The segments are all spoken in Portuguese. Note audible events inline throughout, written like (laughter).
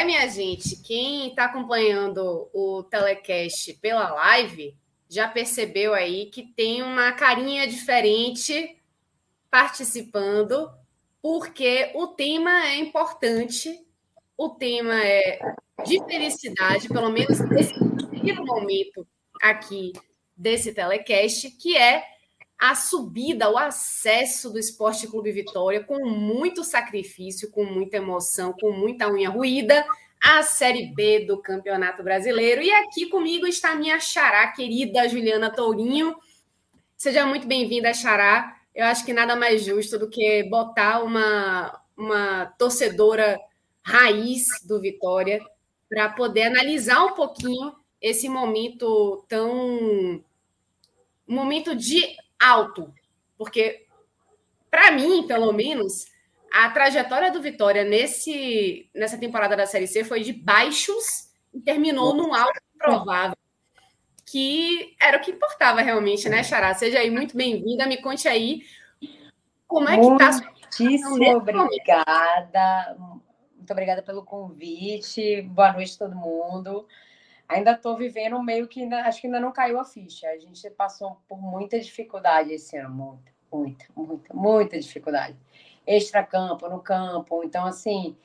É, minha gente, quem está acompanhando o telecast pela live já percebeu aí que tem uma carinha diferente participando, porque o tema é importante, o tema é de felicidade, pelo menos nesse primeiro momento aqui desse telecast, que é a subida, o acesso do Esporte Clube Vitória com muito sacrifício, com muita emoção, com muita unha ruída, à Série B do Campeonato Brasileiro. E aqui comigo está a minha xará querida Juliana Tourinho. Seja muito bem-vinda, xará. Eu acho que nada mais justo do que botar uma, uma torcedora raiz do Vitória para poder analisar um pouquinho esse momento tão momento de alto, porque para mim, pelo menos, a trajetória do Vitória nesse nessa temporada da Série C foi de baixos e terminou num alto provável, que era o que importava realmente, né, Xará? Seja aí muito bem-vinda, me conte aí como é que está Muitíssimo obrigada. Muito obrigada pelo convite. Boa noite, todo mundo ainda estou vivendo meio que ainda, acho que ainda não caiu a ficha. A gente passou por muita dificuldade esse ano, muita, muita, muita, muita dificuldade. Extra-campo, no campo. Então, assim,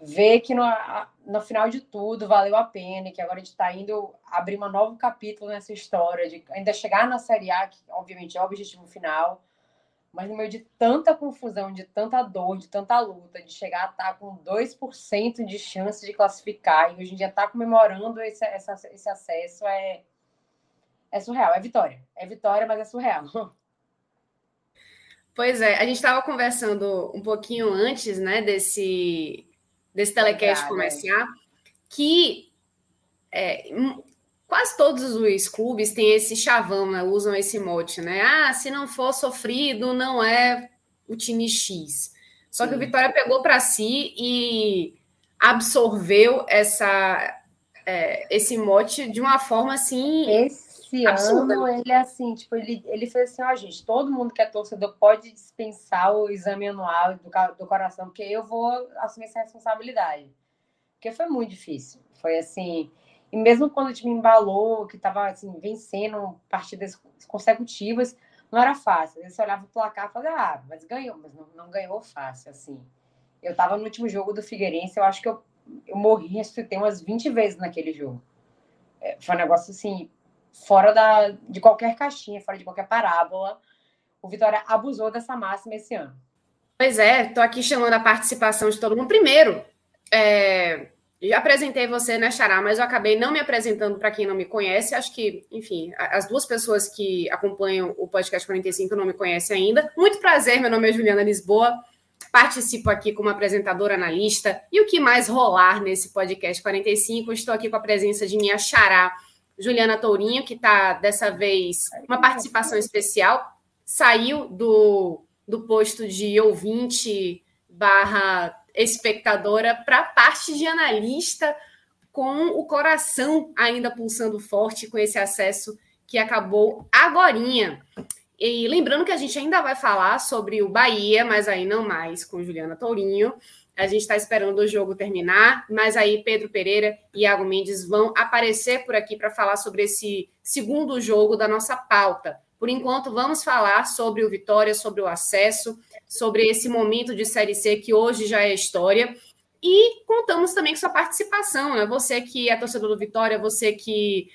ver que no, no final de tudo valeu a pena, que agora a gente está indo abrir um novo capítulo nessa história, de ainda chegar na Série A, que obviamente é o objetivo final, mas no meio de tanta confusão, de tanta dor, de tanta luta, de chegar a estar tá com 2% de chance de classificar e hoje em dia estar tá comemorando esse, esse, esse acesso é, é surreal. É vitória. É vitória, mas é surreal. (laughs) Pois é, a gente estava conversando um pouquinho antes né, desse, desse telecast é. comercial, que é, quase todos os clubes têm esse chavão, né? usam esse mote, né? Ah, se não for sofrido, não é o time X. Só Sim. que o Vitória pegou para si e absorveu essa, é, esse mote de uma forma assim. Esse absurda. ano ele é assim, tipo, ele, ele fez assim, ó, gente, todo mundo que é torcedor pode dispensar o exame anual do, do coração, porque eu vou assumir essa responsabilidade. Porque foi muito difícil. Foi assim, e mesmo quando o time embalou, que estava assim, vencendo partidas consecutivas, não era fácil. Você olhava o placar e falava, ah, mas ganhou, mas não, não ganhou fácil, assim. Eu estava no último jogo do Figueirense, eu acho que eu, eu morri, tem umas 20 vezes naquele jogo. É, foi um negócio assim, fora da, de qualquer caixinha, fora de qualquer parábola. O Vitória abusou dessa máxima esse ano. Pois é, estou aqui chamando a participação de todo mundo. Primeiro, é, já apresentei você, né, Xará, mas eu acabei não me apresentando para quem não me conhece. Acho que, enfim, as duas pessoas que acompanham o podcast 45 não me conhecem ainda. Muito prazer, meu nome é Juliana Lisboa. Participo aqui como apresentadora analista. E o que mais rolar nesse podcast 45? Estou aqui com a presença de minha Xará, Juliana Tourinho, que está dessa vez uma participação especial. Saiu do, do posto de ouvinte barra espectadora para a parte de analista, com o coração ainda pulsando forte com esse acesso que acabou agorinha. E lembrando que a gente ainda vai falar sobre o Bahia, mas aí não mais com Juliana Tourinho. A gente está esperando o jogo terminar, mas aí Pedro Pereira e Iago Mendes vão aparecer por aqui para falar sobre esse segundo jogo da nossa pauta. Por enquanto, vamos falar sobre o Vitória, sobre o acesso, sobre esse momento de Série C que hoje já é história. E contamos também com sua participação, né? Você que é torcedor do Vitória, você que,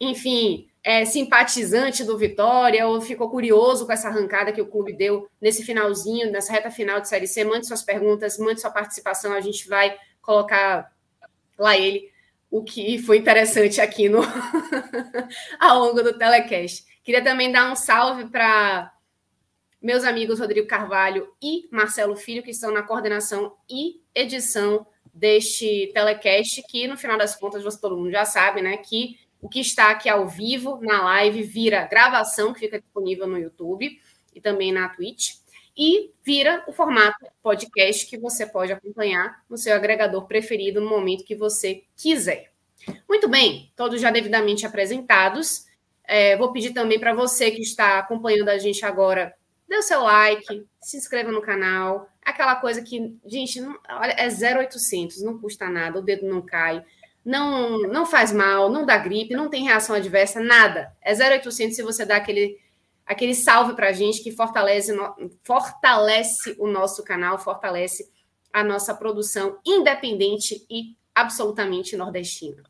enfim, é, simpatizante do Vitória ou ficou curioso com essa arrancada que o clube deu nesse finalzinho, nessa reta final de Série C, mande suas perguntas, mande sua participação, a gente vai colocar lá ele o que foi interessante aqui no (laughs) ao longo do telecast. Queria também dar um salve para meus amigos Rodrigo Carvalho e Marcelo Filho, que estão na coordenação e edição deste telecast, que no final das contas, você todo mundo já sabe, né, que o que está aqui ao vivo na live vira gravação que fica disponível no YouTube e também na Twitch. E vira o formato podcast que você pode acompanhar no seu agregador preferido no momento que você quiser. Muito bem, todos já devidamente apresentados. É, vou pedir também para você que está acompanhando a gente agora, dê o seu like, se inscreva no canal. Aquela coisa que, gente, não, olha, é 0800, não custa nada, o dedo não cai não, não faz mal, não dá gripe, não tem reação adversa, nada. É 0800 se você dá aquele, aquele salve para a gente que fortalece, fortalece o nosso canal, fortalece a nossa produção independente e absolutamente nordestina.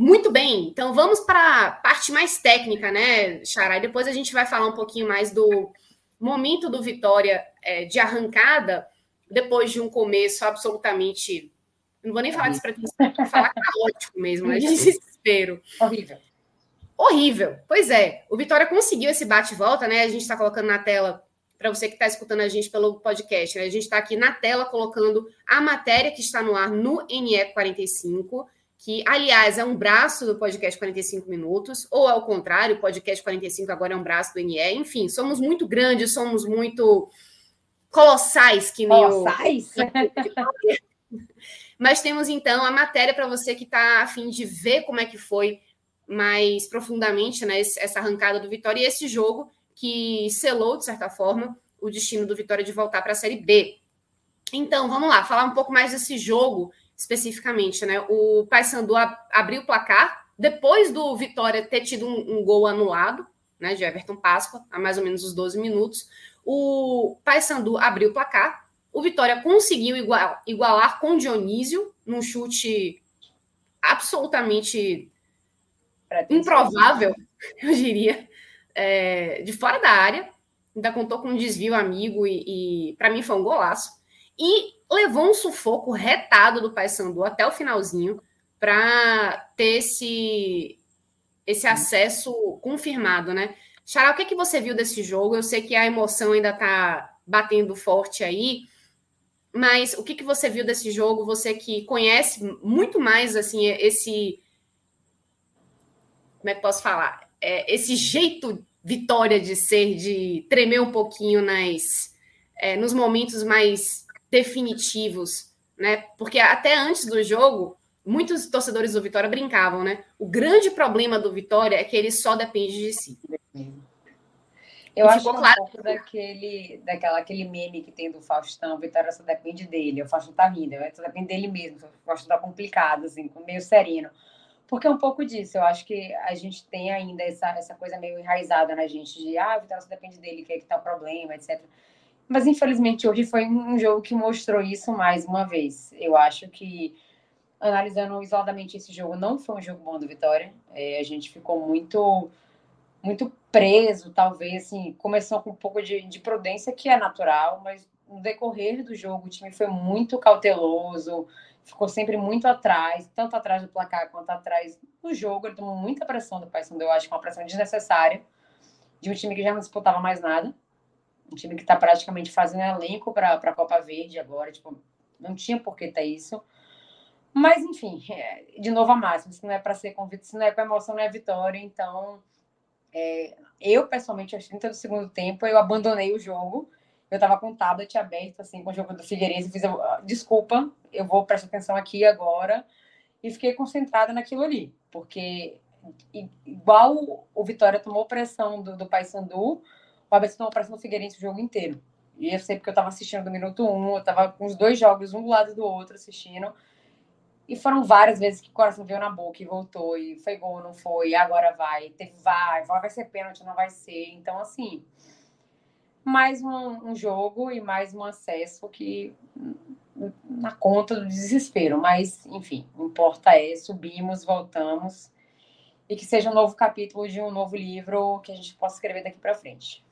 Muito bem, então vamos para a parte mais técnica, né, Xará? E depois a gente vai falar um pouquinho mais do momento do Vitória é, de arrancada, depois de um começo absolutamente não vou nem falar despretensão, vou falar caótico mesmo, né? De (laughs) desespero. Horrível. Horrível. Pois é. O Vitória conseguiu esse bate-volta, né? A gente está colocando na tela para você que está escutando a gente pelo podcast. Né? A gente está aqui na tela colocando a matéria que está no ar no NE45, que, aliás, é um braço do podcast 45 Minutos, ou ao contrário, o podcast 45 agora é um braço do NE. Enfim, somos muito grandes, somos muito colossais, que nem colossais? o. (laughs) Mas temos então a matéria para você que está a fim de ver como é que foi mais profundamente né, essa arrancada do Vitória e esse jogo que selou, de certa forma, o destino do Vitória de voltar para a Série B. Então, vamos lá, falar um pouco mais desse jogo especificamente. Né? O Paysandu abriu o placar depois do Vitória ter tido um, um gol anulado né, de Everton Páscoa, há mais ou menos os 12 minutos. O Paysandu abriu o placar, o Vitória conseguiu igualar, igualar com Dionísio num chute absolutamente improvável, (laughs) eu diria, é, de fora da área. Ainda contou com um desvio amigo e, e para mim foi um golaço. E levou um sufoco retado do Paysandu até o finalzinho para ter esse, esse acesso confirmado, né? Xará, o que, é que você viu desse jogo? Eu sei que a emoção ainda está batendo forte aí, mas o que, que você viu desse jogo? Você que conhece muito mais assim esse como é que posso falar? É, esse jeito vitória de ser, de tremer um pouquinho nas é, nos momentos mais definitivos, né? Porque até antes do jogo, muitos torcedores do Vitória brincavam, né? O grande problema do Vitória é que ele só depende de si. Eu e acho que é um claro. pouco daquele, daquela, aquele meme que tem do Faustão, Vitória só depende dele, o Faustão tá rindo, só depende dele mesmo, o Faustão tá complicado, assim, meio sereno. Porque é um pouco disso, eu acho que a gente tem ainda essa, essa coisa meio enraizada na gente, de, ah, Vitória só depende dele, que é que tá o problema, etc. Mas, infelizmente, hoje foi um jogo que mostrou isso mais uma vez. Eu acho que, analisando isoladamente esse jogo, não foi um jogo bom do Vitória. É, a gente ficou muito muito preso, talvez, assim, começou com um pouco de, de prudência, que é natural, mas no decorrer do jogo o time foi muito cauteloso, ficou sempre muito atrás, tanto atrás do placar quanto atrás do jogo. Ele tomou muita pressão do Paysandu, eu acho que é uma pressão desnecessária de um time que já não disputava mais nada, um time que está praticamente fazendo elenco para a Copa Verde agora, tipo, não tinha por que ter isso. Mas, enfim, é, de novo a máxima, se não é para ser convite, se não é com emoção, não é vitória, então é, eu, pessoalmente, aos 30 do segundo tempo, eu abandonei o jogo. Eu estava com o tablet aberto, assim, com o jogo do Figueirense. Fiz, ah, desculpa, eu vou prestar atenção aqui agora. E fiquei concentrada naquilo ali. Porque, igual o Vitória tomou pressão do, do Paysandu, o ABC tomou pressão do Figueirense o jogo inteiro. E eu sei porque eu estava assistindo do minuto um, eu estava com os dois jogos, um do lado do outro, assistindo. E foram várias vezes que o coração veio na boca e voltou, e foi gol, não foi, agora vai, teve vai, vai ser pênalti, não vai ser. Então, assim, mais um, um jogo e mais um acesso que na conta do desespero. Mas, enfim, importa é subimos, voltamos e que seja um novo capítulo de um novo livro que a gente possa escrever daqui para frente.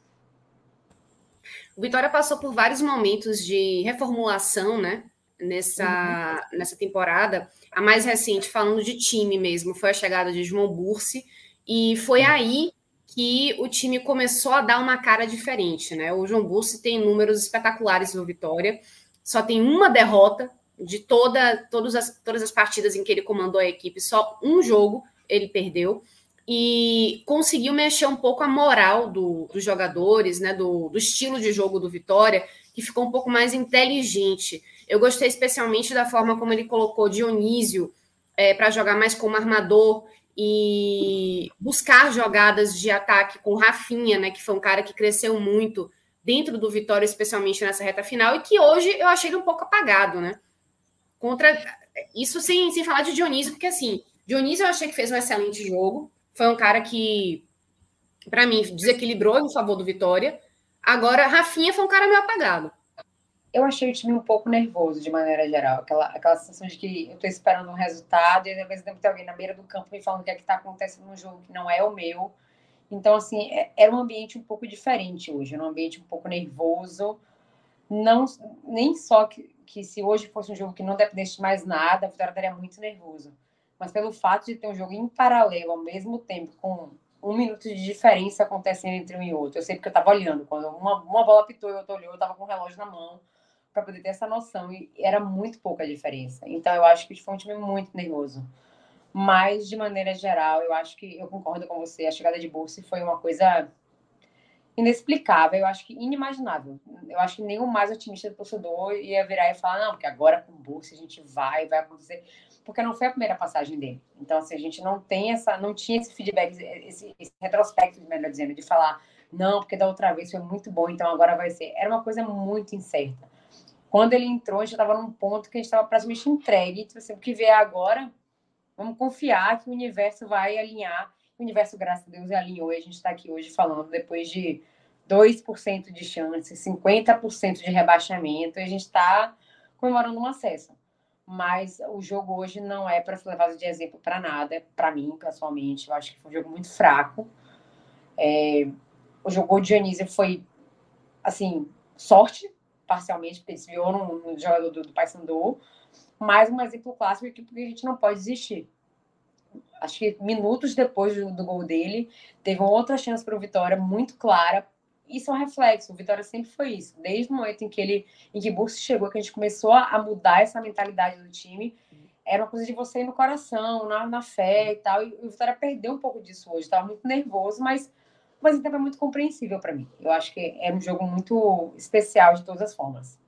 O Vitória passou por vários momentos de reformulação, né? Nessa, uhum. nessa temporada. A mais recente, falando de time mesmo, foi a chegada de João Bursi. E foi aí que o time começou a dar uma cara diferente, né? O João Bursi tem números espetaculares no Vitória, só tem uma derrota de toda, todas, as, todas as partidas em que ele comandou a equipe, só um jogo ele perdeu e conseguiu mexer um pouco a moral do, dos jogadores, né, do, do, estilo de jogo do Vitória, que ficou um pouco mais inteligente. Eu gostei especialmente da forma como ele colocou Dionísio é, para jogar mais como armador e buscar jogadas de ataque com Rafinha, né, que foi um cara que cresceu muito dentro do Vitória, especialmente nessa reta final, e que hoje eu achei ele um pouco apagado, né? Contra isso sem, sem falar de Dionísio, porque assim, Dionísio eu achei que fez um excelente jogo, foi um cara que, para mim, desequilibrou em favor do Vitória. Agora, Rafinha foi um cara meio apagado. Eu achei o time um pouco nervoso, de maneira geral. Aquela, aquela sensação de que eu tô esperando um resultado e, mesmo tempo, tem alguém na beira do campo me falando o que é que tá acontecendo no jogo que não é o meu. Então, assim, é, era um ambiente um pouco diferente hoje, um ambiente um pouco nervoso. Não, nem só que, que se hoje fosse um jogo que não dependesse de mais nada, a Vitória estaria muito nervoso mas pelo fato de ter um jogo em paralelo ao mesmo tempo, com um minuto de diferença acontecendo entre um e outro. Eu sei porque eu estava olhando, quando uma, uma bola pitou e outra olhou, eu estava com o relógio na mão para poder ter essa noção, e era muito pouca a diferença. Então eu acho que foi um time muito nervoso. Mas, de maneira geral, eu acho que eu concordo com você, a chegada de Bursi foi uma coisa inexplicável, eu acho que inimaginável. Eu acho que nenhum mais otimista do torcedor ia virar e falar, não, porque agora com Bursi a gente vai, vai acontecer porque não foi a primeira passagem dele. Então, assim, a gente não tem essa, não tinha esse feedback, esse, esse retrospecto, melhor dizendo, de falar, não, porque da outra vez foi muito bom, então agora vai ser. Era uma coisa muito incerta. Quando ele entrou, a gente estava num ponto que a gente estava praticamente entregue, tipo assim, o que vier agora, vamos confiar que o universo vai alinhar. O universo, graças a Deus, alinhou e a gente está aqui hoje falando, depois de 2% de chance, 50% de rebaixamento, e a gente está comemorando um acesso mas o jogo hoje não é para ser levado de exemplo para nada, para mim, pessoalmente. Eu acho que foi um jogo muito fraco. É, o jogo de Dionísio foi, assim, sorte, parcialmente, porque se viu no, no jogador do, do Paysandu, mas um exemplo clássico que a gente não pode desistir. Acho que minutos depois do, do gol dele, teve outra chance para o Vitória muito clara, isso é um reflexo. O Vitória sempre foi isso. Desde o momento em que ele, em que Bursi chegou, que a gente começou a mudar essa mentalidade do time, era uma coisa de você ir no coração, na, na fé e tal. E o Vitória perdeu um pouco disso hoje. Estava muito nervoso, mas mas então é muito compreensível para mim. Eu acho que é um jogo muito especial de todas as formas.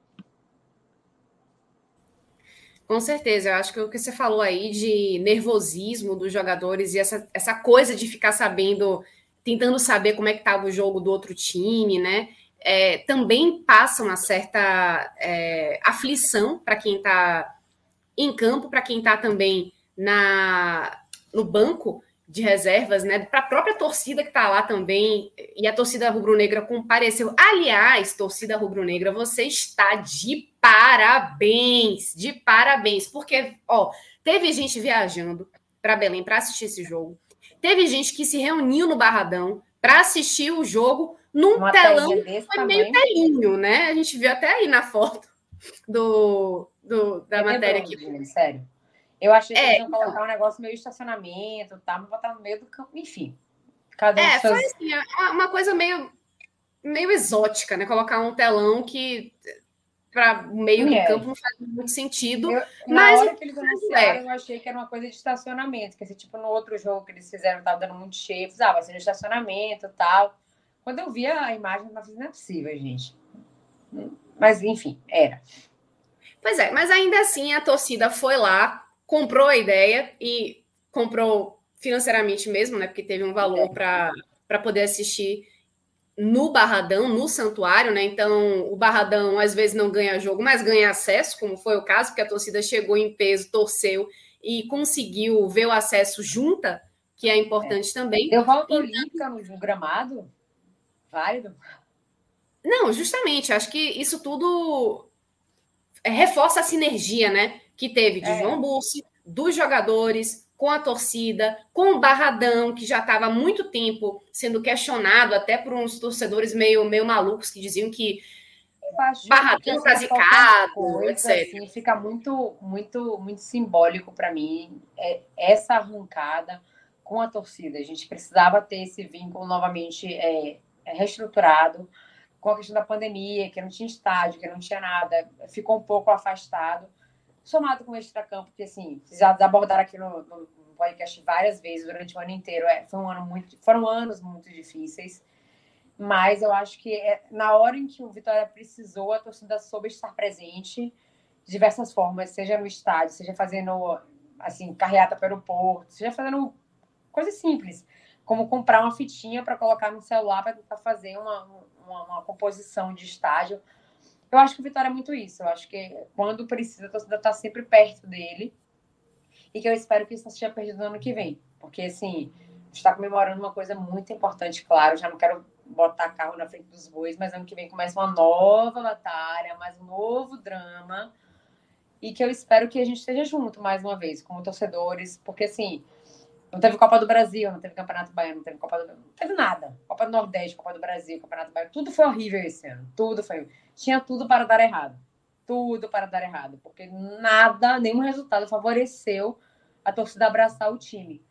Com certeza, eu acho que o que você falou aí de nervosismo dos jogadores e essa, essa coisa de ficar sabendo tentando saber como é que estava o jogo do outro time, né? É, também passa uma certa é, aflição para quem está em campo, para quem está também na, no banco de reservas, né? Para a própria torcida que está lá também, e a torcida rubro-negra compareceu. Aliás, torcida rubro-negra, você está de parabéns, de parabéns, porque ó, teve gente viajando para Belém para assistir esse jogo. Teve gente que se reuniu no Barradão para assistir o jogo num Uma telão que foi meio telinho, né? A gente viu até aí na foto do, do da é matéria aqui. Sério. Eu achei que é, eles iam colocar então... um negócio meio estacionamento, tá? Mas botar no meio do campo, enfim. Cada um é, foi assim, é uma coisa meio, meio exótica, né? Colocar um telão que para o meio é. do campo não faz muito sentido. Eu, mas na hora que eles anunciaram, é. eu achei que era uma coisa de estacionamento, que esse tipo no outro jogo que eles fizeram estava dando muito cheio, ah, vai ser no estacionamento e tal. Quando eu vi a imagem, eu falei, não é possível, gente. Mas, enfim, era. Pois é, mas ainda assim a torcida foi lá, comprou a ideia e comprou financeiramente mesmo, né? Porque teve um valor é. para poder assistir no Barradão, no Santuário, né? Então, o Barradão às vezes não ganha jogo, mas ganha acesso, como foi o caso, porque a torcida chegou em peso, torceu e conseguiu ver o acesso junta, que é importante é. também. Deu volta então, olímpica no gramado? Válido? Não, justamente, acho que isso tudo reforça a sinergia, né? Que teve de é. João Bussi, dos jogadores, com a torcida, com o Barradão, que já estava há muito tempo sendo questionado, até por uns torcedores meio, meio malucos que diziam que Barradão casicado, etc. Assim, fica muito, muito, muito simbólico para mim é, essa arrancada com a torcida. A gente precisava ter esse vínculo novamente é, reestruturado com a questão da pandemia, que não tinha estádio, que não tinha nada, ficou um pouco afastado somado com o extracampo, que assim, já abordaram aqui no, no, podcast várias vezes durante o ano inteiro. É, foi um ano muito, foram anos muito difíceis, mas eu acho que é, na hora em que o Vitória precisou, a torcida soube estar presente de diversas formas, seja no estádio, seja fazendo assim carreata para o aeroporto, seja fazendo coisas simples, como comprar uma fitinha para colocar no celular para fazer uma, uma, uma composição de estádio eu acho que o Vitória é muito isso. Eu acho que quando precisa, a torcida está sempre perto dele. E que eu espero que isso não seja perdido no ano que vem. Porque, assim, está comemorando uma coisa muito importante, claro. Já não quero botar carro na frente dos bois, mas ano que vem começa uma nova batalha, mais um novo drama. E que eu espero que a gente esteja junto mais uma vez, como torcedores. Porque, assim, não teve Copa do Brasil, não teve Campeonato Baiano, não teve Copa do... Não teve nada. Copa do Nordeste, Copa do Brasil, Campeonato Baiano. Tudo foi horrível esse ano. Tudo foi. Tinha tudo para dar errado. Tudo para dar errado. Porque nada, nenhum resultado favoreceu a torcida abraçar o time.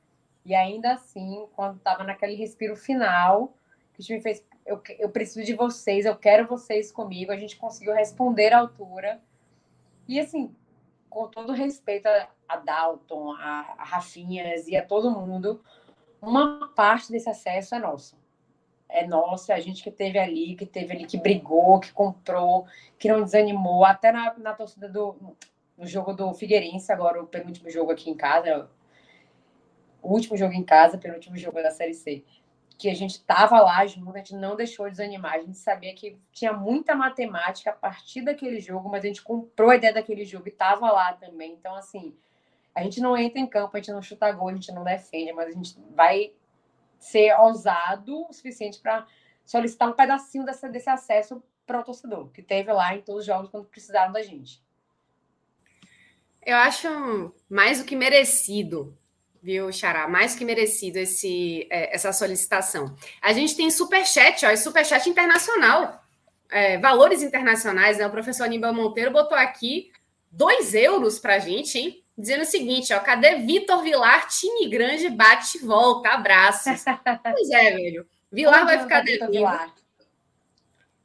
E ainda assim, quando estava naquele respiro final, que o time fez. Eu, eu preciso de vocês, eu quero vocês comigo. A gente conseguiu responder à altura. E assim, com todo respeito a, Dalton, a, a Rafinhas e a todo mundo, uma parte desse acesso é nosso. É nosso, é a gente que teve ali, que teve ali, que brigou, que comprou, que não desanimou, até na, na torcida do no jogo do Figueirense, agora o penúltimo jogo aqui em casa, o último jogo em casa, penúltimo jogo da Série C que a gente estava lá junto, a gente não deixou de desanimar, a gente sabia que tinha muita matemática a partir daquele jogo, mas a gente comprou a ideia daquele jogo e estava lá também. Então, assim, a gente não entra em campo, a gente não chuta gol, a gente não defende, mas a gente vai ser ousado o suficiente para solicitar um pedacinho dessa, desse acesso para o torcedor, que teve lá em todos os jogos quando precisaram da gente. Eu acho mais do que merecido viu, Xará? Mais que merecido esse, é, essa solicitação. A gente tem superchat, ó, superchat internacional, é, valores internacionais, né? O professor Aníbal Monteiro botou aqui dois euros para a gente, hein? Dizendo o seguinte, ó, cadê Vitor Vilar? Time grande bate e volta, abraços. (laughs) pois é, velho. Vilar vai ficar devendo. Vilar?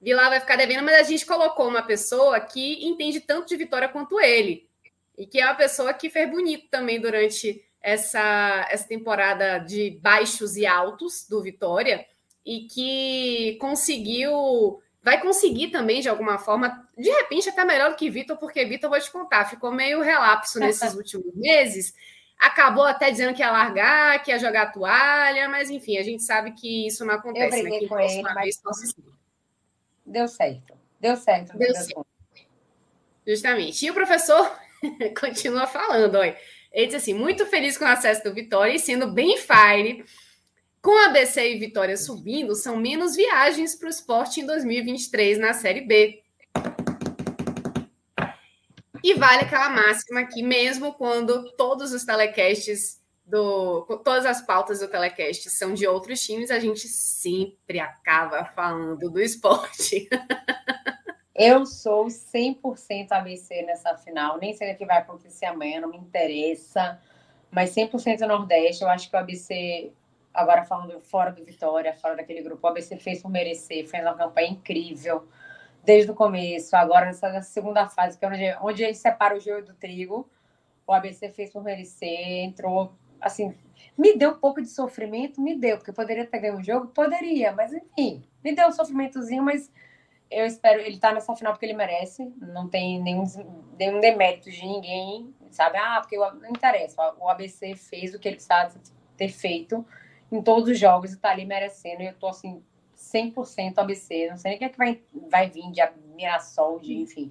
Vilar vai ficar devendo, mas a gente colocou uma pessoa que entende tanto de vitória quanto ele. E que é uma pessoa que fez bonito também durante essa, essa temporada de baixos e altos do Vitória e que conseguiu, vai conseguir também de alguma forma, de repente até melhor do que Vitor, porque Vitor, vou te contar, ficou meio relapso nesses (laughs) últimos meses. Acabou até dizendo que ia largar, que ia jogar toalha, mas enfim, a gente sabe que isso não acontece. Eu briguei né? com ele, mas deu certo. Deu certo. Deu certo. Justamente. E o professor (laughs) continua falando, olha. Ele disse assim: muito feliz com o acesso do Vitória e sendo bem fire. Com a ABC e Vitória subindo, são menos viagens para o esporte em 2023 na Série B. E vale aquela máxima que, mesmo quando todos os telecasts do. Todas as pautas do telecast são de outros times, a gente sempre acaba falando do esporte. (laughs) Eu sou 100% ABC nessa final. Nem sei o que vai acontecer amanhã, não me interessa. Mas 100% Nordeste. Eu acho que o ABC, agora falando fora do Vitória, fora daquele grupo, o ABC fez por merecer. Fez uma campanha incrível desde o começo. Agora, nessa, segunda fase, que é onde, onde gente separa o joio do trigo, o ABC fez por merecer. Entrou, assim, me deu um pouco de sofrimento? Me deu, porque poderia ter ganho o jogo? Poderia, mas enfim, me deu um sofrimentozinho, mas eu espero. Ele tá nessa final porque ele merece. Não tem nenhum, nenhum demérito de ninguém, sabe? Ah, porque não interessa. O ABC fez o que ele sabe ter feito em todos os jogos e tá ali merecendo. E eu tô assim, 100% ABC. Não sei nem o que, é que vai, vai vir de Mirassol, de enfim.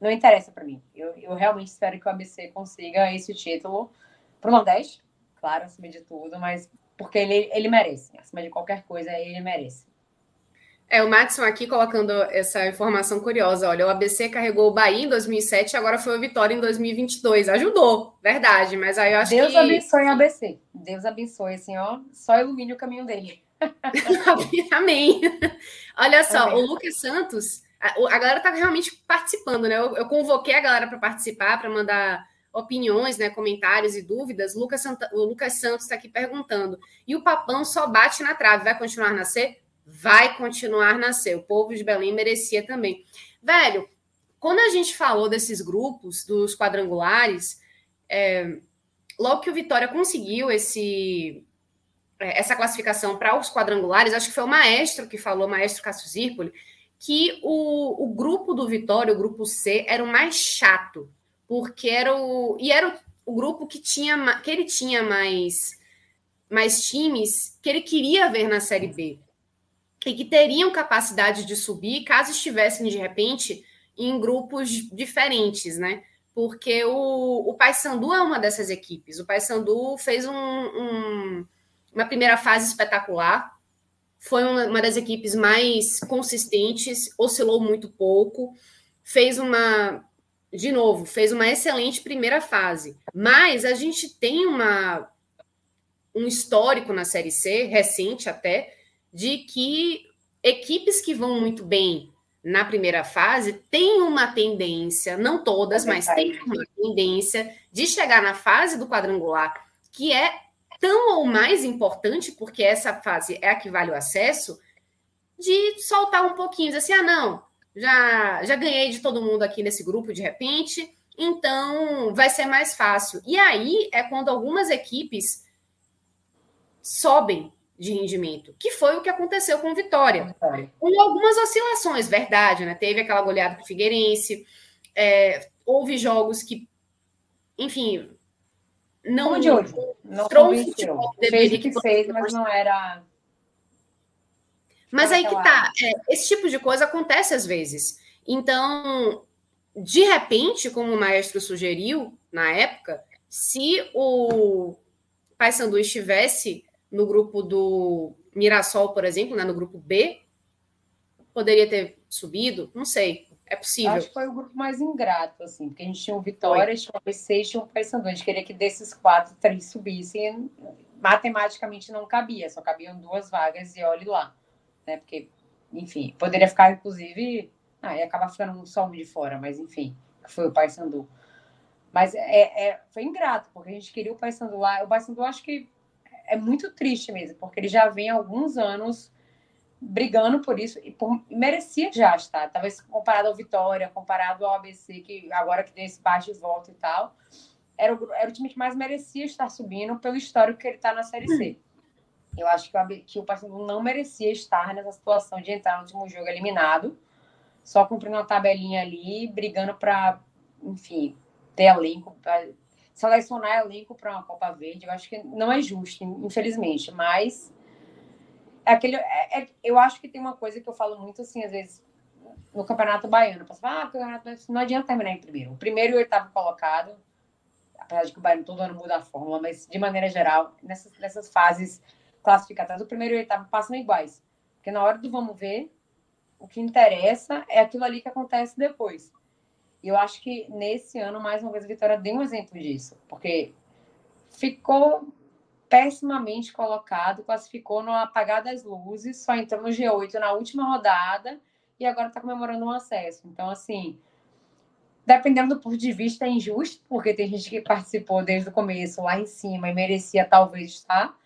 Não interessa para mim. Eu, eu realmente espero que o ABC consiga esse título pro Nordeste, claro, acima de tudo, mas porque ele, ele merece. Acima de qualquer coisa, ele merece. É, o Matson aqui colocando essa informação curiosa. Olha, o ABC carregou o Bahia em 2007 agora foi o Vitória em 2022. Ajudou, verdade, mas aí eu acho Deus que... Deus abençoe o ABC. Deus abençoe, assim, ó. Só ilumine o caminho dele. (laughs) Amém. Olha só, Amém. o Lucas Santos... A, a galera tá realmente participando, né? Eu, eu convoquei a galera para participar, para mandar opiniões, né, comentários e dúvidas. Lucas Santa, o Lucas Santos está aqui perguntando. E o Papão só bate na trave, vai continuar a nascer? Vai continuar nascer. O povo de Belém merecia também. Velho, quando a gente falou desses grupos, dos quadrangulares, é, logo que o Vitória conseguiu esse é, essa classificação para os quadrangulares, acho que foi o maestro que falou, o maestro Cássio Zirpoli, que o, o grupo do Vitória, o grupo C, era o mais chato, porque era o. E era o, o grupo que tinha que ele tinha mais, mais times que ele queria ver na Série B e que teriam capacidade de subir caso estivessem, de repente, em grupos diferentes, né? Porque o, o Paysandu é uma dessas equipes. O Paysandu fez um, um, uma primeira fase espetacular, foi uma, uma das equipes mais consistentes, oscilou muito pouco, fez uma, de novo, fez uma excelente primeira fase. Mas a gente tem uma, um histórico na Série C, recente até, de que equipes que vão muito bem na primeira fase têm uma tendência, não todas, mas têm uma tendência de chegar na fase do quadrangular, que é tão ou mais importante, porque essa fase é a que vale o acesso, de soltar um pouquinho, dizer assim, ah, não, já, já ganhei de todo mundo aqui nesse grupo de repente, então vai ser mais fácil. E aí é quando algumas equipes sobem de rendimento, que foi o que aconteceu com Vitória. Com algumas oscilações, verdade, né? Teve aquela goleada para o Figueirense, é, houve jogos que, enfim, não. de hoje. Não trouxe que fez o que fez, mas não era. Mas aí que tá. É, esse tipo de coisa acontece às vezes. Então, de repente, como o maestro sugeriu na época, se o Paysandu estivesse no grupo do Mirassol, por exemplo, né, no grupo B, poderia ter subido, não sei, é possível. Acho que foi o grupo mais ingrato, assim, porque a gente tinha o Vitória, tinha o ABC e tinha o Paysandu. A gente queria que desses quatro, três subissem. Matematicamente não cabia, só cabiam duas vagas e olhe lá. Né? Porque, enfim, poderia ficar, inclusive. Ah, ia acabar ficando só um de fora, mas enfim, foi o Paysandu. Mas é, é, foi ingrato, porque a gente queria o Paysandu lá. O Paysandu, acho que é muito triste mesmo, porque ele já vem há alguns anos brigando por isso e por, merecia já estar. Talvez comparado ao Vitória, comparado ao ABC, que agora que tem esse baixo de volta e tal, era o, era o time que mais merecia estar subindo pelo histórico que ele está na Série C. Eu acho que o, que o Paysandu não merecia estar nessa situação de entrar no último jogo eliminado, só cumprindo uma tabelinha ali, brigando para, enfim, ter elenco, selecionar elenco para uma Copa Verde, eu acho que não é justo, infelizmente, mas é aquele, é, é, eu acho que tem uma coisa que eu falo muito assim, às vezes, no Campeonato Baiano, eu ah, o Campeonato não adianta terminar em primeiro. O primeiro e o oitavo colocado, apesar de que o Baiano todo ano muda a fórmula, mas de maneira geral, nessas, nessas fases classificatórias, o primeiro e o oitavo passam iguais. Porque na hora do vamos ver, o que interessa é aquilo ali que acontece depois. E eu acho que nesse ano, mais uma vez, a Vitória deu um exemplo disso, porque ficou pessimamente colocado, classificou no apagar das luzes, só entrou no G8 na última rodada e agora está comemorando um acesso. Então, assim, dependendo do ponto de vista, é injusto, porque tem gente que participou desde o começo lá em cima e merecia talvez estar,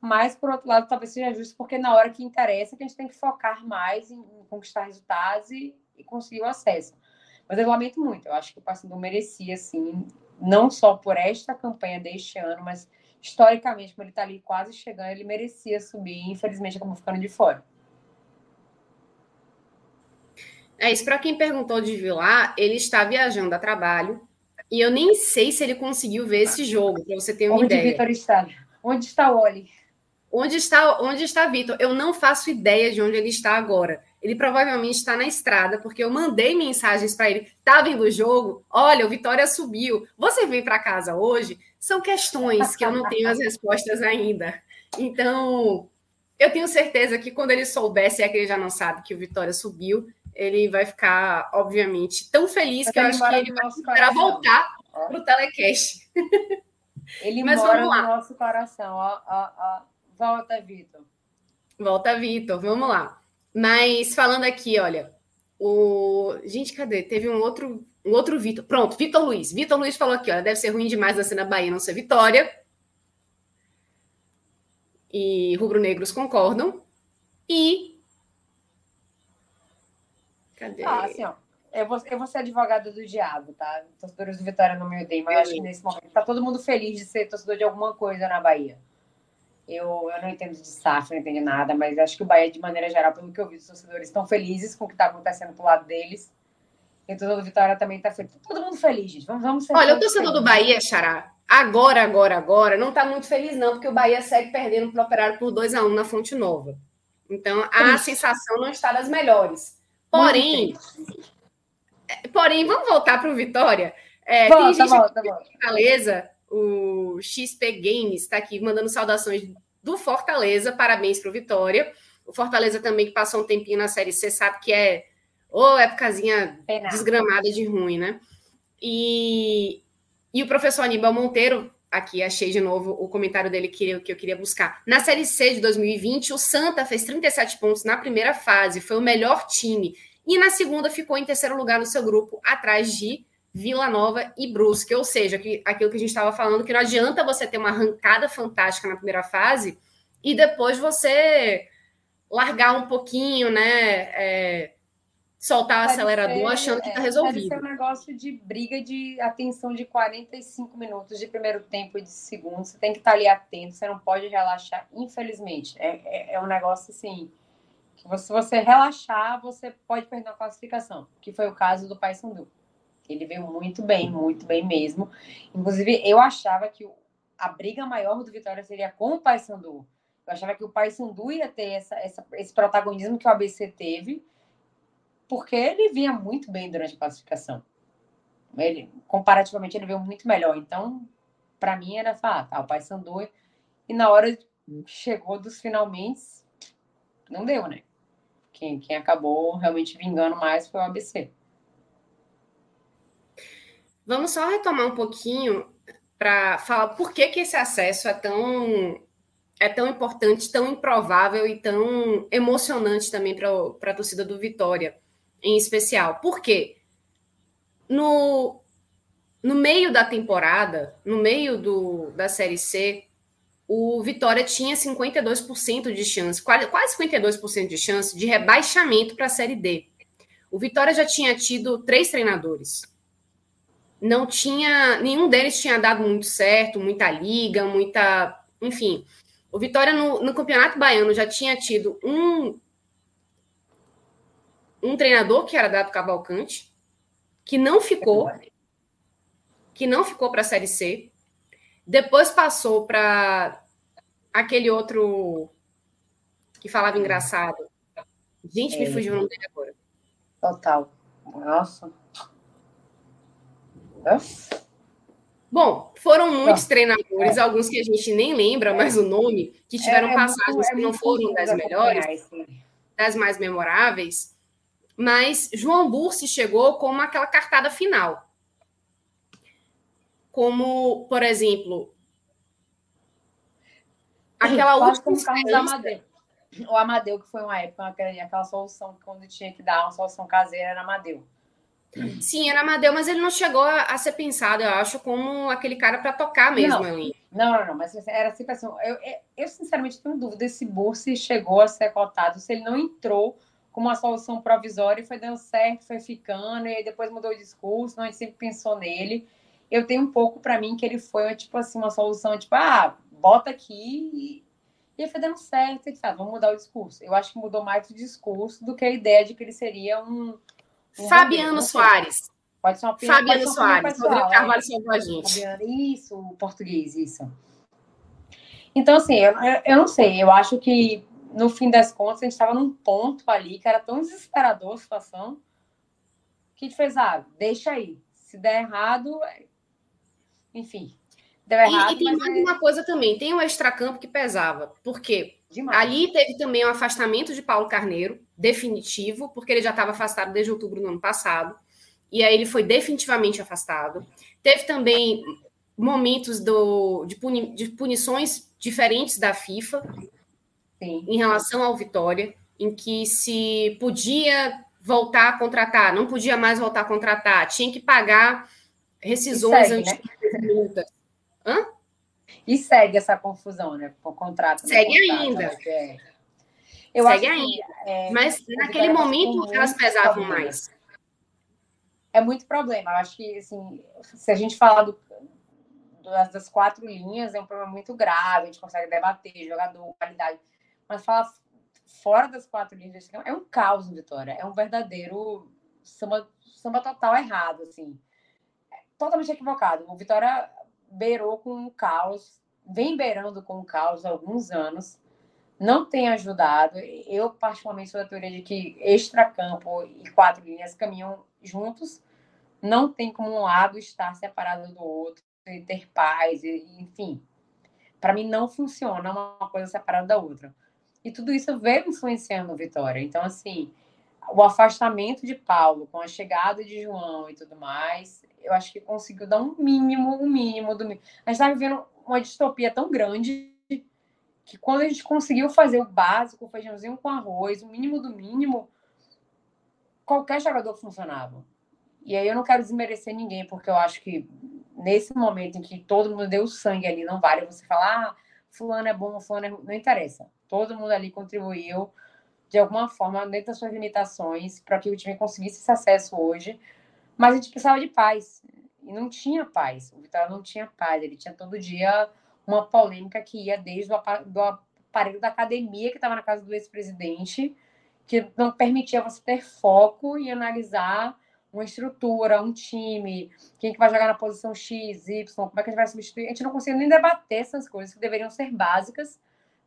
mas por outro lado, talvez seja justo, porque na hora que interessa, que a gente tem que focar mais em conquistar resultados e, e conseguir o acesso. Mas eu lamento muito. Eu acho que o Paysandu merecia, assim, não só por esta campanha deste ano, mas historicamente, como ele está ali quase chegando, ele merecia subir. Infelizmente, acabou ficando de fora. É isso. Para quem perguntou de Vilar, ele está viajando a trabalho e eu nem sei se ele conseguiu ver esse jogo, para você ter uma Onde ideia. Onde Vitor está? Onde está o Oli? Onde está, onde está Vitor? Eu não faço ideia de onde ele está agora. Ele provavelmente está na estrada, porque eu mandei mensagens para ele. Tá vendo o jogo? Olha, o Vitória subiu. Você vem para casa hoje? São questões que eu não tenho as (laughs) respostas ainda. Então, eu tenho certeza que quando ele soubesse, é que ele já não sabe que o Vitória subiu, ele vai ficar, obviamente, tão feliz que eu acho que ele vai esperar voltar para o telecast. (laughs) Ele Mas mora no nosso coração. Ó, ó, ó. Volta, Vitor. Volta, Vitor. Vamos lá. Mas falando aqui, olha, o gente, cadê? Teve um outro, um outro Vitor. Pronto, Vitor Luiz. Vitor Luiz falou aqui, olha, deve ser ruim demais nascer na Bahia não ser Vitória. E rubro-negros concordam. E Cadê? Ah, assim, ó. Eu vou, eu vou ser advogada do diabo, tá? Torcedores do Vitória não me odeiam, mas eu acho que nesse momento tá todo mundo feliz de ser torcedor de alguma coisa na Bahia. Eu, eu não entendo de SAF, não entendo nada, mas acho que o Bahia, de maneira geral, pelo que eu vi, os torcedores estão felizes com o que está acontecendo pro lado deles. E o torcedor do Vitória também está feliz. Todo mundo feliz, gente. Vamos, vamos Olha, o torcedor do Bahia, Xará, agora, agora, agora, não está muito feliz, não, porque o Bahia segue perdendo para o Operário por 2 a 1 na Fonte Nova. Então, a sensação não está das melhores. Porém, porém, vamos voltar para o Vitória. É, volta, tem gente volta, volta. Fortaleza, o XP Games está aqui mandando saudações do Fortaleza, parabéns para o Vitória. O Fortaleza também, que passou um tempinho na Série C, sabe que é ô oh, épocazinha desgramada de ruim, né? E, e o professor Aníbal Monteiro, aqui achei de novo o comentário dele que eu, que eu queria buscar. Na Série C de 2020, o Santa fez 37 pontos na primeira fase, foi o melhor time. E na segunda ficou em terceiro lugar no seu grupo, atrás de Vila Nova e Brusque. Ou seja, que, aquilo que a gente estava falando, que não adianta você ter uma arrancada fantástica na primeira fase e depois você largar um pouquinho, né? É, soltar o acelerador ser, achando que está é, resolvido. Deve ser um negócio de briga de atenção de 45 minutos de primeiro tempo e de segundo. Você tem que estar ali atento, você não pode relaxar, infelizmente. É, é, é um negócio assim. Que se você relaxar, você pode perder a classificação, que foi o caso do Paysandu. Ele veio muito bem, muito bem mesmo. Inclusive, eu achava que a briga maior do Vitória seria com o Paysandu. Eu achava que o Paysandu ia ter essa, essa, esse protagonismo que o ABC teve, porque ele vinha muito bem durante a classificação. Ele, comparativamente, ele veio muito melhor. Então, para mim, era falar, ah, tá, o Paysandu. E na hora chegou dos finalmente, não deu, né? Quem, quem acabou realmente vingando mais foi o ABC. Vamos só retomar um pouquinho para falar por que, que esse acesso é tão é tão importante, tão improvável e tão emocionante também para a torcida do Vitória, em especial. Por quê? No, no meio da temporada, no meio do, da Série C, o Vitória tinha 52% de chance, quase, quase 52% de chance de rebaixamento para a Série D. O Vitória já tinha tido três treinadores não tinha, nenhum deles tinha dado muito certo, muita liga, muita, enfim. O Vitória no, no Campeonato Baiano já tinha tido um um treinador que era dado Cavalcante, que não ficou, que não ficou para a Série C. Depois passou para aquele outro que falava engraçado. Gente, me é. fugiu o nome dele agora. Total. Nossa. Bom, foram muitos treinadores, é. alguns que a gente nem lembra mais o nome, que é, tiveram é, passagens muito, que não foram das melhores, das mais memoráveis, mas João Bursi chegou como aquela cartada final. Como, por exemplo, aquela última. O Amadeu. O Amadeu, que foi uma época, aquela, aquela solução, quando tinha que dar uma solução caseira, era Amadeu. Sim, era Amadeu, mas ele não chegou a, a ser pensado, eu acho, como aquele cara para tocar mesmo não, ali. Não, não, não, mas era sempre assim. Eu, eu, eu sinceramente tenho dúvida se Bursi chegou a ser cotado, se ele não entrou como uma solução provisória e foi dando certo, foi ficando, e depois mudou o discurso, não, a gente sempre pensou nele. Eu tenho um pouco para mim que ele foi, tipo assim, uma solução, tipo, ah, bota aqui e, e foi dando certo, e tá, vamos mudar o discurso. Eu acho que mudou mais o discurso do que a ideia de que ele seria um Fabiano Soares. Pode ser uma opinião, Fabiano uma Soares. Pessoal, Rodrigo Carvalho salvou a gente. Isso, o português, isso. Então, assim, eu, eu não sei. Eu acho que, no fim das contas, a gente estava num ponto ali que era tão desesperador a situação que a gente fez, ah, deixa aí. Se der errado, é, enfim. Deu errado, e, e tem mais é... uma coisa também, tem o extracampo que pesava. Por quê? Demais. Ali teve também o um afastamento de Paulo Carneiro, definitivo, porque ele já estava afastado desde outubro do ano passado. E aí ele foi definitivamente afastado. Teve também momentos do, de, puni, de punições diferentes da FIFA Sim. em relação ao Vitória, em que se podia voltar a contratar, não podia mais voltar a contratar, tinha que pagar rescisões segue, antes né? multas. Hã? E segue essa confusão, né? Com o contrato. Segue contrato, ainda. É. Eu segue ainda. É, Mas naquele momento elas pesavam problema. mais. É muito problema. Eu acho que, assim, se a gente falar do, das, das quatro linhas, é um problema muito grave. A gente consegue debater jogador, qualidade. Mas falar fora das quatro linhas é um caos Vitória. É um verdadeiro samba, samba total errado, assim. É totalmente equivocado. O Vitória beirou com um caos, vem beirando com o caos há alguns anos, não tem ajudado. Eu, particularmente, sou da teoria de que extracampo e quatro linhas caminham juntos. Não tem como um lado estar separado do outro e ter paz, e, enfim. Para mim, não funciona uma coisa separada da outra. E tudo isso veio influenciando o Vitória. Então, assim, o afastamento de Paulo com a chegada de João e tudo mais, eu acho que conseguiu dar um mínimo, um mínimo do mínimo. A gente está vivendo uma distopia tão grande que quando a gente conseguiu fazer o básico, o feijãozinho com arroz, o mínimo do mínimo, qualquer jogador funcionava. E aí eu não quero desmerecer ninguém, porque eu acho que nesse momento em que todo mundo deu sangue ali, não vale você falar, ah, fulano é bom, fulano é... Não interessa. Todo mundo ali contribuiu de alguma forma, dentro das suas limitações, para que o time conseguisse esse acesso hoje. Mas a gente precisava de paz. E não tinha paz. O Vitória não tinha paz. Ele tinha todo dia uma polêmica que ia desde o aparelho da academia, que estava na casa do ex-presidente, que não permitia você ter foco e analisar uma estrutura, um time, quem que vai jogar na posição X, Y, como é que a gente vai substituir. A gente não conseguia nem debater essas coisas que deveriam ser básicas,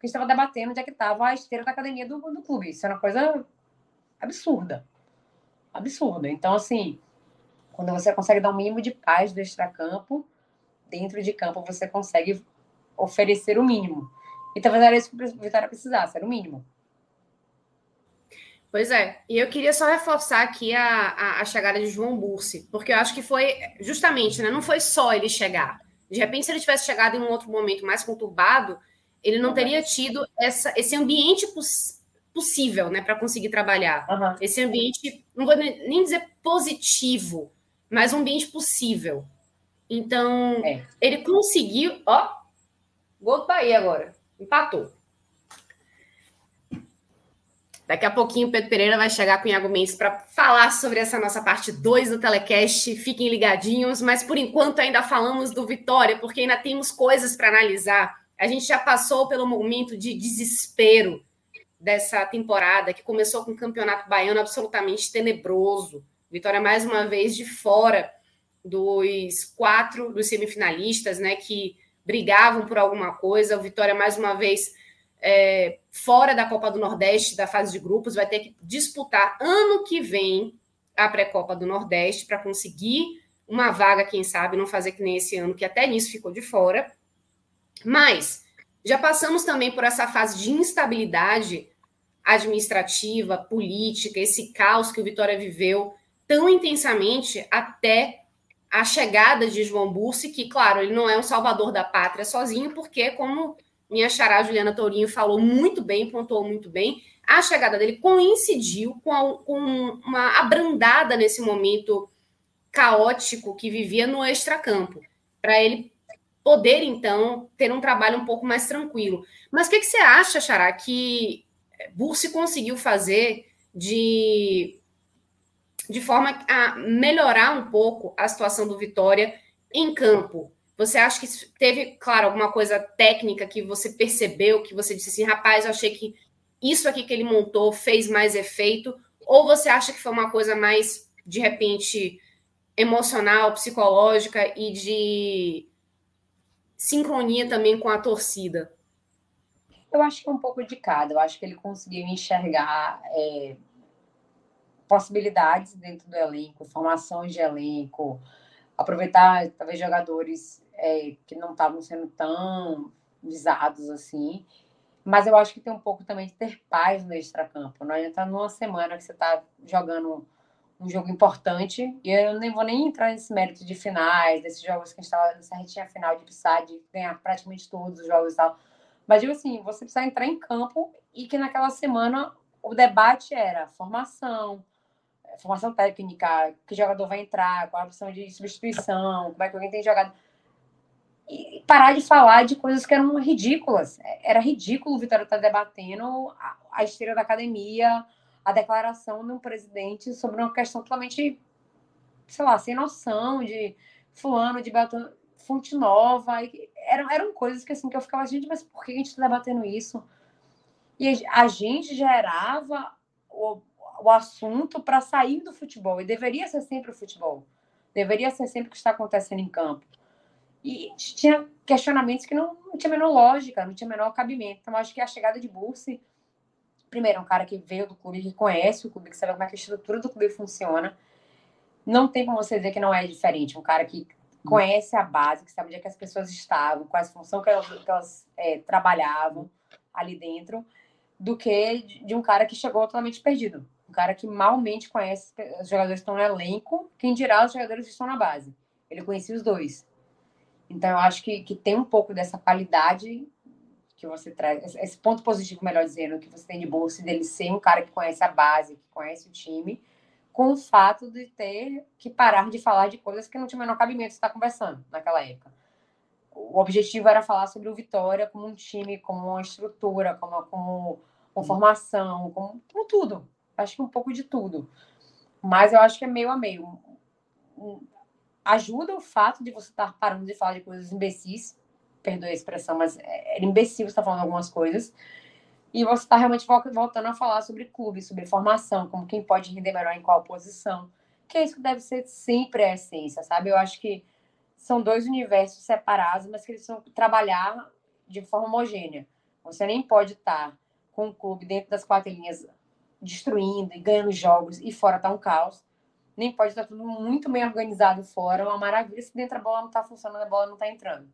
gente estava debatendo onde é que estava a esteira da academia do, do clube. Isso era uma coisa absurda. Absurda. Então, assim, quando você consegue dar um mínimo de paz do extracampo, dentro de campo você consegue oferecer o mínimo. E talvez era isso que o Vitória precisasse, era o mínimo. Pois é, e eu queria só reforçar aqui a, a, a, chegada de João Bursi, porque eu acho que foi justamente, né? Não foi só ele chegar. De repente, se ele tivesse chegado em um outro momento mais conturbado, ele não teria tido essa, esse ambiente poss possível, né, para conseguir trabalhar. Uhum. Esse ambiente, não vou nem dizer positivo, mas um ambiente possível. Então, é. ele conseguiu. Ó, gol do Bahia agora. Empatou. Daqui a pouquinho o Pedro Pereira vai chegar com o Iago Mendes para falar sobre essa nossa parte 2 do Telecast. Fiquem ligadinhos, mas por enquanto ainda falamos do Vitória, porque ainda temos coisas para analisar. A gente já passou pelo momento de desespero dessa temporada, que começou com o Campeonato Baiano absolutamente tenebroso. Vitória mais uma vez de fora dos quatro dos semifinalistas, né, que brigavam por alguma coisa. O Vitória mais uma vez é, fora da Copa do Nordeste, da fase de grupos, vai ter que disputar ano que vem a pré-copa do Nordeste para conseguir uma vaga, quem sabe, não fazer que nem esse ano, que até nisso ficou de fora. Mas já passamos também por essa fase de instabilidade administrativa, política, esse caos que o Vitória viveu tão intensamente até a chegada de João Bursi, que, claro, ele não é um salvador da pátria sozinho, porque, como minha xará Juliana Tourinho falou muito bem, pontuou muito bem, a chegada dele coincidiu com, a, com uma abrandada nesse momento caótico que vivia no extracampo, para ele poder, então, ter um trabalho um pouco mais tranquilo. Mas o que, que você acha, Xará, que Bursi conseguiu fazer de de forma a melhorar um pouco a situação do Vitória em campo. Você acha que teve, claro, alguma coisa técnica que você percebeu, que você disse assim, rapaz, eu achei que isso aqui que ele montou fez mais efeito? Ou você acha que foi uma coisa mais, de repente, emocional, psicológica e de sincronia também com a torcida? Eu acho que é um pouco de cada. Eu acho que ele conseguiu enxergar é, possibilidades dentro do elenco, formações de elenco, aproveitar talvez jogadores é, que não estavam sendo tão visados assim. Mas eu acho que tem um pouco também de ter paz no extracampo. Não está numa semana que você está jogando um jogo importante, e eu nem vou nem entrar nesse mérito de finais, desses jogos que a gente estava nessa retinha final de precisar de ganhar praticamente todos os jogos e tal. Mas digo assim, você precisa entrar em campo e que naquela semana o debate era formação, formação técnica, que jogador vai entrar, qual a opção de substituição, como é que alguém tem jogado. E parar de falar de coisas que eram ridículas. Era ridículo o Vitória estar tá debatendo a, a esteira da academia, a declaração de um presidente sobre uma questão totalmente, sei lá, sem noção de fulano, de Beltrano, fonte nova. Eram, eram coisas que assim que eu ficava, gente, mas por que a gente está debatendo isso? E a gente gerava o, o assunto para sair do futebol. E deveria ser sempre o futebol. Deveria ser sempre o que está acontecendo em campo. E tinha questionamentos que não, não tinha menor lógica, não tinha menor cabimento. Então, acho que a chegada de Bursi, primeiro, é um cara que veio do clube, que conhece o clube, que sabe como é que a estrutura do clube funciona. Não tem como você dizer que não é diferente. Um cara que conhece a base, que sabe onde é que as pessoas estavam, quais funções que elas, que elas é, trabalhavam ali dentro, do que de um cara que chegou totalmente perdido. Um cara que malmente conhece os jogadores que estão no elenco, quem dirá os jogadores que estão na base. Ele conhecia os dois. Então, eu acho que, que tem um pouco dessa qualidade que você traz, esse ponto positivo, melhor dizendo, que você tem de bolsa dele ser um cara que conhece a base, que conhece o time, com o fato de ter que parar de falar de coisas que não tinha o menor cabimento estar conversando naquela época. O objetivo era falar sobre o Vitória como um time, como uma estrutura, como, como uma formação, como, como tudo. Acho que um pouco de tudo. Mas eu acho que é meio a meio ajuda o fato de você estar parando de falar de coisas imbecis, perdoe a expressão, mas é, é imbecil estar falando algumas coisas, e você está realmente voltando a falar sobre clube, sobre formação, como quem pode render melhor em qual posição, que é isso que deve ser sempre a essência, sabe? Eu acho que são dois universos separados, mas que eles vão trabalhar de forma homogênea. Você nem pode estar com o clube dentro das quatro linhas destruindo e ganhando jogos e fora tá um caos nem pode estar tudo muito bem organizado fora, uma maravilha se dentro a bola não está funcionando, a bola não está entrando.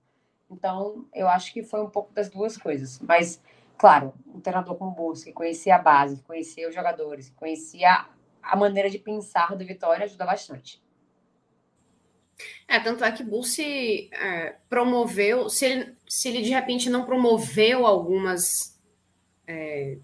Então, eu acho que foi um pouco das duas coisas. Mas, claro, um treinador como o Bolsa, que conhecia a base, que conhecia os jogadores, que conhecia a maneira de pensar do Vitória, ajuda bastante. É, tanto é que Bussi é, promoveu, se ele, se ele de repente não promoveu algumas é,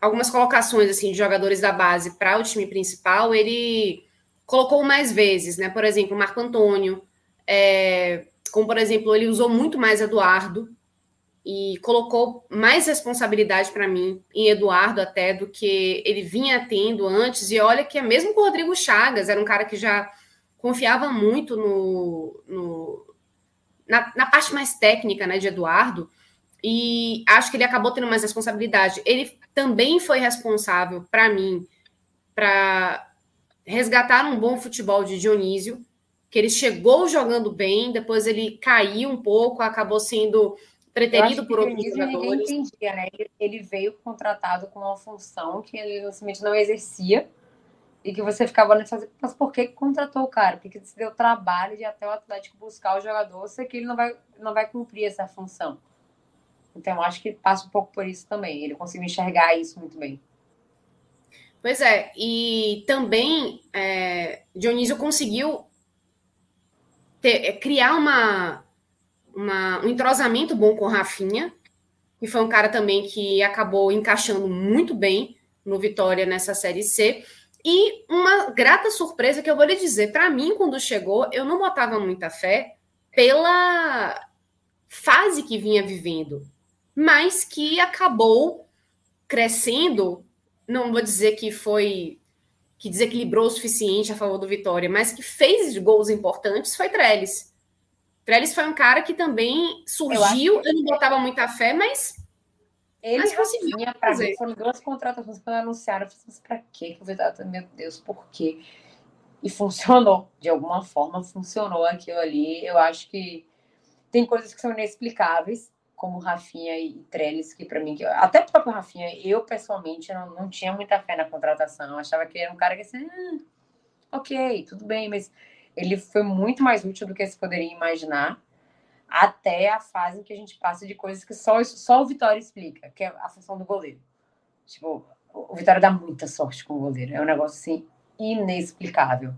algumas colocações assim de jogadores da base para o time principal, ele colocou mais vezes, né? Por exemplo, Marco Antônio, é, como por exemplo, ele usou muito mais Eduardo e colocou mais responsabilidade para mim em Eduardo até do que ele vinha tendo antes. E olha que é mesmo com o Rodrigo Chagas, era um cara que já confiava muito no, no na, na, parte mais técnica né, de Eduardo. E acho que ele acabou tendo mais responsabilidade. Ele também foi responsável, para mim, para resgatar um bom futebol de Dionísio, que ele chegou jogando bem, depois ele caiu um pouco, acabou sendo preterido por outros jogadores. Ninguém entendia, né? Ele, ele, veio contratado com uma função que ele simplesmente não exercia e que você ficava olhando e mas por que contratou o cara? Porque se deu trabalho de até o Atlético buscar o jogador, sei que ele não vai, não vai cumprir essa função. Então, acho que passa um pouco por isso também. Ele conseguiu enxergar isso muito bem. Pois é, e também é, Dionísio conseguiu ter, é, criar uma, uma, um entrosamento bom com o Rafinha, que foi um cara também que acabou encaixando muito bem no Vitória nessa Série C. E uma grata surpresa que eu vou lhe dizer, para mim, quando chegou, eu não botava muita fé pela fase que vinha vivendo mas que acabou crescendo. Não vou dizer que foi que desequilibrou o suficiente a favor do Vitória, mas que fez gols importantes foi Trellis. Trellis foi um cara que também surgiu, eu, eu não botava muita fé, mas ele mas conseguiu fazer. Mim, foram duas contratações quando anunciaram, eu falei, para quê que o Vitória, meu Deus, por quê? E (laughs) funcionou, de alguma forma funcionou aquilo ali. Eu acho que tem coisas que são inexplicáveis, como Rafinha e Trellis, que para mim, até o próprio Rafinha, eu pessoalmente não, não tinha muita fé na contratação. Eu achava que ele era um cara que assim, hum, ok, tudo bem, mas Ele foi muito mais útil do que se poderia imaginar, até a fase em que a gente passa de coisas que só, só o Vitória explica, que é a função do goleiro. Tipo, o Vitória dá muita sorte com o goleiro. É um negócio assim inexplicável.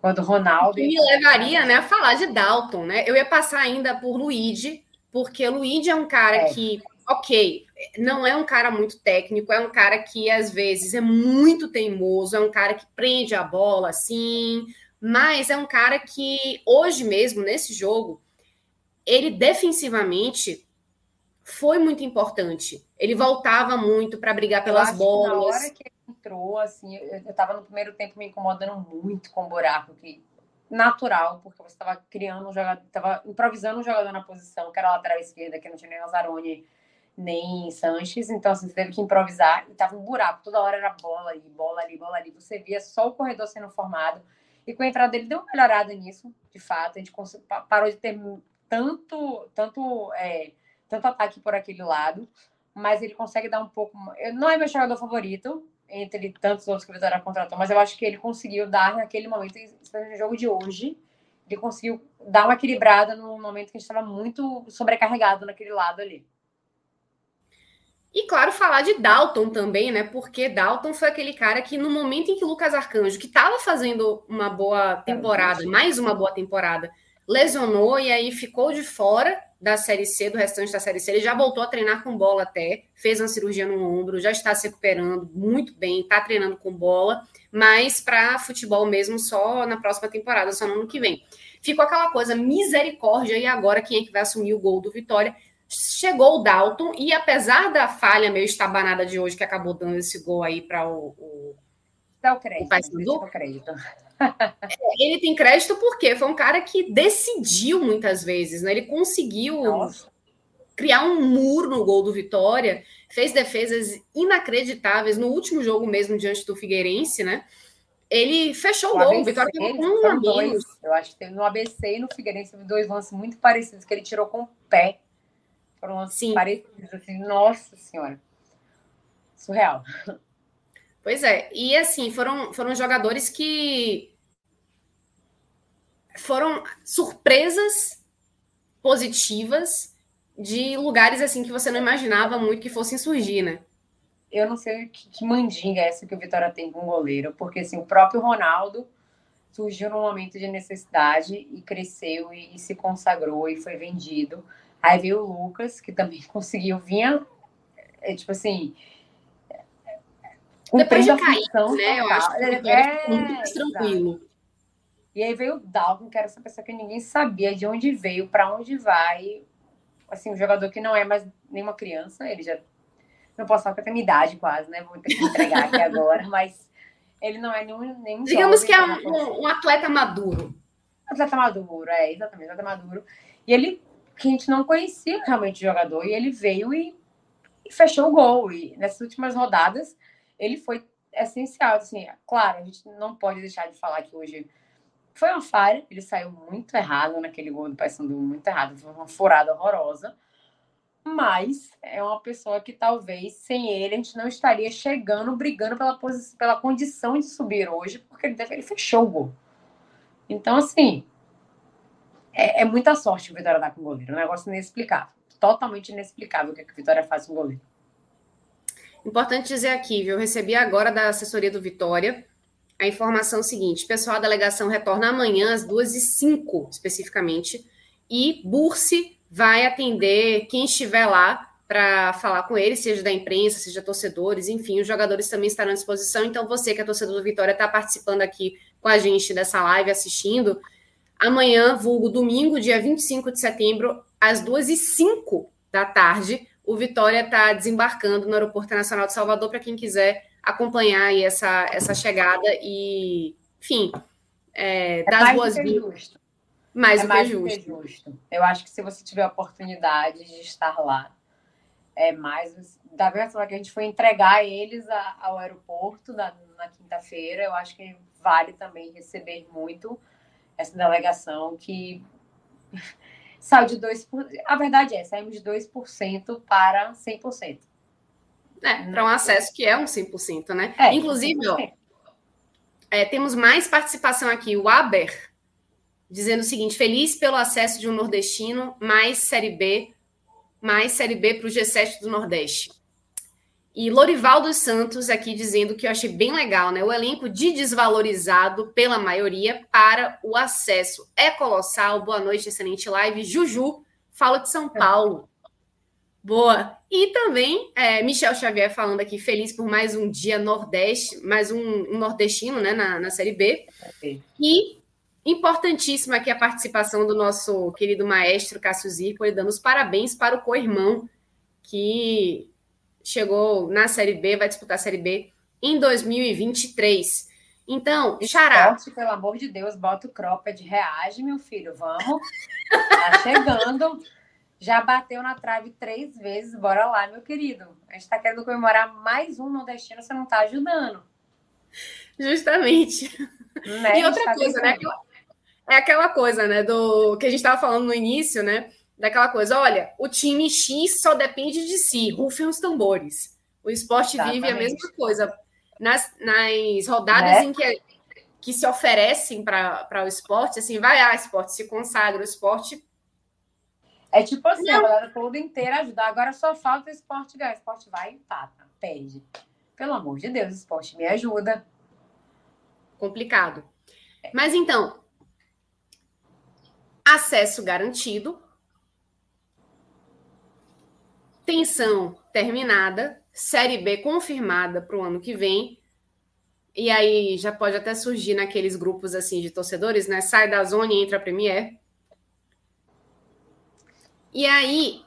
Quando o Ronaldo. E me levaria né, a falar de Dalton, né? Eu ia passar ainda por Luigi, porque o Luigi é um cara é. que, ok, não é um cara muito técnico, é um cara que às vezes é muito teimoso, é um cara que prende a bola assim, mas é um cara que hoje mesmo, nesse jogo, ele defensivamente foi muito importante. Ele voltava muito para brigar pelas bolas. na hora que ele entrou, assim, eu estava no primeiro tempo me incomodando muito com o buraco, que natural, porque você estava criando um jogador, estava improvisando um jogador na posição, que era lateral esquerda, que não tinha nem Lazarone nem Sanches, então assim, você teve que improvisar e tava um buraco, toda hora era bola ali, bola ali, bola ali, você via só o corredor sendo formado, e com a entrada dele deu uma melhorada nisso, de fato, a gente parou de ter tanto, tanto, é, tanto ataque por aquele lado, mas ele consegue dar um pouco. Não é meu jogador favorito, entre tantos outros que o Vitória contratou, mas eu acho que ele conseguiu dar naquele momento, no jogo de hoje, ele conseguiu dar uma equilibrada no momento que a gente estava muito sobrecarregado naquele lado ali. E claro, falar de Dalton também, né? Porque Dalton foi aquele cara que, no momento em que o Lucas Arcanjo, que estava fazendo uma boa temporada, mais uma boa temporada, lesionou e aí ficou de fora da Série C, do restante da Série C. Ele já voltou a treinar com bola até, fez uma cirurgia no ombro, já está se recuperando muito bem, está treinando com bola, mas para futebol mesmo só na próxima temporada, só no ano que vem. Ficou aquela coisa, misericórdia, e agora quem é que vai assumir o gol do Vitória? Chegou o Dalton, e apesar da falha meio estabanada de hoje, que acabou dando esse gol aí para o, o, Dá o crédito, o crédito. Ele tem crédito porque foi um cara que decidiu muitas vezes, né? Ele conseguiu Nossa. criar um muro no gol do Vitória, fez defesas inacreditáveis no último jogo mesmo diante do Figueirense, né? Ele fechou o, o gol, ABC, o Vitória um a menos. Eu acho que teve no ABC e no Figueirense teve dois lances muito parecidos que ele tirou com o pé. Foram lances Sim. parecidos, assim, nossa senhora. Surreal. Pois é, e assim, foram, foram jogadores que foram surpresas positivas de lugares assim que você não imaginava muito que fossem surgir, né? Eu não sei que, que mandinga é essa que o Vitória tem com o goleiro, porque assim, o próprio Ronaldo surgiu num momento de necessidade e cresceu e, e se consagrou e foi vendido. Aí veio o Lucas, que também (laughs) conseguiu, vinha, é, tipo assim, depois de cair, né? Eu acho que o é, muito mais tranquilo. E aí veio o Dalton, que era essa pessoa que ninguém sabia de onde veio, para onde vai. Assim, um jogador que não é mais nenhuma criança, ele já. Não posso falar que tem minha idade quase, né? Vou ter que entregar aqui agora, (laughs) mas ele não é nenhum. nenhum Digamos que é um, um, um, atleta maduro. Atleta maduro, é, exatamente, atleta maduro. E ele, que a gente não conhecia realmente o jogador, e ele veio e, e fechou o gol. E nessas últimas rodadas ele foi essencial. Assim, claro, a gente não pode deixar de falar que hoje foi uma falha, ele saiu muito errado naquele gol do Paysandu, muito errado, foi uma furada horrorosa. Mas é uma pessoa que talvez sem ele a gente não estaria chegando, brigando pela, posição, pela condição de subir hoje, porque ele, ele fechou o gol. Então, assim, é, é muita sorte o Vitória dar com o goleiro. É um negócio inexplicável. Totalmente inexplicável o que, é que o Vitória faz com o goleiro. Importante dizer aqui, viu? Eu recebi agora da assessoria do Vitória a informação seguinte: pessoal, a delegação retorna amanhã às duas e cinco, especificamente, e Burse vai atender quem estiver lá para falar com ele, seja da imprensa, seja torcedores, enfim, os jogadores também estarão à disposição. Então, você que é torcedor do Vitória, está participando aqui com a gente dessa live, assistindo. Amanhã, vulgo domingo, dia 25 de setembro, às duas e cinco da tarde, o Vitória está desembarcando no Aeroporto Internacional de Salvador para quem quiser acompanhar essa, essa chegada e, enfim, é, é dar as boas-vindas. Mais, é mais do que justo. Eu acho que se você tiver a oportunidade de estar lá, é mais da mesma forma que a gente foi entregar eles a, ao aeroporto na, na quinta-feira, eu acho que vale também receber muito essa delegação que saiu de 2%. A verdade é, saímos de 2% para 100%. É, para um acesso que é um 100%, né? É, Inclusive, ó, é, temos mais participação aqui. O Aber dizendo o seguinte: feliz pelo acesso de um nordestino, mais Série B, mais Série B para o G7 do Nordeste. E Lorival dos Santos aqui dizendo que eu achei bem legal, né? O elenco de desvalorizado pela maioria para o acesso. É colossal. Boa noite, excelente live. Juju, fala de São Paulo. Boa. E também é, Michel Xavier falando aqui, feliz por mais um dia Nordeste, mais um, um nordestino né, na, na Série B. E importantíssima aqui a participação do nosso querido maestro Cássio Zirco, dando os parabéns para o co-irmão que chegou na Série B, vai disputar a Série B em 2023. Então, Xará. Esporte, pelo amor de Deus, bota o cropped, reage, meu filho, vamos. Tá (laughs) chegando. Já bateu na trave três vezes, bora lá, meu querido. A gente está querendo comemorar mais um nordestino, você não está ajudando. Justamente. Né? E outra tá coisa, né? É aquela coisa, né, do que a gente estava falando no início, né? Daquela coisa, olha, o time X só depende de si, rufem os tambores. O esporte Exatamente. vive a mesma coisa. Nas, nas rodadas né? em que, que se oferecem para o esporte, assim, vai, ah, esporte se consagra, o esporte. É tipo assim, Não. a galera toda inteira ajudar. Agora só falta o esporte ganhar. O esporte vai e empata, perde. Pelo amor de Deus, o esporte me ajuda. Complicado. Mas então, acesso garantido, tensão terminada, Série B confirmada para o ano que vem. E aí já pode até surgir naqueles grupos assim de torcedores, né? Sai da zona e entra a Premier. E aí.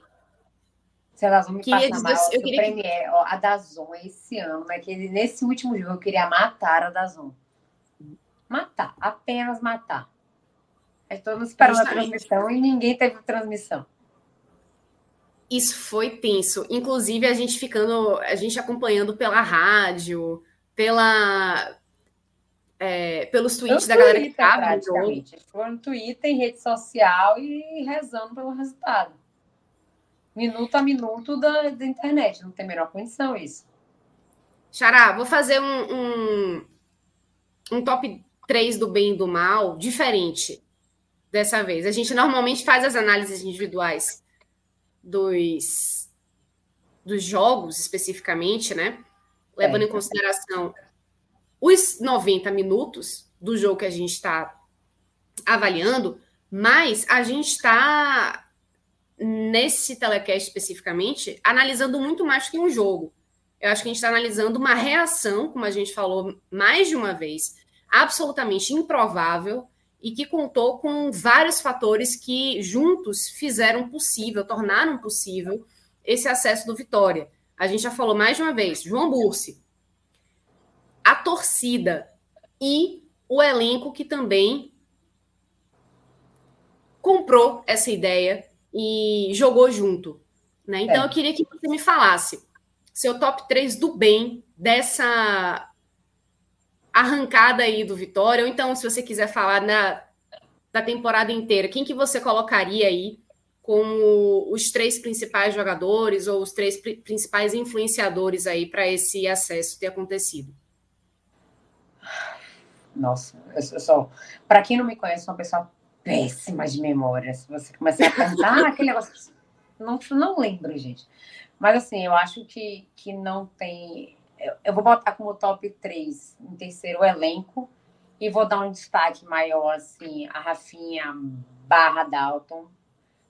Se a Dazon me queria dizer, mal, eu queria Premier, ó, a Dazon esse ano, mas que nesse último jogo eu queria matar a Dazon. Matar, apenas matar. Estamos esperando a transmissão e ninguém teve transmissão. Isso foi tenso. Inclusive, a gente ficando, a gente acompanhando pela rádio, pela. É, pelos tweets da galera que estava no jogo. No Twitter, em rede social e rezando pelo resultado. Minuto a minuto da, da internet. Não tem a menor condição isso. Xará, vou fazer um, um, um top 3 do bem e do mal diferente dessa vez. A gente normalmente faz as análises individuais dos, dos jogos especificamente, né? Levando é. em consideração os 90 minutos do jogo que a gente está avaliando, mas a gente está, nesse telecast especificamente, analisando muito mais que um jogo. Eu acho que a gente está analisando uma reação, como a gente falou mais de uma vez, absolutamente improvável e que contou com vários fatores que juntos fizeram possível, tornaram possível esse acesso do Vitória. A gente já falou mais de uma vez, João Bursi, a torcida e o elenco que também comprou essa ideia e jogou junto. Né? Então, é. eu queria que você me falasse seu top 3 do bem dessa arrancada aí do Vitória, ou então, se você quiser falar na, da temporada inteira, quem que você colocaria aí como os três principais jogadores ou os três principais influenciadores aí para esse acesso ter acontecido? Nossa, eu sou, para quem não me conhece, sou uma pessoa péssima de memória. Se você começar a cantar ah, (laughs) aquele negócio, não, não lembro, gente. Mas assim, eu acho que, que não tem eu vou botar como top 3 em terceiro elenco e vou dar um destaque maior, assim, a Rafinha barra Dalton.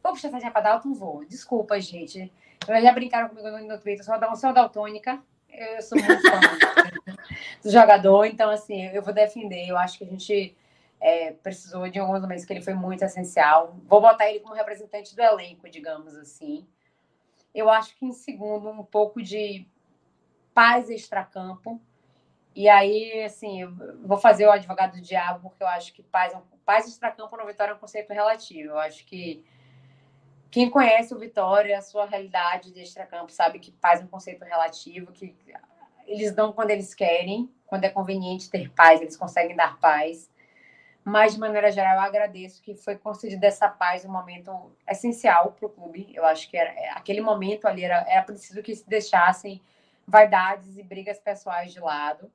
Vou puxar essa para Dalton? Vou. Desculpa, gente. Já brincaram comigo no, Twitter, sou, sou daltônica. Eu sou muito fã (laughs) do jogador, então, assim, eu vou defender. Eu acho que a gente é, precisou de alguns momentos que ele foi muito essencial. Vou botar ele como representante do elenco, digamos assim. Eu acho que em segundo, um pouco de paz extracampo. E aí, assim, eu vou fazer o advogado do diabo, porque eu acho que paz, paz extracampo no Vitória é um conceito relativo. Eu acho que quem conhece o Vitória, a sua realidade de extracampo, sabe que paz é um conceito relativo, que eles dão quando eles querem, quando é conveniente ter paz, eles conseguem dar paz. Mas, de maneira geral, eu agradeço que foi concedido essa paz um momento essencial para o clube. Eu acho que era, aquele momento ali era, era preciso que se deixassem vaidades e brigas pessoais de lado.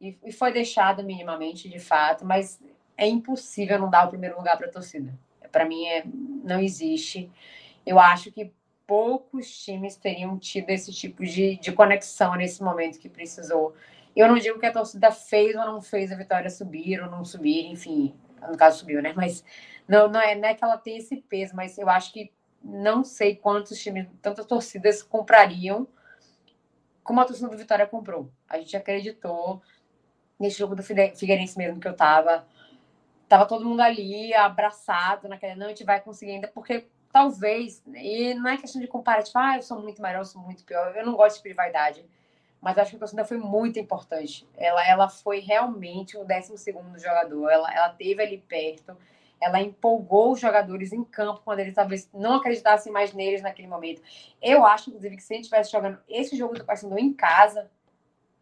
E, e foi deixado minimamente, de fato, mas é impossível não dar o primeiro lugar para a torcida. Para mim, é, não existe. Eu acho que poucos times teriam tido esse tipo de, de conexão nesse momento que precisou. Eu não digo que a torcida fez ou não fez a vitória subir ou não subir, enfim, no caso subiu, né? Mas não, não, é, não é que ela tem esse peso, mas eu acho que não sei quantos times, tantas torcidas comprariam como a torcida do Vitória comprou. A gente acreditou nesse jogo do Figueirense mesmo que eu tava. Tava todo mundo ali, abraçado naquela. Não, a gente vai conseguir ainda, porque talvez, e não é questão de comparar, tipo, ah, eu sou muito melhor, eu sou muito pior. Eu não gosto de rivalidade. Mas acho que a torcida foi muito importante. Ela, ela foi realmente o 12 segundo jogador. Ela, ela teve ali perto ela empolgou os jogadores em campo quando eles talvez não acreditassem mais neles naquele momento. Eu acho, inclusive, que se a gente estivesse jogando esse jogo do Paysandu em casa,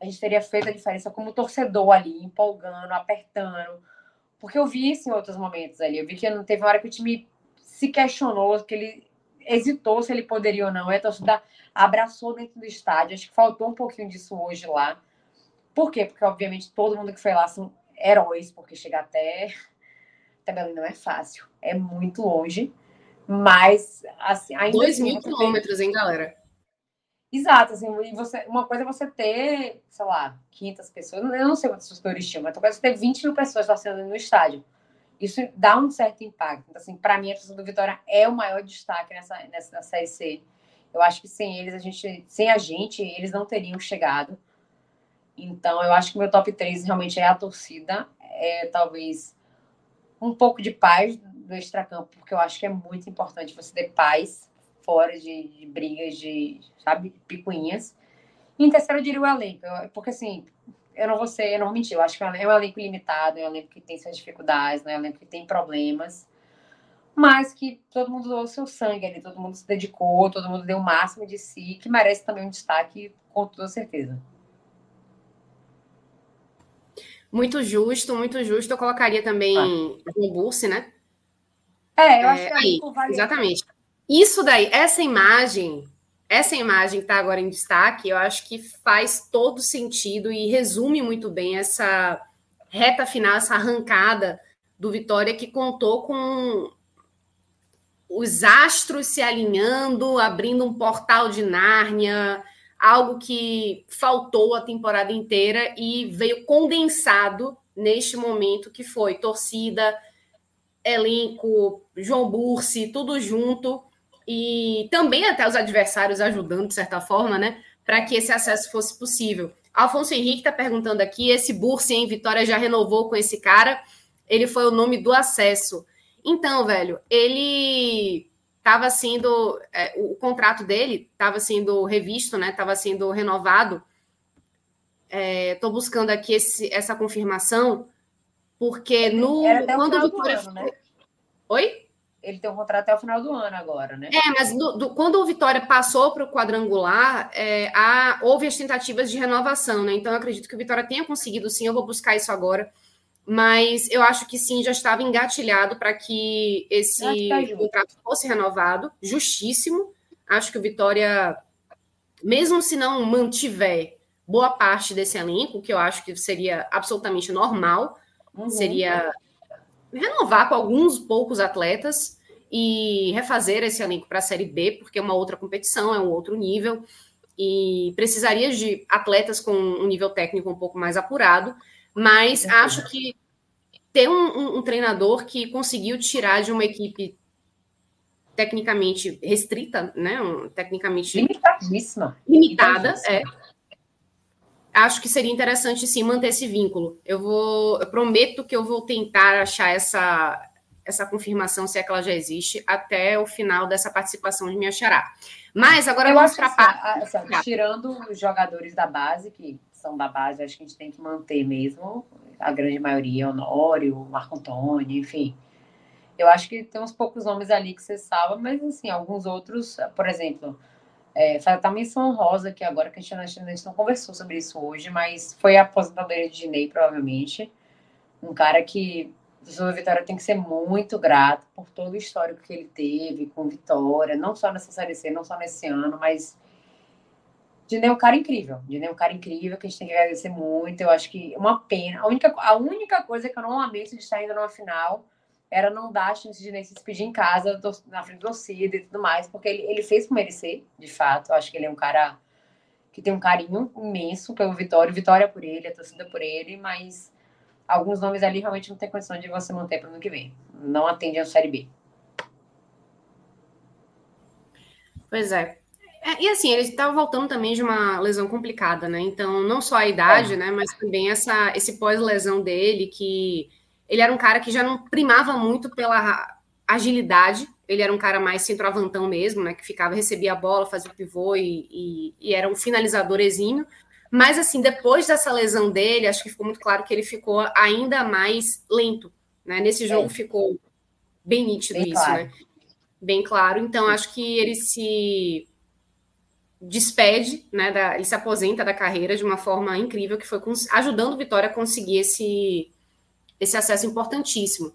a gente teria feito a diferença como torcedor ali, empolgando, apertando. Porque eu vi isso em outros momentos ali. Eu vi que não teve uma hora que o time se questionou, que ele hesitou se ele poderia ou não. E a torcida abraçou dentro do estádio. Acho que faltou um pouquinho disso hoje lá. Por quê? Porque, obviamente, todo mundo que foi lá são heróis, porque chegar até Itabelém não é fácil, é muito longe, mas assim, ainda Dois assim, mil quilômetros, tem... hein, galera? Exato, assim, e você, uma coisa é você ter, sei lá, 500 pessoas, eu não sei quantas torcedores tinham, mas coisa é você ter 20 mil pessoas torcendo no estádio. Isso dá um certo impacto. Então, assim, para mim, a torcida do Vitória é o maior destaque nessa, nessa Série C. Eu acho que sem eles, a gente, sem a gente, eles não teriam chegado. Então, eu acho que o meu top 3 realmente é a torcida. É talvez um pouco de paz do extracampo, porque eu acho que é muito importante você ter paz fora de, de brigas, de, sabe, picuinhas. E em terceiro, eu diria o elenco, porque assim, eu não vou ser, eu não vou mentir, eu acho que é um elenco limitado, é um elenco que tem suas dificuldades, é um elenco que tem problemas, mas que todo mundo doou seu sangue ali, todo mundo se dedicou, todo mundo deu o máximo de si, que merece também um destaque, com toda certeza. Muito justo, muito justo. Eu colocaria também ah. João Bursi, né? É, eu acho é, que aí, vale Exatamente. Isso daí, essa imagem, essa imagem que está agora em destaque, eu acho que faz todo sentido e resume muito bem essa reta final, essa arrancada do Vitória que contou com os astros se alinhando, abrindo um portal de Nárnia, algo que faltou a temporada inteira e veio condensado neste momento que foi torcida, elenco, João Bursi, tudo junto e também até os adversários ajudando de certa forma, né, para que esse acesso fosse possível. Alfonso Henrique está perguntando aqui, esse Bursi em Vitória já renovou com esse cara? Ele foi o nome do acesso. Então, velho, ele estava sendo é, o contrato dele estava sendo revisto, né? Estava sendo renovado. Estou é, buscando aqui esse, essa confirmação porque no quando o Vitória ano, né? Oi? Ele tem um contrato até o final do ano agora, né? É, mas do, do, quando o Vitória passou para o quadrangular, é, há, houve as tentativas de renovação, né? Então eu acredito que o Vitória tenha conseguido sim. Eu vou buscar isso agora mas eu acho que sim, já estava engatilhado para que esse tá contrato fosse renovado, justíssimo. Acho que o Vitória, mesmo se não mantiver boa parte desse elenco, que eu acho que seria absolutamente normal, uhum. seria renovar com alguns poucos atletas e refazer esse elenco para a Série B, porque é uma outra competição, é um outro nível, e precisaria de atletas com um nível técnico um pouco mais apurado mas é acho que ter um, um, um, treinador que conseguiu tirar de uma equipe tecnicamente restrita, né? Um, tecnicamente limitadíssima, limitada, é. Acho que seria interessante sim manter esse vínculo. Eu vou, eu prometo que eu vou tentar achar essa essa confirmação, se é que ela já existe, até o final dessa participação de minha xará. Mas agora eu vamos para a assim, Tirando os jogadores da base, que são da base, acho que a gente tem que manter mesmo, a grande maioria, Honório, Marco Antônio, enfim. Eu acho que tem uns poucos nomes ali que você salva, mas assim, alguns outros, por exemplo, é, a menção honrosa que agora que a gente, a gente não conversou sobre isso hoje, mas foi a aposentadoria de Dinei, provavelmente. Um cara que o Silvio Vitória tem que ser muito grato por todo o histórico que ele teve com Vitória, não só nessa Série C, não só nesse ano, mas Dinei é um cara incrível. Dinei é um cara incrível que a gente tem que agradecer muito. Eu acho que uma pena. A única, a única coisa que eu não lamento de estar indo numa final era não dar a chance de se despedir em casa, na frente do torcida e tudo mais, porque ele, ele fez por merecer, de fato. Eu acho que ele é um cara que tem um carinho imenso pelo Vitória. Vitória por ele, a torcida por ele, mas alguns nomes ali realmente não tem condição de você manter para o ano que vem. Não atende a Série B. Pois é. É. E assim, ele estava voltando também de uma lesão complicada, né? Então, não só a idade, é. né? Mas também essa, esse pós-lesão dele, que ele era um cara que já não primava muito pela agilidade, ele era um cara mais centroavantão mesmo, né? Que ficava, recebia a bola, fazia o pivô e, e, e, era um finalizador exímio. Mas, assim, depois dessa lesão dele, acho que ficou muito claro que ele ficou ainda mais lento, né? Nesse jogo é. ficou bem nítido bem isso, claro. né? Bem claro. Então, acho que ele se despede, né? Da, ele se aposenta da carreira de uma forma incrível, que foi ajudando o Vitória a conseguir esse, esse acesso importantíssimo.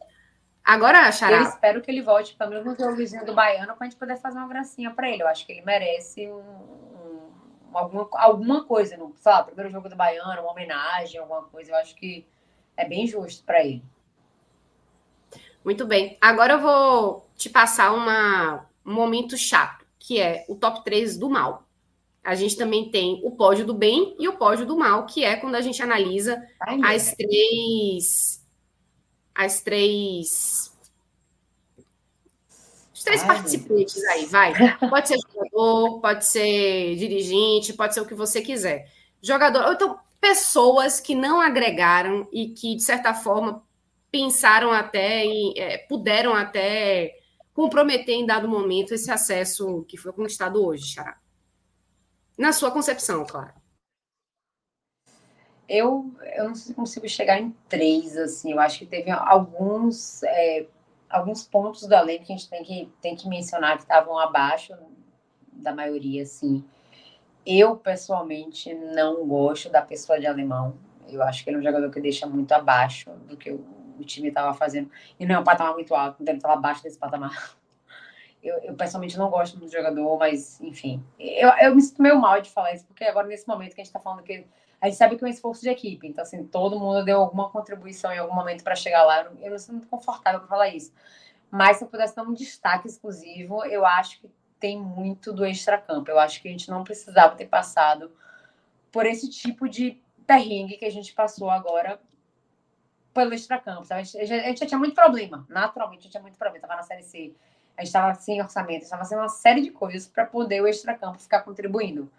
Agora, Xará... Eu espero que ele volte pelo menos no vizinho do Baiano para a gente poder fazer uma gracinha para ele. Eu acho que ele merece um, um, alguma, alguma coisa, no, sei lá, primeiro jogo do Baiano, uma homenagem, alguma coisa. Eu acho que é bem justo para ele. Muito bem. Agora eu vou te passar uma, um momento chato, que é o top 3 do mal. A gente também tem o pódio do bem e o pódio do mal, que é quando a gente analisa Ai, as três as três. Os três Ai, participantes aí, vai. Pode ser jogador, pode ser dirigente, pode ser o que você quiser. Jogador, ou então pessoas que não agregaram e que, de certa forma, pensaram até e é, puderam até comprometer em dado momento esse acesso que foi conquistado hoje, Xará. Na sua concepção, claro. Eu, eu não consigo chegar em três, assim. Eu acho que teve alguns, é, alguns pontos da lei que a gente tem que, tem que mencionar que estavam abaixo da maioria, assim. Eu, pessoalmente, não gosto da pessoa de alemão. Eu acho que ele é um jogador que deixa muito abaixo do que o, o time estava fazendo. E não é um patamar muito alto, então ele estava abaixo desse patamar. Eu, eu, pessoalmente não gosto do jogador, mas enfim. Eu, eu me sinto meio mal de falar isso, porque agora, nesse momento que a gente está falando que a gente sabe que é um esforço de equipe, então, assim, todo mundo deu alguma contribuição em algum momento para chegar lá. Eu eu não sinto muito confortável para falar isso. Mas se eu pudesse dar um destaque exclusivo, eu acho que tem muito do extracampo. Eu acho que a gente não precisava ter passado por esse tipo de perrengue que a gente passou agora pelo extracampo. Sabe? A, gente, a gente já tinha muito problema, naturalmente, a gente tinha muito problema. Estava na Série C, a gente estava sem orçamento, estava fazendo uma série de coisas para poder o extracampo ficar contribuindo.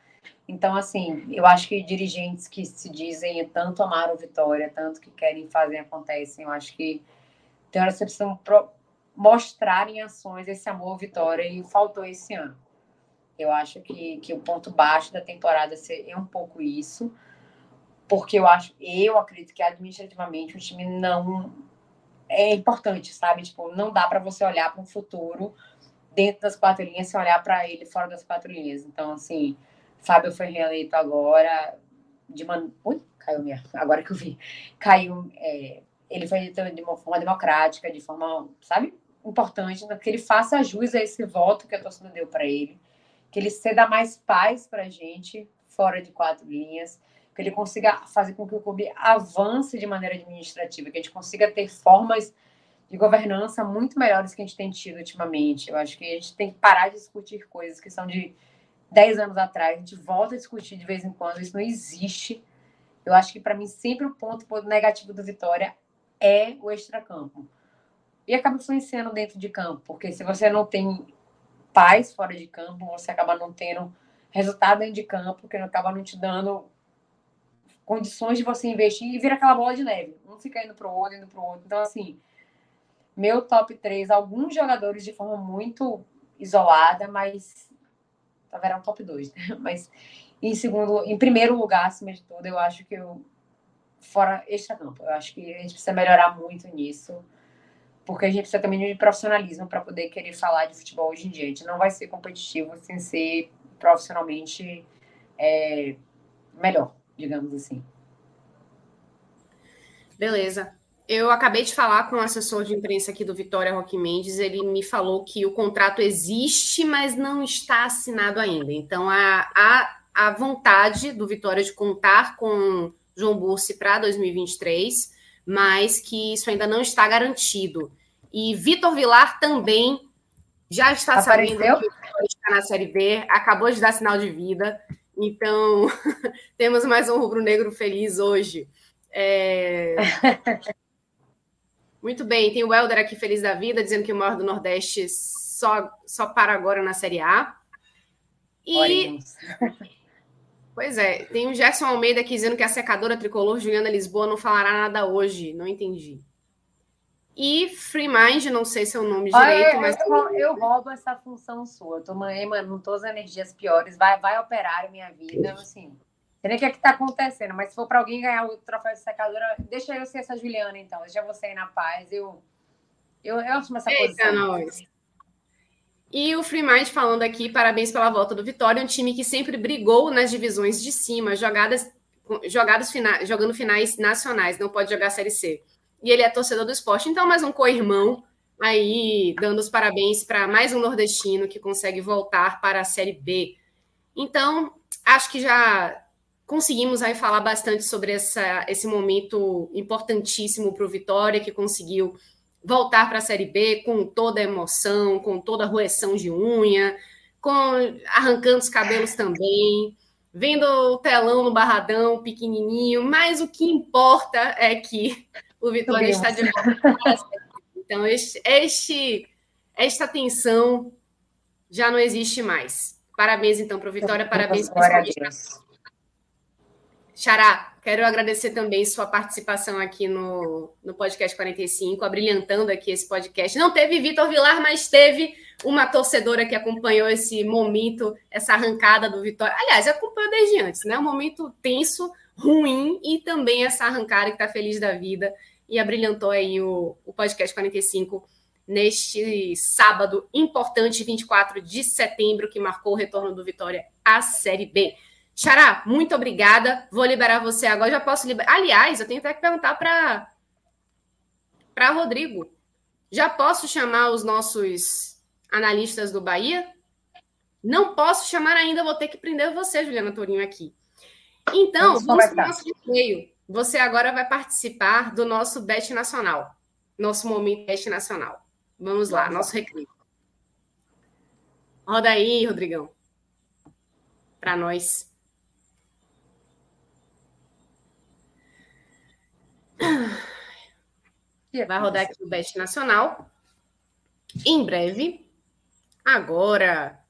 Então, assim, eu acho que dirigentes que se dizem tanto amar o Vitória, tanto que querem fazer acontecem, eu acho que tem hora que você precisa mostrar em ações esse amor Vitória e faltou esse ano. Eu acho que, que o ponto baixo da temporada é um pouco isso, porque eu acho, eu acredito que administrativamente o time não é importante, sabe? Tipo, não dá para você olhar para um futuro dentro das quatro linhas sem olhar para ele fora das quatro linhas. Então, assim, Fábio foi reeleito agora de uma. Ui, caiu minha. Agora que eu vi. Caiu. É, ele foi eleito de uma forma democrática, de forma, sabe, importante, que ele faça jus a esse voto que a torcida deu para ele, que ele ceda mais paz para a gente fora de quatro linhas, que ele consiga fazer com que o clube avance de maneira administrativa, que a gente consiga ter formas de governança muito melhores que a gente tem tido ultimamente. Eu acho que a gente tem que parar de discutir coisas que são de 10 anos atrás, a gente volta a discutir de vez em quando, isso não existe. Eu acho que para mim sempre o ponto negativo do Vitória é o extracampo. E acaba influenciando dentro de campo, porque se você não tem paz fora de campo, você acaba não tendo resultado dentro de campo, que acaba não te dando condições de você investir e vira aquela bola de neve. Um fica indo para o outro, indo para o outro. Então, assim, meu top 3, alguns jogadores de forma muito isolada, mas Taverão um top 2, né? (laughs) Mas em segundo, em primeiro lugar, acima de tudo, eu acho que eu fora extra-campo. Eu acho que a gente precisa melhorar muito nisso, porque a gente precisa também de profissionalismo para poder querer falar de futebol hoje em dia. A gente não vai ser competitivo sem ser profissionalmente é, melhor, digamos assim. Beleza. Eu acabei de falar com o assessor de imprensa aqui do Vitória Roque Mendes. Ele me falou que o contrato existe, mas não está assinado ainda. Então, a, a a vontade do Vitória de contar com João Bursi para 2023, mas que isso ainda não está garantido. E Vitor Vilar também já está Apareceu? sabendo que está na Série B, acabou de dar sinal de vida. Então, (laughs) temos mais um rubro-negro feliz hoje. É... (laughs) Muito bem, tem o Helder aqui feliz da vida, dizendo que o maior do Nordeste só, só para agora na Série A. E. Pois é, tem o Gerson Almeida aqui dizendo que a secadora tricolor Juliana Lisboa não falará nada hoje. Não entendi. E Free Mind, não sei se é o nome direito, eu, mas. Eu, eu, roubo essa função sua. Eu tô mano, todas as energias piores. Vai, vai operar minha vida. Assim, sei nem o que é que tá acontecendo, mas se for para alguém ganhar o troféu de secadora, deixa eu ser essa Juliana, então. Deixa você ir na paz. Eu, eu, eu amo essa Eita, posição. Nós. E o Free Mind falando aqui, parabéns pela volta do Vitória, um time que sempre brigou nas divisões de cima, jogadas, jogadas fina, jogando finais nacionais, não pode jogar Série C. E ele é torcedor do esporte, então mais um co-irmão aí dando os parabéns para mais um nordestino que consegue voltar para a Série B. Então, acho que já conseguimos aí falar bastante sobre essa, esse momento importantíssimo para o Vitória, que conseguiu voltar para a Série B com toda a emoção, com toda a roeção de unha, com arrancando os cabelos também, vendo o telão no barradão pequenininho, mas o que importa é que o Vitória está de volta. Então, este, este, esta tensão já não existe mais. Parabéns, então, para o Vitória, parabéns para o Xará, Quero agradecer também sua participação aqui no, no podcast 45, abrilhantando aqui esse podcast. Não teve Vitor Vilar, mas teve uma torcedora que acompanhou esse momento, essa arrancada do Vitória. Aliás, acompanhou desde antes, né? Um momento tenso, ruim, e também essa arrancada que está feliz da vida e abrilhantou aí o, o podcast 45 neste sábado importante, 24 de setembro, que marcou o retorno do Vitória à Série B. Xará, muito obrigada. Vou liberar você agora. Já posso liberar. Aliás, eu tenho até que perguntar para para Rodrigo. Já posso chamar os nossos analistas do Bahia? Não posso chamar ainda, vou ter que prender você, Juliana Torinho, aqui. Então, vamos para o nosso e Você agora vai participar do nosso Bet Nacional. Nosso momento Bet Nacional. Vamos lá, nosso recreio. Roda aí, Rodrigão. Para nós. Vai rodar aqui o Best Nacional. Em breve. Agora.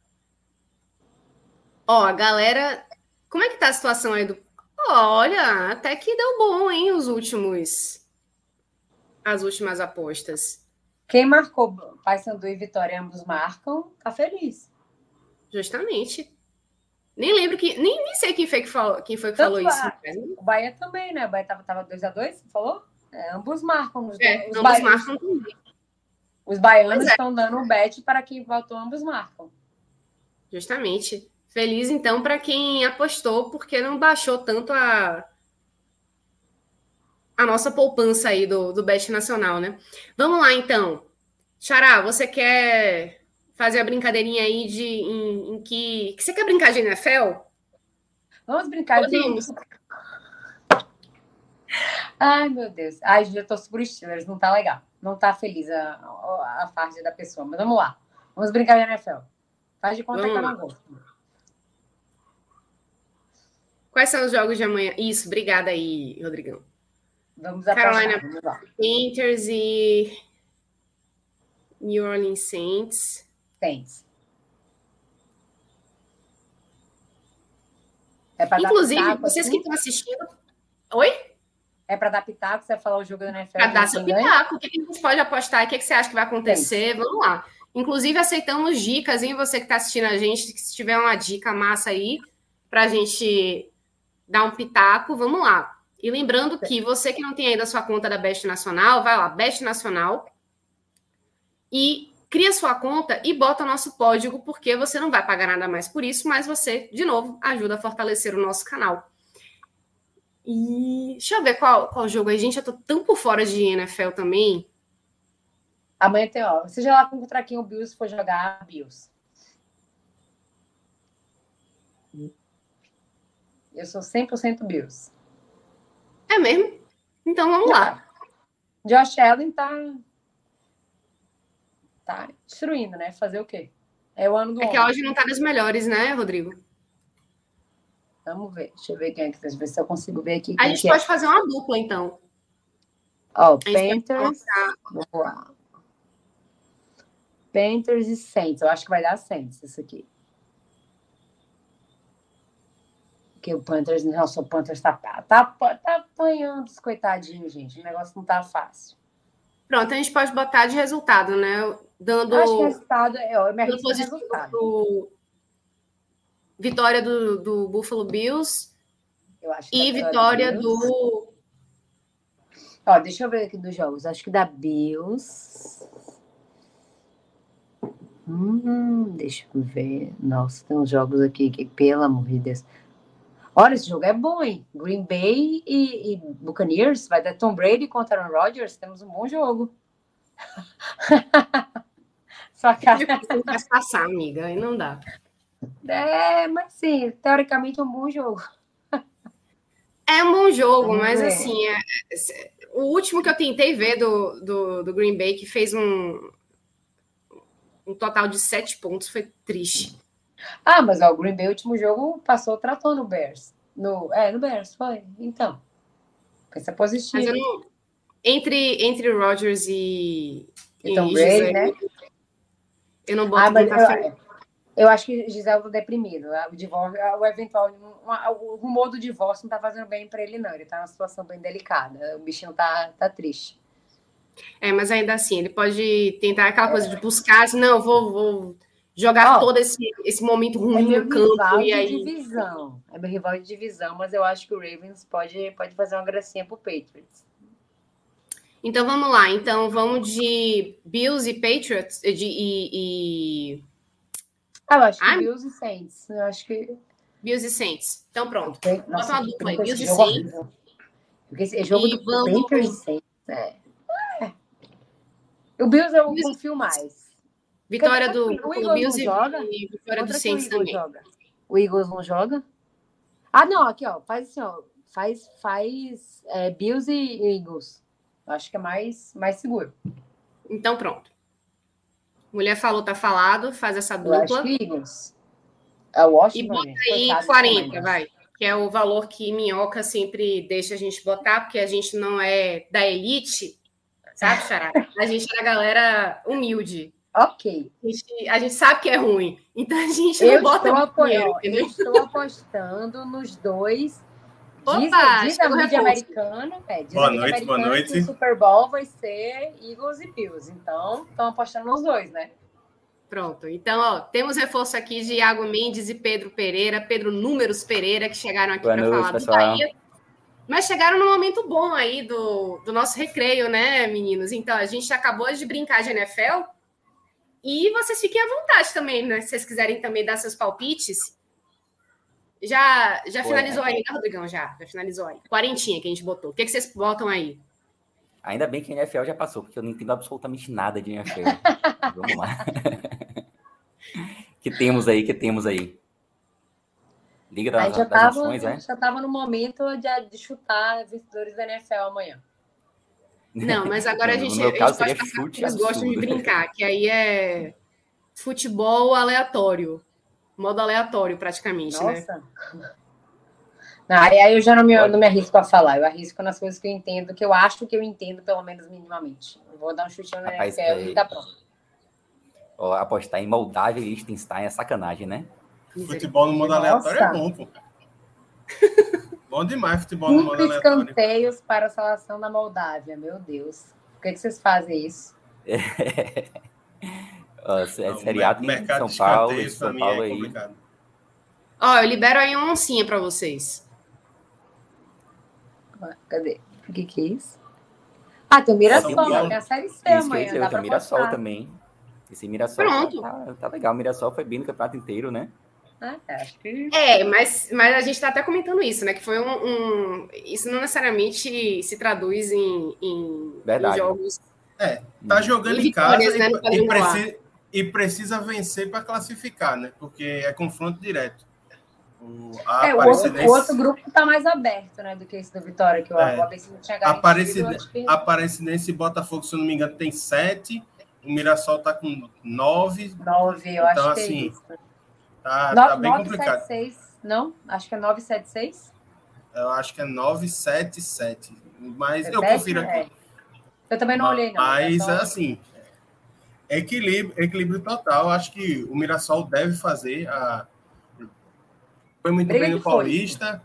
Ó, a galera. Como é que tá a situação aí do. Olha, até que deu bom, hein, os últimos. As últimas apostas. Quem marcou Paysandu e Vitória, ambos marcam, tá feliz. Justamente. Nem lembro que. Nem, nem sei quem foi que falou, quem foi que falou isso. O Bahia também, né? O Bahia tava 2x2, você falou? É, ambos marcam. Os, é, os ambos baianos, marcam também. Os baianos é. estão dando o bet para quem votou, ambos marcam. Justamente. Feliz, então, para quem apostou, porque não baixou tanto a, a nossa poupança aí do, do Bet Nacional, né? Vamos lá, então. Xará, você quer fazer a brincadeirinha aí de em, em que, que. Você quer brincar de NFL? Vamos brincar Podemos. de. Ai, meu Deus. Ai, já tô por Steelers, não tá legal. Não tá feliz a, a, a fase da pessoa. Mas vamos lá. Vamos brincar de NFL. Faz de conta vamos que eu não gosto. Quais são os jogos de amanhã? Isso, obrigada aí, Rodrigão. Vamos Carolina Panthers e New Orleans Saints. Saints. É Inclusive, vocês assim? que estão assistindo. Oi? É para dar pitaco, você vai falar o jogo da NFL. Para dar seu pitaco. O que a gente pode apostar? O que você acha que vai acontecer? Vamos lá. Inclusive, aceitamos dicas, hein? Você que está assistindo a gente, se tiver uma dica massa aí, para a gente dar um pitaco, vamos lá. E lembrando que você que não tem ainda a sua conta da Best Nacional, vai lá, Best Nacional, e cria sua conta e bota nosso código, porque você não vai pagar nada mais por isso, mas você, de novo, ajuda a fortalecer o nosso canal. E deixa eu ver qual, qual jogo aí, gente. Eu tô tão por fora de NFL também. Amanhã tem, ó. Seja lá quem o Bills for jogar, Bills. Eu sou 100% Bills. É mesmo? Então vamos lá. Josh Allen tá tá destruindo, né? Fazer o quê? É o ano do É que hoje não tá das melhores, né, Rodrigo? Vamos ver. Deixa eu ver quem é que tá. Deixa eu ver se eu consigo ver aqui. A gente pode é. fazer uma dupla, então. Ó, oh, Panthers. Vamos lá. Panthers e Saints. Eu acho que vai dar Saints isso aqui. Porque o Panthers, nossa, o Panthers tá, tá, tá apanhando os coitadinhos, gente. O negócio não tá fácil. Pronto, a gente pode botar de resultado, né? Dando. Acho que resultado é, eu me resultado. Do... Vitória do, do Buffalo Bills. Eu acho e vitória do. Ó, deixa eu ver aqui dos jogos. Acho que da Bills. Hum, deixa eu ver. Nossa, tem uns jogos aqui que, pelo amor de Deus. Olha, esse jogo é bom, hein? Green Bay e, e Buccaneers. Vai dar Tom Brady contra Aaron Rodgers. Temos um bom jogo. (laughs) Só que não vai passar, amiga. Aí não dá. É, mas sim, teoricamente é um bom jogo. É um bom jogo, mas assim, é, é, o último que eu tentei ver do, do, do Green Bay, que fez um, um total de sete pontos, foi triste. Ah, mas ó, o Green Bay, o último jogo, passou, tratou no Bears. No, é, no Bears, foi. Então. Pensa positivo. Não, entre, entre Rodgers e. Então, e Brady, né? Eu não boto ah, mas, eu, eu acho que Gisele tá deprimido. O, divórcio, o eventual. O rumor do divórcio não tá fazendo bem para ele, não. Ele tá numa situação bem delicada. O bichinho tá, tá triste. É, mas ainda assim, ele pode tentar aquela coisa de buscar, assim, não, vou, vou jogar oh, todo esse, esse momento ruim é no campo. e aí... divisão. É meu rival de divisão, mas eu acho que o Ravens pode, pode fazer uma gracinha pro Patriots. Então vamos lá. Então vamos de Bills e Patriots de, e, e... Ah, eu acho que ah, Bills e Saints. Eu acho que. Bills e Saints. Então pronto. Bota uma dupla aí. Bills e Saints. Porque esse jogo e do vamos... Patriots e Saints. É. é. O Bills eu Bills... confio mais. Vitória do, do Bills e, joga? vitória do Saints também. Joga? O Eagles não joga? Ah, não, aqui, ó. Faz assim, ó. Faz, faz é, Bills e Eagles. Acho que é mais, mais seguro. Então, pronto. Mulher falou, tá falado, faz essa dupla. Eu acho que Eagles. É o Washington. E bota aí 40, vai. Que é o valor que Minhoca sempre deixa a gente botar, porque a gente não é da elite, sabe, Xará? A gente é a galera humilde. Ok. A gente, a gente, sabe que é ruim. Então a gente não eu bota estou apoiando, Eu estou apostando nos dois. Opa, diz, diz a mídia americana. É, boa noite, boa noite. o Super Bowl vai ser Eagles e Bills. Então, estão apostando nos dois, né? Pronto. Então, ó, temos reforço aqui de Iago Mendes e Pedro Pereira, Pedro Números Pereira, que chegaram aqui para falar pessoal. do Bahia. Mas chegaram num momento bom aí do, do nosso recreio, né, meninos? Então, a gente acabou de brincar de NFL e vocês fiquem à vontade também, né? Se vocês quiserem também dar seus palpites. Já, já finalizou aí, né, Rodrigão? Já, já finalizou aí. Quarentinha que a gente botou. O que, que vocês botam aí? Ainda bem que a NFL já passou, porque eu não entendo absolutamente nada de NFL. (laughs) Vamos lá. que temos aí, que temos aí? Liga das, já das tava, nações, é? Já estava no momento de, de chutar vencedores da NFL amanhã. Não, mas agora a gente, no meu caso, a gente pode passar eles gostam de brincar, que aí é futebol aleatório. Modo aleatório, praticamente, né? Nossa. né? Não, aí eu já não me, não me arrisco a falar, eu arrisco nas coisas que eu entendo, que eu acho que eu entendo, pelo menos minimamente. Eu vou dar um chute no Rapaz, NFL é... e tá pronto. Ó, apostar em Moldávia e Liechtenstein é sacanagem, né? Futebol no modo aleatório é bom, pô. (laughs) Bom demais futebol no modo aleatório. escanteios para a seleção da Moldávia, meu Deus. Por que, que vocês fazem isso? É. (laughs) Ó, é seriado em São Paulo, São Paulo é aí. Ó, eu libero aí uma oncinha para vocês. Cadê? O que, que é isso? Ah, tem o Mirassol, tem a Série C isso, amanhã. Dá tem o Mirassol também. Esse Mirassol Pronto. Tá, tá, legal. O Mirassol foi bem no campeonato inteiro, né? É, mas, mas a gente está até comentando isso, né? Que foi um, um, Isso não necessariamente se traduz em, em, em jogos. É, tá jogando em, em casa né, e, e, precisa, e, precisa, vencer para classificar, né? Porque é confronto direto. O, é, o, outro, o outro grupo está mais aberto, né, do que esse do Vitória, que o, é. ABC não. Aparecidense, que... Aparecidense e Botafogo, se eu não me engano, tem sete. O Mirassol está com nove. Nove, eu então, acho assim, que é isso. Tá, no, tá bem 9, complicado. 7, 6, não? Acho que é 976. Eu acho que é 977. Mas é eu confiro aqui. É. Eu também não olhei, não. Mas, é só... assim, equilíbrio, equilíbrio total. Acho que o Mirassol deve fazer a foi muito Briga bem no Paulista.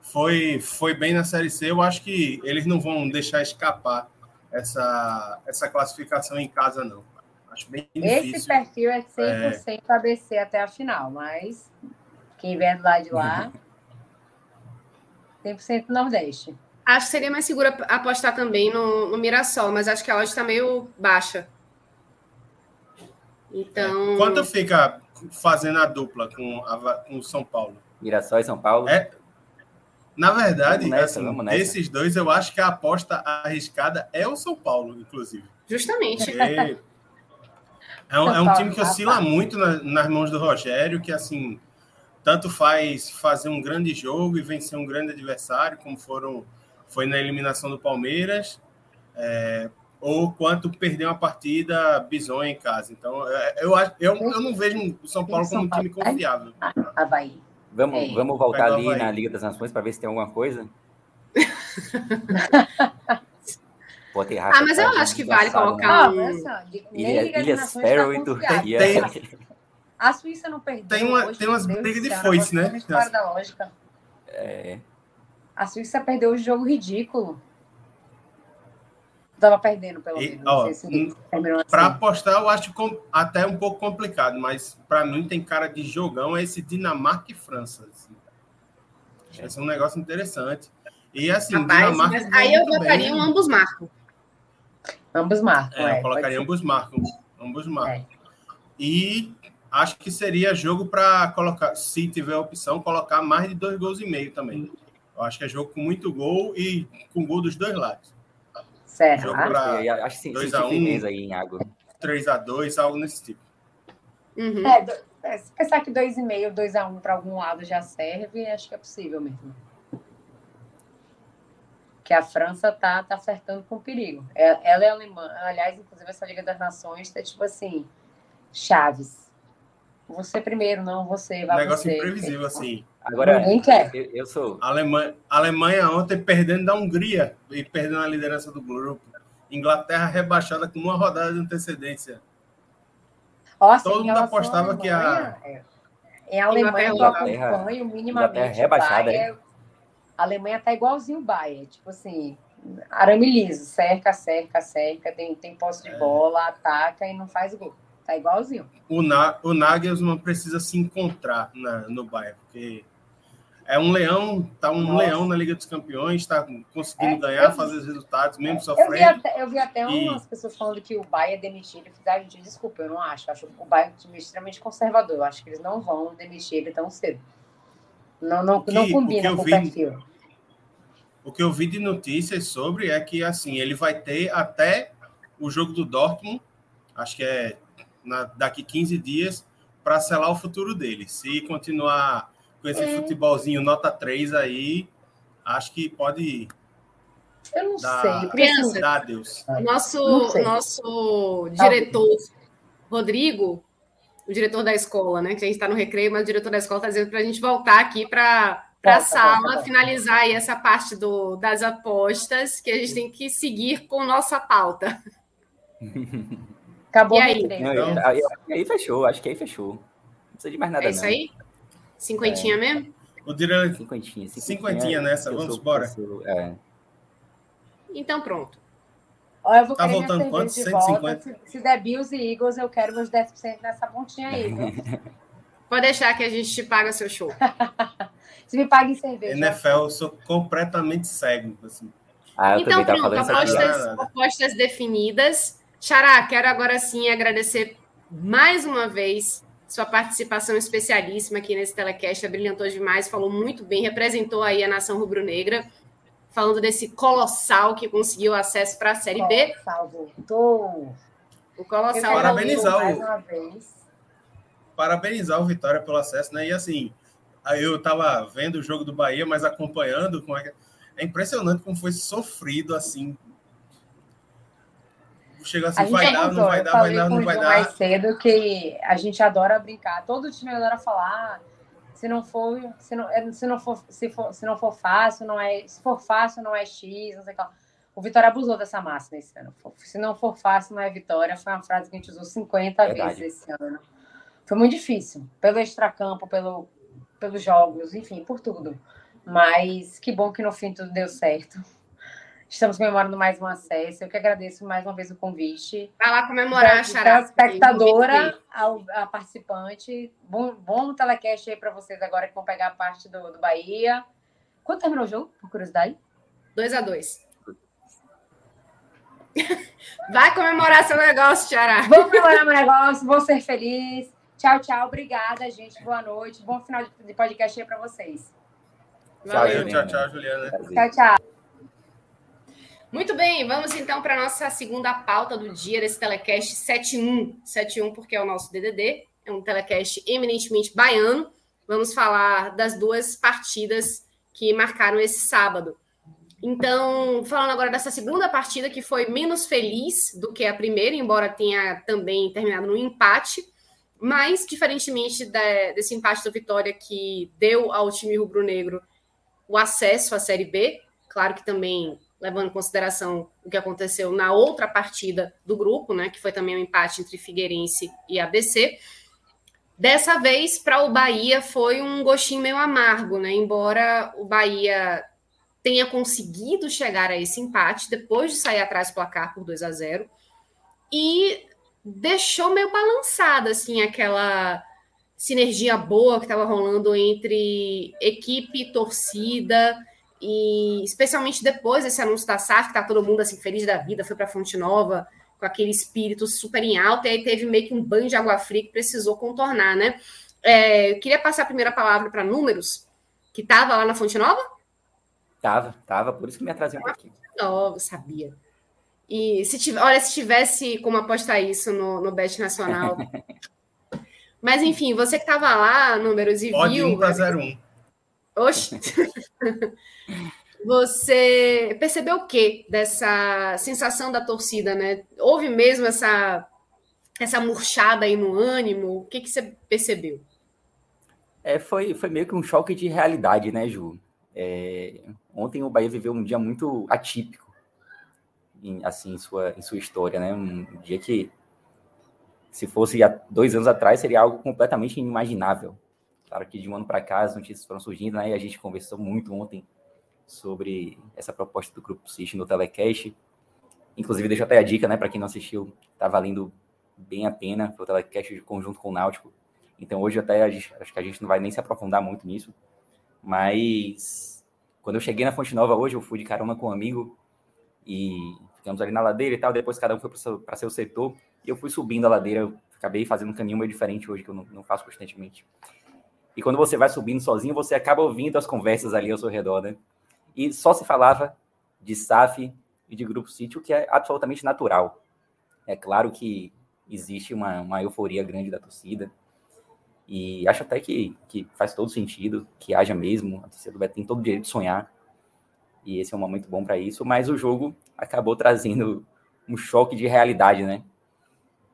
Foi, foi bem na Série C. Eu acho que eles não vão deixar escapar essa, essa classificação em casa, não. Acho bem difícil. Esse perfil é 100% é... ABC até a final, mas quem vier do lado de lá, (laughs) 100% Nordeste. Acho que seria mais seguro apostar também no, no Mirassol, mas acho que a odd está meio baixa. Então. Quanto fica fazendo a dupla com, a, com o São Paulo. Mirassol e São Paulo? É, na verdade, nessa, assim, desses dois, eu acho que a aposta arriscada é o São Paulo, inclusive. Justamente. É, é, um, é um time que oscila muito na, nas mãos do Rogério, que assim tanto faz fazer um grande jogo e vencer um grande adversário, como foram foi na eliminação do Palmeiras, é, ou quanto perder uma partida bizonha em casa. Então, é, eu, eu, eu não vejo o São Paulo como um time confiável. Havaí. Vamos, é. vamos voltar ali na Liga das Nações para ver se tem alguma coisa? (laughs) Ah, mas eu acho que vale colocar um... Ilha, Ilha Sparrow e Turquia. A Suíça não perdeu. Tem, uma, hoje, tem umas brigas de foice, né? da lógica. É. A Suíça perdeu o jogo ridículo. Estava perdendo, pelo menos. Se para assim. apostar, eu acho até um pouco complicado, mas para mim tem cara de jogão esse Dinamarca e França. Assim. Esse é um negócio interessante. E assim, Rapaz, Dinamarca. Aí eu botaria um ambos marcam. Ambos marcam. É, é, eu colocaria ambos marcam. Ambos marcam. É. E acho que seria jogo para colocar, se tiver opção, colocar mais de dois gols e meio também. Eu acho que é jogo com muito gol e com gol dos dois lados. Serra. Acho que sim, 2 a 1 um, aí em água. 3 a 2 algo nesse tipo. Uhum. É, é, se pensar que 2,5, 2 a 1 um para algum lado já serve, acho que é possível mesmo. Que a França tá, tá acertando com perigo. Ela, é, ela é alemã. Aliás, inclusive, essa Liga das Nações tá tipo assim, Chaves. Você primeiro, não você. Vai um negócio você. imprevisível, assim. Agora, Ninguém quer. Eu, eu sou. A Alemanha, a Alemanha ontem perdendo da Hungria e perdendo a liderança do grupo. Inglaterra rebaixada com uma rodada de antecedência. Nossa, Todo mundo apostava que a. É, em Alemanha eu acompanho minimamente. Inglaterra rebaixada. Bayern, a Alemanha tá igualzinho o Bayern. Tipo assim, arame liso, cerca, cerca, cerca, tem, tem posse de é. bola, ataca e não faz gol. Tá igualzinho. O, Na, o Nagelsmann precisa se encontrar na, no Bayern, porque é um leão, tá um Nossa. leão na Liga dos Campeões, está conseguindo é, ganhar, fazer os resultados, mesmo é, sofrendo. Eu vi até, eu vi até e... umas pessoas falando que o Bahia é demitido. Eu fiz, ah, gente, desculpa, eu não acho. Eu acho o Bahia um time extremamente conservador. Eu acho que eles não vão demitir ele tão cedo. Não, não, que, não combina com o perfil. O que eu vi de notícias sobre é que assim ele vai ter até o jogo do Dortmund, acho que é na, daqui 15 dias, para selar o futuro dele. Se continuar com esse é. futebolzinho nota 3 aí, acho que pode. Eu não dar, sei. Pensa, dar Deus. Nosso, nosso diretor, Rodrigo, o diretor da escola, né? Que a gente está no recreio, mas o diretor da escola está dizendo para a gente voltar aqui para para a sala, volta. finalizar aí essa parte do, das apostas, que a gente tem que seguir com nossa pauta. (laughs) Acabou e aí? Não, aí, aí fechou, acho que aí fechou. Não precisa de mais nada. É isso não. aí? Cinquentinha é. mesmo? O diretor... Cinquentinha, cinquentinha. Cinquentinha nessa, vamos embora. É. Então pronto. Ó, eu vou tá voltando quanto? 150? Se, se der Bills e Eagles, eu quero meus 10% nessa pontinha aí. (laughs) Pode deixar que a gente te paga seu show. (laughs) se me paga em cerveja. NFL, eu sou completamente cego. Assim. Ah, então, pronto, apostas, apostas definidas. Xará, quero agora sim agradecer mais uma vez sua participação especialíssima aqui nesse telecast, brilhantou demais, falou muito bem, representou aí a nação rubro-negra, falando desse colossal que conseguiu acesso para a Série B. Colossal, voltou. O Colossal parabenizar o, mais uma vez. Parabenizar o Vitória pelo acesso, né? E assim, Aí eu tava vendo o jogo do Bahia, mas acompanhando. Como é, é impressionante como foi sofrido assim. Chega assim, vai dar, não vai dar, vai dar, não vai dar. mais cedo que a gente adora brincar. Todo time adora falar. Se não for, se não, é, se não for, se for, se não for fácil, não é. Se for fácil, não é X, não sei o que. O Vitória abusou dessa máxima esse ano. Se não for fácil, não é vitória. Foi uma frase que a gente usou 50 Verdade. vezes esse ano. Foi muito difícil. Pelo extracampo, pelo, pelos jogos, enfim, por tudo. Mas que bom que no fim tudo deu certo. Estamos comemorando mais um acesso. Eu que agradeço mais uma vez o convite. Vai lá comemorar, Xará. A espectadora, ao, a participante. Bom, bom telecast aí para vocês agora que vão pegar a parte do, do Bahia. Quanto terminou o jogo, por curiosidade? 2 a 2 (laughs) Vai comemorar seu negócio, Tiara. Vou comemorar meu negócio, vou ser feliz. Tchau, tchau. Obrigada, gente. Boa noite. Bom final de podcast aí para vocês. Valeu. Tchau, tchau, Juliana. Tchau, tchau. Muito bem, vamos então para a nossa segunda pauta do dia desse telecast 71. 71 porque é o nosso DDD, é um telecast eminentemente baiano. Vamos falar das duas partidas que marcaram esse sábado. Então, falando agora dessa segunda partida, que foi menos feliz do que a primeira, embora tenha também terminado no empate, mas, diferentemente de, desse empate da Vitória que deu ao time rubro-negro o acesso à Série B, claro que também levando em consideração o que aconteceu na outra partida do grupo, né, que foi também um empate entre Figueirense e ABC. Dessa vez, para o Bahia, foi um gostinho meio amargo, né? Embora o Bahia tenha conseguido chegar a esse empate depois de sair atrás do placar por 2 a 0 e deixou meio balançada assim aquela sinergia boa que estava rolando entre equipe torcida e especialmente depois desse anúncio da SAF, que tá todo mundo assim feliz da vida, foi para Fonte Nova com aquele espírito super em alta, e aí teve meio que um banho de água fria que precisou contornar, né? É, eu queria passar a primeira palavra para números, que estava lá na Fonte Nova? Tava, tava, por isso que me atrasei um pouquinho. Nova, sabia. E se tiver, olha, se tivesse como apostar isso no, no Bet Nacional. (laughs) Mas enfim, você que estava lá, números e Pode viu. 1 para 01. Oxe! você percebeu o que dessa sensação da torcida, né? Houve mesmo essa essa murchada aí no ânimo? O que, que você percebeu? É, foi, foi meio que um choque de realidade, né, Ju? É, ontem o Bahia viveu um dia muito atípico, em, assim, em sua, em sua história, né? Um dia que, se fosse há dois anos atrás, seria algo completamente inimaginável. Claro que de um ano para cá as notícias foram surgindo, né? E a gente conversou muito ontem sobre essa proposta do Grupo City no Telecast. Inclusive, deixo até a dica, né, para quem não assistiu, tá valendo bem a pena o Telecast de conjunto com o Náutico. Então, hoje até gente, acho que a gente não vai nem se aprofundar muito nisso, mas quando eu cheguei na Fonte Nova hoje, eu fui de carona com um amigo e ficamos ali na ladeira e tal. Depois cada um foi para seu setor e eu fui subindo a ladeira. Eu acabei fazendo um caminho meio diferente hoje, que eu não, não faço constantemente. E quando você vai subindo sozinho, você acaba ouvindo as conversas ali ao seu redor, né? E só se falava de SAF e de Grupo Sítio, que é absolutamente natural. É claro que existe uma, uma euforia grande da torcida, e acho até que, que faz todo sentido que haja mesmo. A torcida vai ter todo o direito de sonhar. E esse é um momento bom para isso. Mas o jogo acabou trazendo um choque de realidade, né?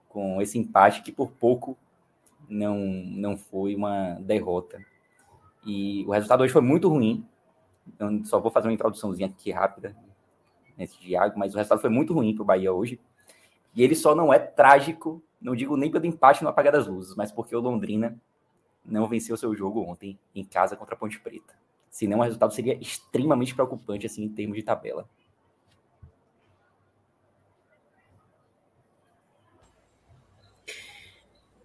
Com esse empate que por pouco não, não foi uma derrota. E o resultado hoje foi muito ruim. Eu só vou fazer uma introduçãozinha aqui rápida nesse diálogo, mas o resultado foi muito ruim para o Bahia hoje. E ele só não é trágico não digo nem pelo empate no apagar das luzes, mas porque o Londrina não venceu seu jogo ontem em casa contra a Ponte Preta. Senão o resultado seria extremamente preocupante assim em termos de tabela.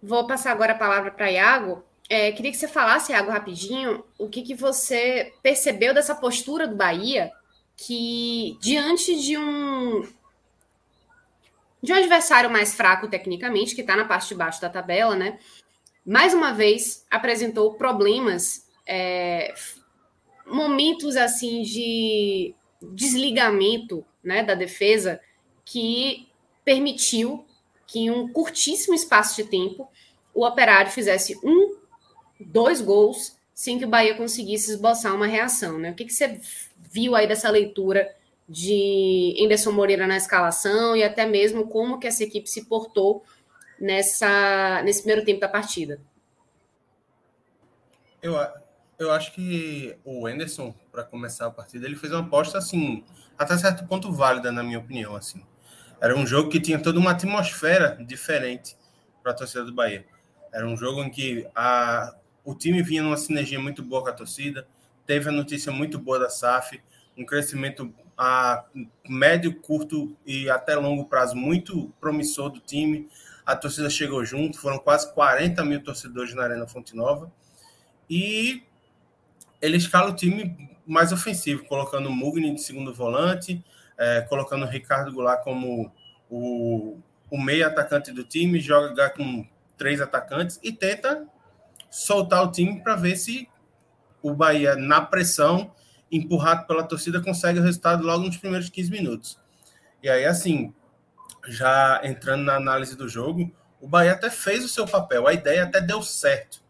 Vou passar agora a palavra para Iago. É, queria que você falasse, Iago, rapidinho, o que, que você percebeu dessa postura do Bahia, que diante de um de um adversário mais fraco tecnicamente, que está na parte de baixo da tabela, né? Mais uma vez apresentou problemas, é, momentos assim de desligamento né, da defesa que permitiu que em um curtíssimo espaço de tempo o operário fizesse um, dois gols sem que o Bahia conseguisse esboçar uma reação. Né? O que, que você viu aí dessa leitura de Anderson Moreira na escalação e até mesmo como que essa equipe se portou nessa, nesse primeiro tempo da partida? Eu, eu acho que o Anderson, para começar a partida, ele fez uma aposta assim, até certo ponto válida, na minha opinião. assim. Era um jogo que tinha toda uma atmosfera diferente para a torcida do Bahia. Era um jogo em que a, o time vinha numa sinergia muito boa com a torcida, teve a notícia muito boa da SAF, um crescimento a médio, curto e até longo prazo muito promissor do time. A torcida chegou junto, foram quase 40 mil torcedores na Arena Fonte Nova. E ele escala o time mais ofensivo, colocando o Mugni de segundo volante, é, colocando o Ricardo Goulart como o, o meio atacante do time, joga com três atacantes e tenta soltar o time para ver se o Bahia, na pressão, empurrado pela torcida, consegue o resultado logo nos primeiros 15 minutos. E aí, assim, já entrando na análise do jogo, o Bahia até fez o seu papel, a ideia até deu certo.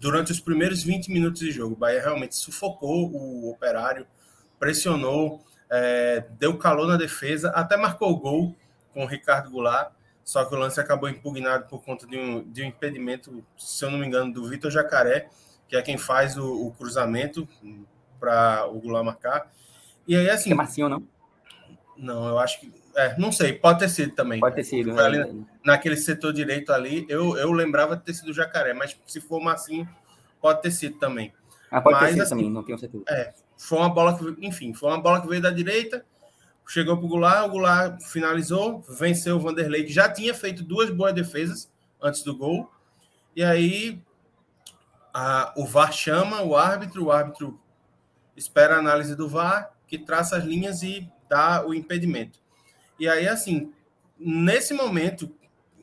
Durante os primeiros 20 minutos de jogo, o Bahia realmente sufocou o operário, pressionou, é, deu calor na defesa, até marcou o gol com o Ricardo Goulart, só que o lance acabou impugnado por conta de um, de um impedimento, se eu não me engano, do Vitor Jacaré, que é quem faz o, o cruzamento para o Goulart marcar. E aí, assim. É Marcinho, não? Não, eu acho que. É, não sei, pode ter sido também. Pode ter sido. Né? Ali, naquele setor direito ali, eu, eu lembrava de ter sido o Jacaré, mas se for Marcinho, pode ter sido também. Ah, pode mas, ter sido assim, também, não tenho certeza. É, foi uma bola que, enfim, foi uma bola que veio da direita, chegou para o Goulart, o Goulart finalizou, venceu o Vanderlei, que já tinha feito duas boas defesas antes do gol. E aí a, o VAR chama o árbitro, o árbitro espera a análise do VAR, que traça as linhas e dá o impedimento. E aí, assim, nesse momento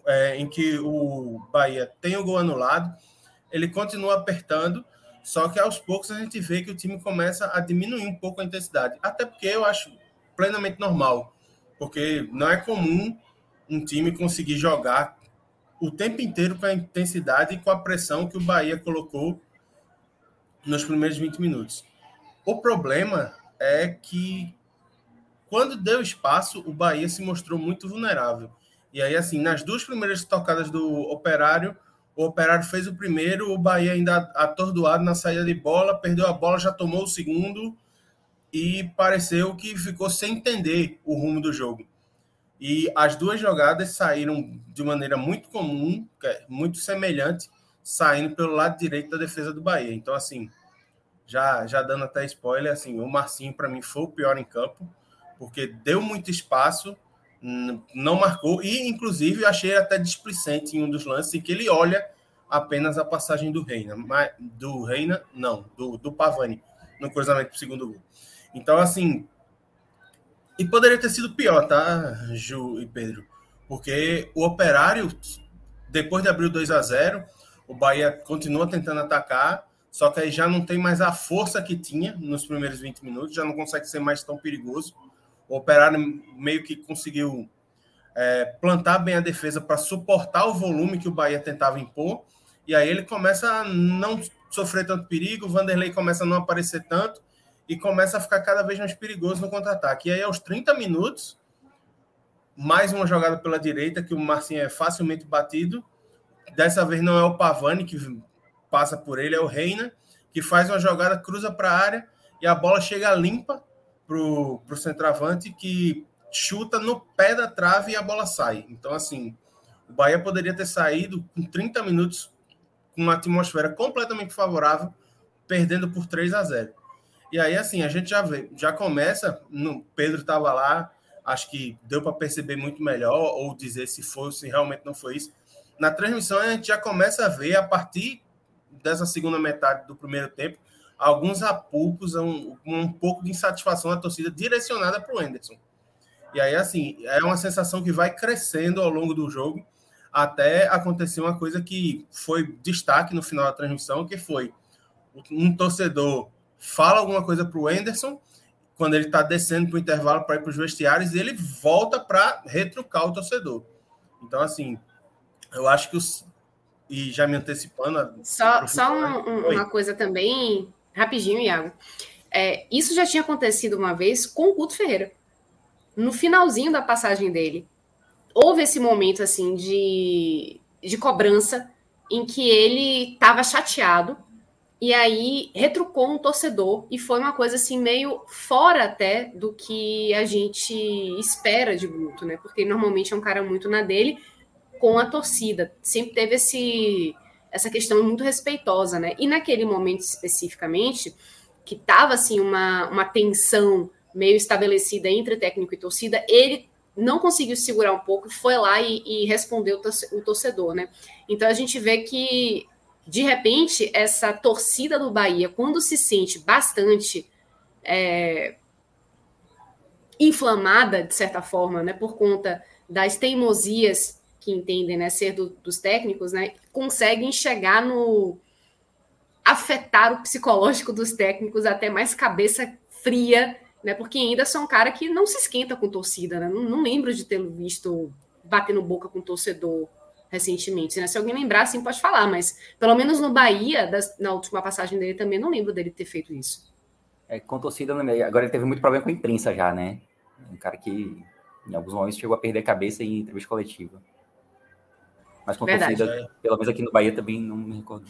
é, em que o Bahia tem o gol anulado, ele continua apertando, só que aos poucos a gente vê que o time começa a diminuir um pouco a intensidade. Até porque eu acho plenamente normal, porque não é comum um time conseguir jogar o tempo inteiro com a intensidade e com a pressão que o Bahia colocou nos primeiros 20 minutos. O problema é que quando deu espaço, o Bahia se mostrou muito vulnerável. E aí, assim, nas duas primeiras tocadas do Operário, o Operário fez o primeiro, o Bahia ainda atordoado na saída de bola, perdeu a bola, já tomou o segundo e pareceu que ficou sem entender o rumo do jogo. E as duas jogadas saíram de maneira muito comum, é muito semelhante, saindo pelo lado direito da defesa do Bahia. Então, assim, já, já dando até spoiler, assim, o Marcinho para mim foi o pior em campo, porque deu muito espaço, não marcou, e inclusive achei até displicente em um dos lances que ele olha apenas a passagem do Reina, do Reina, não, do, do Pavani, no cruzamento do segundo gol. Então, assim, e poderia ter sido pior, tá, Ju e Pedro? Porque o Operário, depois de abrir o 2 a 0 o Bahia continua tentando atacar, só que aí já não tem mais a força que tinha nos primeiros 20 minutos, já não consegue ser mais tão perigoso. O Operário meio que conseguiu é, plantar bem a defesa para suportar o volume que o Bahia tentava impor, e aí ele começa a não sofrer tanto perigo, o Vanderlei começa a não aparecer tanto, e começa a ficar cada vez mais perigoso no contra-ataque. E aí, aos 30 minutos, mais uma jogada pela direita, que o Marcinho é facilmente batido. Dessa vez não é o Pavani que passa por ele, é o Reina, que faz uma jogada, cruza para a área e a bola chega limpa para o centroavante, que chuta no pé da trave e a bola sai. Então, assim, o Bahia poderia ter saído com 30 minutos com uma atmosfera completamente favorável, perdendo por 3 a 0. E aí, assim, a gente já vê, já começa. No, Pedro estava lá, acho que deu para perceber muito melhor, ou dizer se foi, se realmente não foi isso. Na transmissão, a gente já começa a ver, a partir dessa segunda metade do primeiro tempo, alguns apupos, um, um pouco de insatisfação da torcida direcionada para o Anderson. E aí, assim, é uma sensação que vai crescendo ao longo do jogo, até acontecer uma coisa que foi destaque no final da transmissão, que foi um torcedor fala alguma coisa para o Anderson, quando ele está descendo para o intervalo para ir para os vestiários, e ele volta para retrucar o torcedor. Então, assim, eu acho que os, e já me antecipando. Só, só um, uma coisa também, rapidinho, Iago. É, isso já tinha acontecido uma vez com o Guto Ferreira. No finalzinho da passagem dele, houve esse momento assim de, de cobrança em que ele estava chateado e aí retrucou um torcedor e foi uma coisa assim meio fora até do que a gente espera de Guto, né? Porque normalmente é um cara muito na dele com a torcida. Sempre teve esse essa questão muito respeitosa, né? E naquele momento especificamente, que tava assim uma, uma tensão meio estabelecida entre técnico e torcida, ele não conseguiu segurar um pouco, foi lá e, e respondeu o torcedor, né? Então a gente vê que de repente, essa torcida do Bahia, quando se sente bastante é, inflamada, de certa forma, né, por conta das teimosias que entendem né, ser do, dos técnicos, né, conseguem chegar no. afetar o psicológico dos técnicos até mais cabeça fria, né, porque ainda são um cara que não se esquenta com torcida. Né, não, não lembro de tê-lo visto batendo boca com torcedor recentemente. Né? Se alguém lembrar, assim, pode falar, mas pelo menos no Bahia, das, na última passagem dele também, não lembro dele ter feito isso. É, com torcida, agora ele teve muito problema com a imprensa já, né? Um cara que em alguns momentos chegou a perder a cabeça em entrevista coletiva. Mas com Verdade. torcida, pelo menos aqui no Bahia também não me recordo.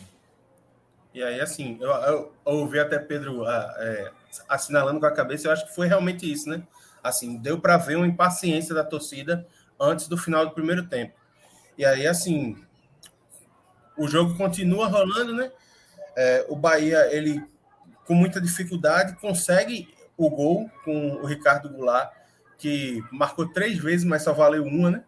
E aí, assim, eu, eu, eu ouvi até Pedro ah, é, assinalando com a cabeça, eu acho que foi realmente isso, né? Assim, deu para ver uma impaciência da torcida antes do final do primeiro tempo. E aí, assim, o jogo continua rolando, né? É, o Bahia, ele, com muita dificuldade, consegue o gol com o Ricardo Goulart, que marcou três vezes, mas só valeu uma, né?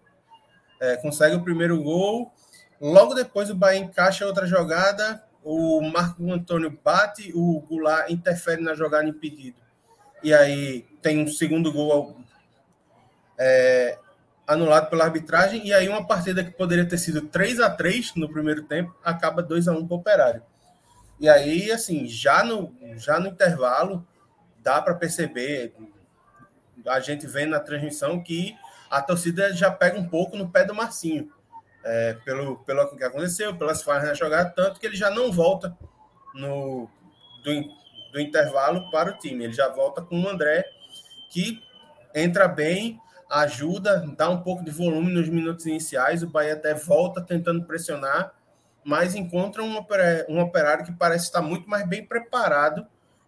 É, consegue o primeiro gol. Logo depois, o Bahia encaixa outra jogada. O Marco Antônio bate, o Goulart interfere na jogada impedido. E aí tem um segundo gol é, anulado pela arbitragem, e aí uma partida que poderia ter sido 3 a 3 no primeiro tempo, acaba 2 a 1 para o Operário. E aí, assim, já no, já no intervalo, dá para perceber, a gente vê na transmissão que a torcida já pega um pouco no pé do Marcinho, é, pelo, pelo que aconteceu, pelas falhas na jogada, tanto que ele já não volta no, do, do intervalo para o time, ele já volta com o André, que entra bem ajuda, dá um pouco de volume nos minutos iniciais. O Bahia até volta tentando pressionar, mas encontra um operário, que parece estar muito mais bem preparado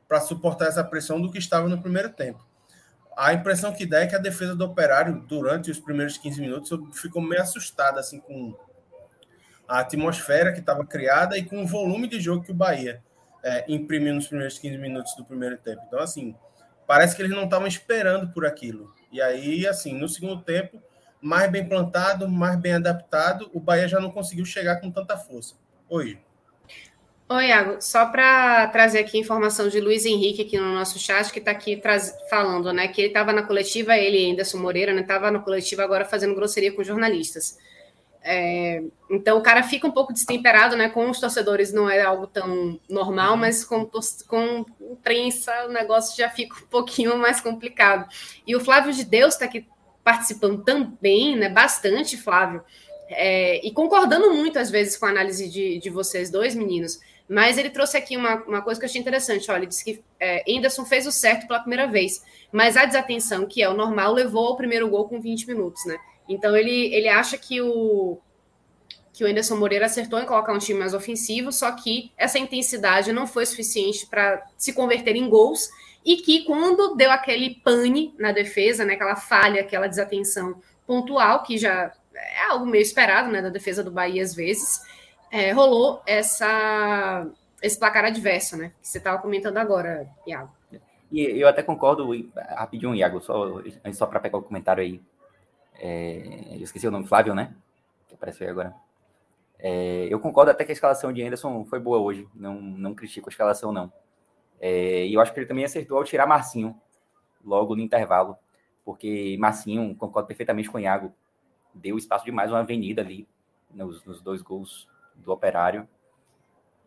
para suportar essa pressão do que estava no primeiro tempo. A impressão que dá é que a defesa do operário, durante os primeiros 15 minutos, ficou meio assustada assim, com a atmosfera que estava criada e com o volume de jogo que o Bahia é, imprimiu nos primeiros 15 minutos do primeiro tempo. Então, assim, parece que eles não estavam esperando por aquilo. E aí, assim, no segundo tempo, mais bem plantado, mais bem adaptado, o Bahia já não conseguiu chegar com tanta força. Oi. Oi, Iago. Só para trazer aqui informação de Luiz Henrique aqui no nosso chat, que está aqui falando, né? Que ele estava na coletiva, ele, Anderson Moreira, né? Estava na coletiva agora fazendo grosseria com jornalistas. É, então o cara fica um pouco destemperado, né? Com os torcedores não é algo tão normal, uhum. mas com, com imprensa o negócio já fica um pouquinho (laughs) mais complicado. E o Flávio de Deus está aqui participando também, né? Bastante, Flávio. É, e concordando muito, às vezes, com a análise de, de vocês dois, meninos. Mas ele trouxe aqui uma, uma coisa que eu achei interessante. Olha, ele disse que é, Anderson fez o certo pela primeira vez, mas a desatenção, que é o normal, levou ao primeiro gol com 20 minutos, né? Então ele, ele acha que o que o Anderson Moreira acertou em colocar um time mais ofensivo, só que essa intensidade não foi suficiente para se converter em gols e que quando deu aquele pane na defesa, né, aquela falha, aquela desatenção pontual, que já é algo meio esperado, né, da defesa do Bahia às vezes, é, rolou essa esse placar adverso, né, que você estava comentando agora, Iago. E eu até concordo, rapidinho, Iago, só, só para pegar o comentário aí, é, eu esqueci o nome, Flávio, né? Que apareceu aí agora. É, eu concordo até que a escalação de Anderson foi boa hoje. Não, não critico a escalação, não. É, e eu acho que ele também acertou ao tirar Marcinho logo no intervalo. Porque Marcinho, concordo perfeitamente com o Iago, deu espaço demais uma avenida ali nos, nos dois gols do Operário.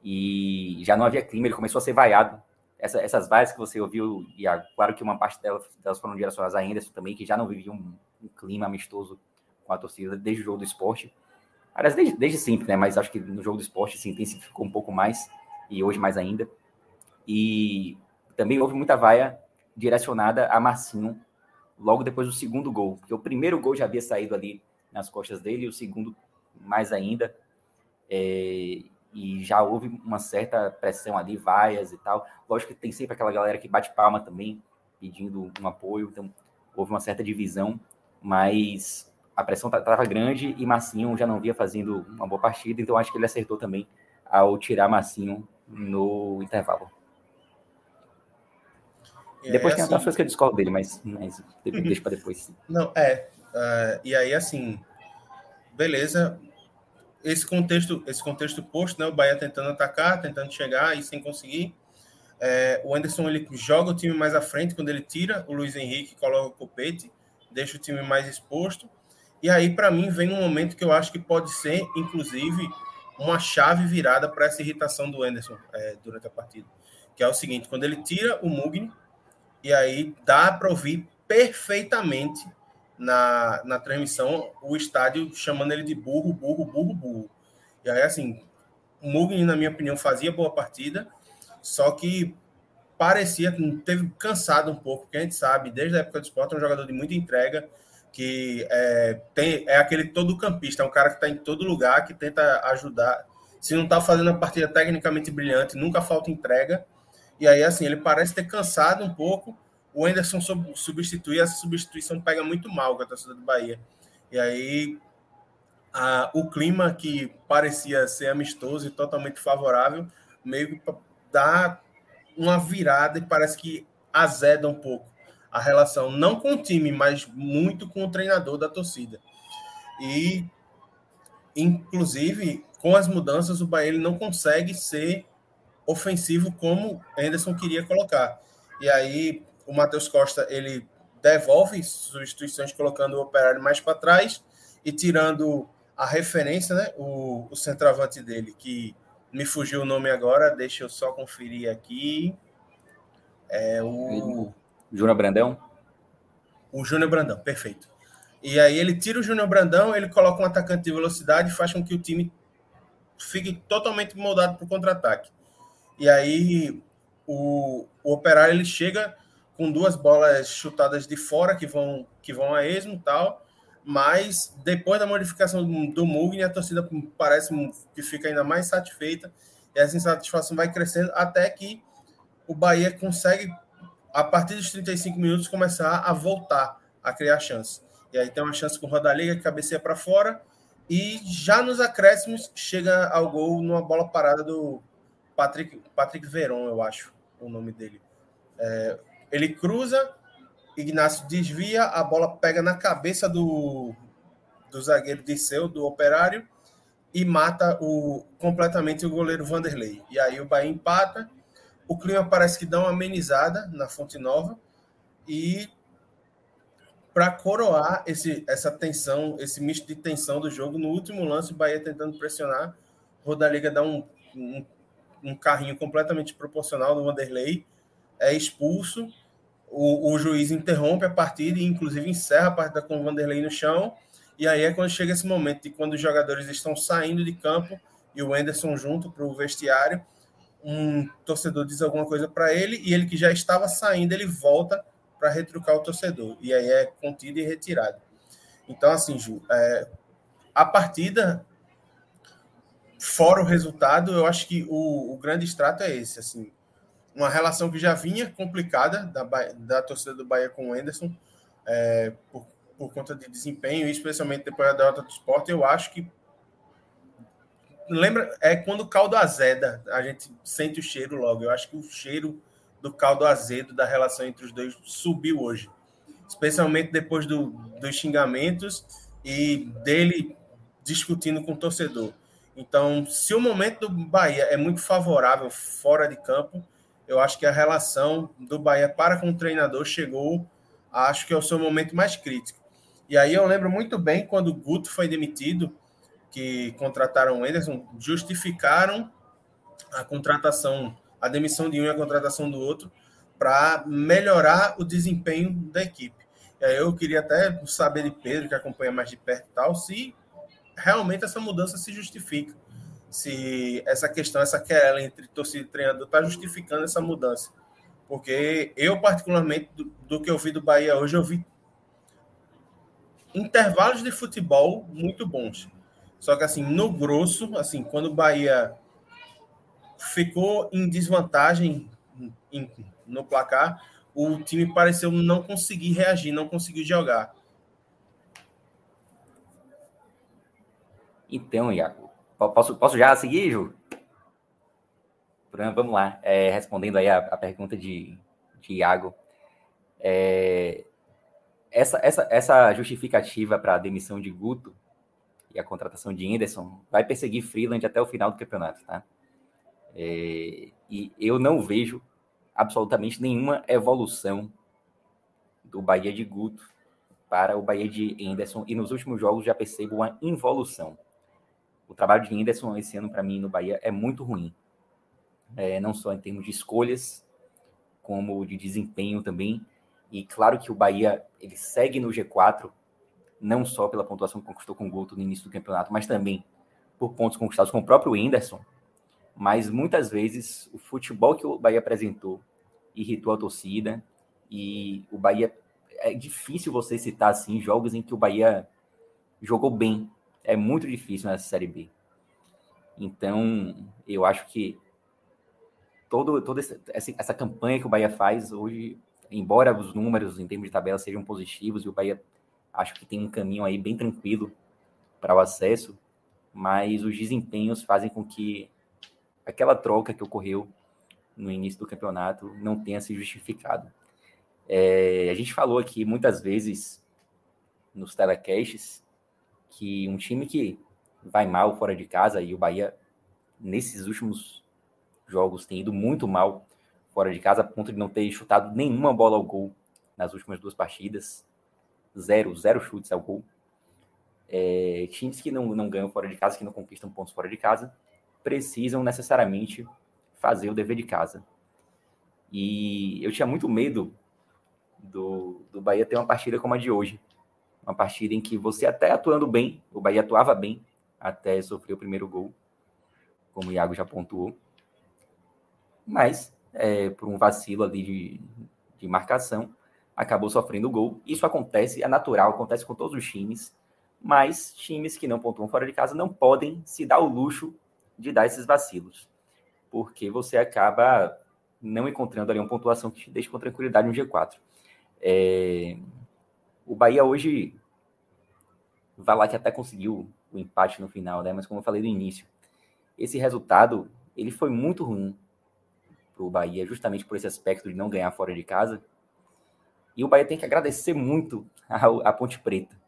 E já não havia clima, ele começou a ser vaiado. Essa, essas vaias que você ouviu, Iago, claro que uma parte delas, delas foram direcionadas a Anderson também, que já não vivia um, um clima amistoso com a torcida desde o jogo do esporte. Aliás, desde, desde sempre, né? Mas acho que no jogo do esporte se intensificou um pouco mais, e hoje mais ainda. E também houve muita vaia direcionada a Marcinho logo depois do segundo gol, porque o primeiro gol já havia saído ali nas costas dele, e o segundo mais ainda. É, e já houve uma certa pressão ali, vaias e tal. Lógico que tem sempre aquela galera que bate palma também, pedindo um apoio, então houve uma certa divisão, mas a pressão estava grande e Massinho já não via fazendo uma boa partida, então acho que ele acertou também ao tirar Massinho no intervalo. É, depois tem assim, outras coisas que eu discordo dele, mas, mas deixa para depois. Não, é. Uh, e aí, assim, beleza. Esse contexto, esse contexto posto, né? O Bahia tentando atacar, tentando chegar e sem conseguir. É, o Anderson ele joga o time mais à frente quando ele tira o Luiz Henrique, coloca o copete, deixa o time mais exposto. E aí, para mim, vem um momento que eu acho que pode ser, inclusive, uma chave virada para essa irritação do Anderson é, durante a partida. Que é o seguinte: quando ele tira o Mugni, e aí dá para ouvir perfeitamente na, na transmissão o estádio chamando ele de burro, burro, burro, burro. E aí, assim, o Mugni, na minha opinião, fazia boa partida, só que parecia, teve cansado um pouco, porque a gente sabe, desde a época do esporte, é um jogador de muita entrega, que é, tem, é aquele todo campista, é um cara que está em todo lugar, que tenta ajudar. Se não está fazendo a partida tecnicamente brilhante, nunca falta entrega. E aí, assim, ele parece ter cansado um pouco. O Anderson substitui, essa substituição pega muito mal com a torcida do Bahia. E aí, a, o clima que parecia ser amistoso e totalmente favorável, meio que dá uma virada e parece que azeda um pouco a relação, não com o time, mas muito com o treinador da torcida. E, inclusive, com as mudanças, o Bahia ele não consegue ser ofensivo como Anderson queria colocar. E aí o Matheus Costa ele devolve substituições colocando o Operário mais para trás e tirando a referência, né, o, o centroavante dele, que me fugiu o nome agora, deixa eu só conferir aqui. É o Júnior Brandão. O Júnior Brandão, perfeito. E aí ele tira o Júnior Brandão, ele coloca um atacante de velocidade e faz com que o time fique totalmente moldado para o contra-ataque. E aí o, o Operário ele chega com duas bolas chutadas de fora que vão que vão a esmo tal, mas depois da modificação do, Mugni, a torcida parece que fica ainda mais satisfeita e essa insatisfação vai crescendo até que o Bahia consegue a partir dos 35 minutos começar a voltar a criar chance. E aí tem uma chance com o Rodaliga que cabeceia para fora e já nos acréscimos chega ao gol numa bola parada do Patrick, Patrick Veron, eu acho o nome dele. É, ele cruza, Ignacio desvia, a bola pega na cabeça do, do zagueiro Disseu, do Operário, e mata o, completamente o goleiro Vanderlei. E aí o Bahia empata, o clima parece que dá uma amenizada na Fonte Nova, e para coroar esse, essa tensão, esse misto de tensão do jogo, no último lance, o Bahia tentando pressionar, Rodaliga dá um, um um carrinho completamente proporcional do Vanderlei, é expulso. O, o juiz interrompe a partida e, inclusive, encerra a partida com o Vanderlei no chão. E aí é quando chega esse momento de quando os jogadores estão saindo de campo e o Enderson junto para o vestiário. Um torcedor diz alguma coisa para ele e ele que já estava saindo, ele volta para retrucar o torcedor. E aí é contido e retirado. Então, assim, Ju, é, a partida fora o resultado, eu acho que o, o, grande extrato é esse, assim, uma relação que já vinha complicada da, da torcida do Bahia com o Anderson, é, por, por conta de desempenho, especialmente depois da derrota do esporte, eu acho que lembra, é quando o caldo azeda, a gente sente o cheiro logo, eu acho que o cheiro do caldo azedo da relação entre os dois subiu hoje, especialmente depois do, dos xingamentos e dele discutindo com o torcedor. Então, se o momento do Bahia é muito favorável fora de campo, eu acho que a relação do Bahia para com o treinador chegou, acho que é o seu momento mais crítico. E aí eu lembro muito bem quando o Guto foi demitido, que contrataram o Anderson, justificaram a contratação, a demissão de um e a contratação do outro, para melhorar o desempenho da equipe. Eu queria até saber de Pedro, que acompanha mais de perto e tal, se realmente essa mudança se justifica. Se essa questão, essa querela entre torcida e treinador está justificando essa mudança. Porque eu, particularmente, do, do, que eu vi do Bahia hoje, eu vi intervalos de futebol muito bons. Só que, assim, no grosso, assim, quando o Bahia ficou em desvantagem em, no placar, o time pareceu não conseguir reagir, não conseguir jogar. Então, Iago, posso, posso já seguir, Ju? Vamos lá, é, respondendo aí a, a, pergunta de, de Iago. É, essa, essa, essa justificativa para a demissão de Guto e a contratação de Anderson vai perseguir Freeland até o final do campeonato, tá? É, e eu não vejo absolutamente nenhuma evolução do Bahia de Guto para o Bahia de Anderson e nos últimos jogos já percebo uma involução. O trabalho de Anderson esse ano para mim no Bahia é muito ruim, é, não só em termos de escolhas, como de desempenho também. E claro que o Bahia ele segue no G4 não só pela pontuação que conquistou com o Guto no início do campeonato, mas também por pontos conquistados com o próprio Whindersson. Mas muitas vezes o futebol que o Bahia apresentou irritou a torcida e o Bahia é difícil você citar assim jogos em que o Bahia jogou bem. É muito difícil nessa série B. Então, eu acho que todo, toda essa, essa campanha que o Bahia faz hoje, embora os números em termos de tabela sejam positivos e o Bahia acho que tem um caminho aí bem tranquilo para o acesso, mas os desempenhos fazem com que aquela troca que ocorreu no início do campeonato não tenha se justificado. É, a gente falou aqui muitas vezes nos telecasts que um time que vai mal fora de casa, e o Bahia, nesses últimos jogos, tem ido muito mal fora de casa, a ponto de não ter chutado nenhuma bola ao gol nas últimas duas partidas zero, zero chutes ao gol. É, times que não, não ganham fora de casa, que não conquistam pontos fora de casa, precisam necessariamente fazer o dever de casa. E eu tinha muito medo do, do Bahia ter uma partida como a de hoje. Uma partida em que você até atuando bem, o Bahia atuava bem, até sofrer o primeiro gol, como o Iago já pontuou. Mas, é, por um vacilo ali de, de marcação, acabou sofrendo o gol. Isso acontece, é natural, acontece com todos os times, mas times que não pontuam fora de casa não podem se dar o luxo de dar esses vacilos, porque você acaba não encontrando ali uma pontuação que te deixe com tranquilidade no G4. É... O Bahia hoje vai lá que até conseguiu o empate no final, né? Mas como eu falei no início, esse resultado ele foi muito ruim para o Bahia, justamente por esse aspecto de não ganhar fora de casa. E o Bahia tem que agradecer muito (laughs) a, Ponte Preta.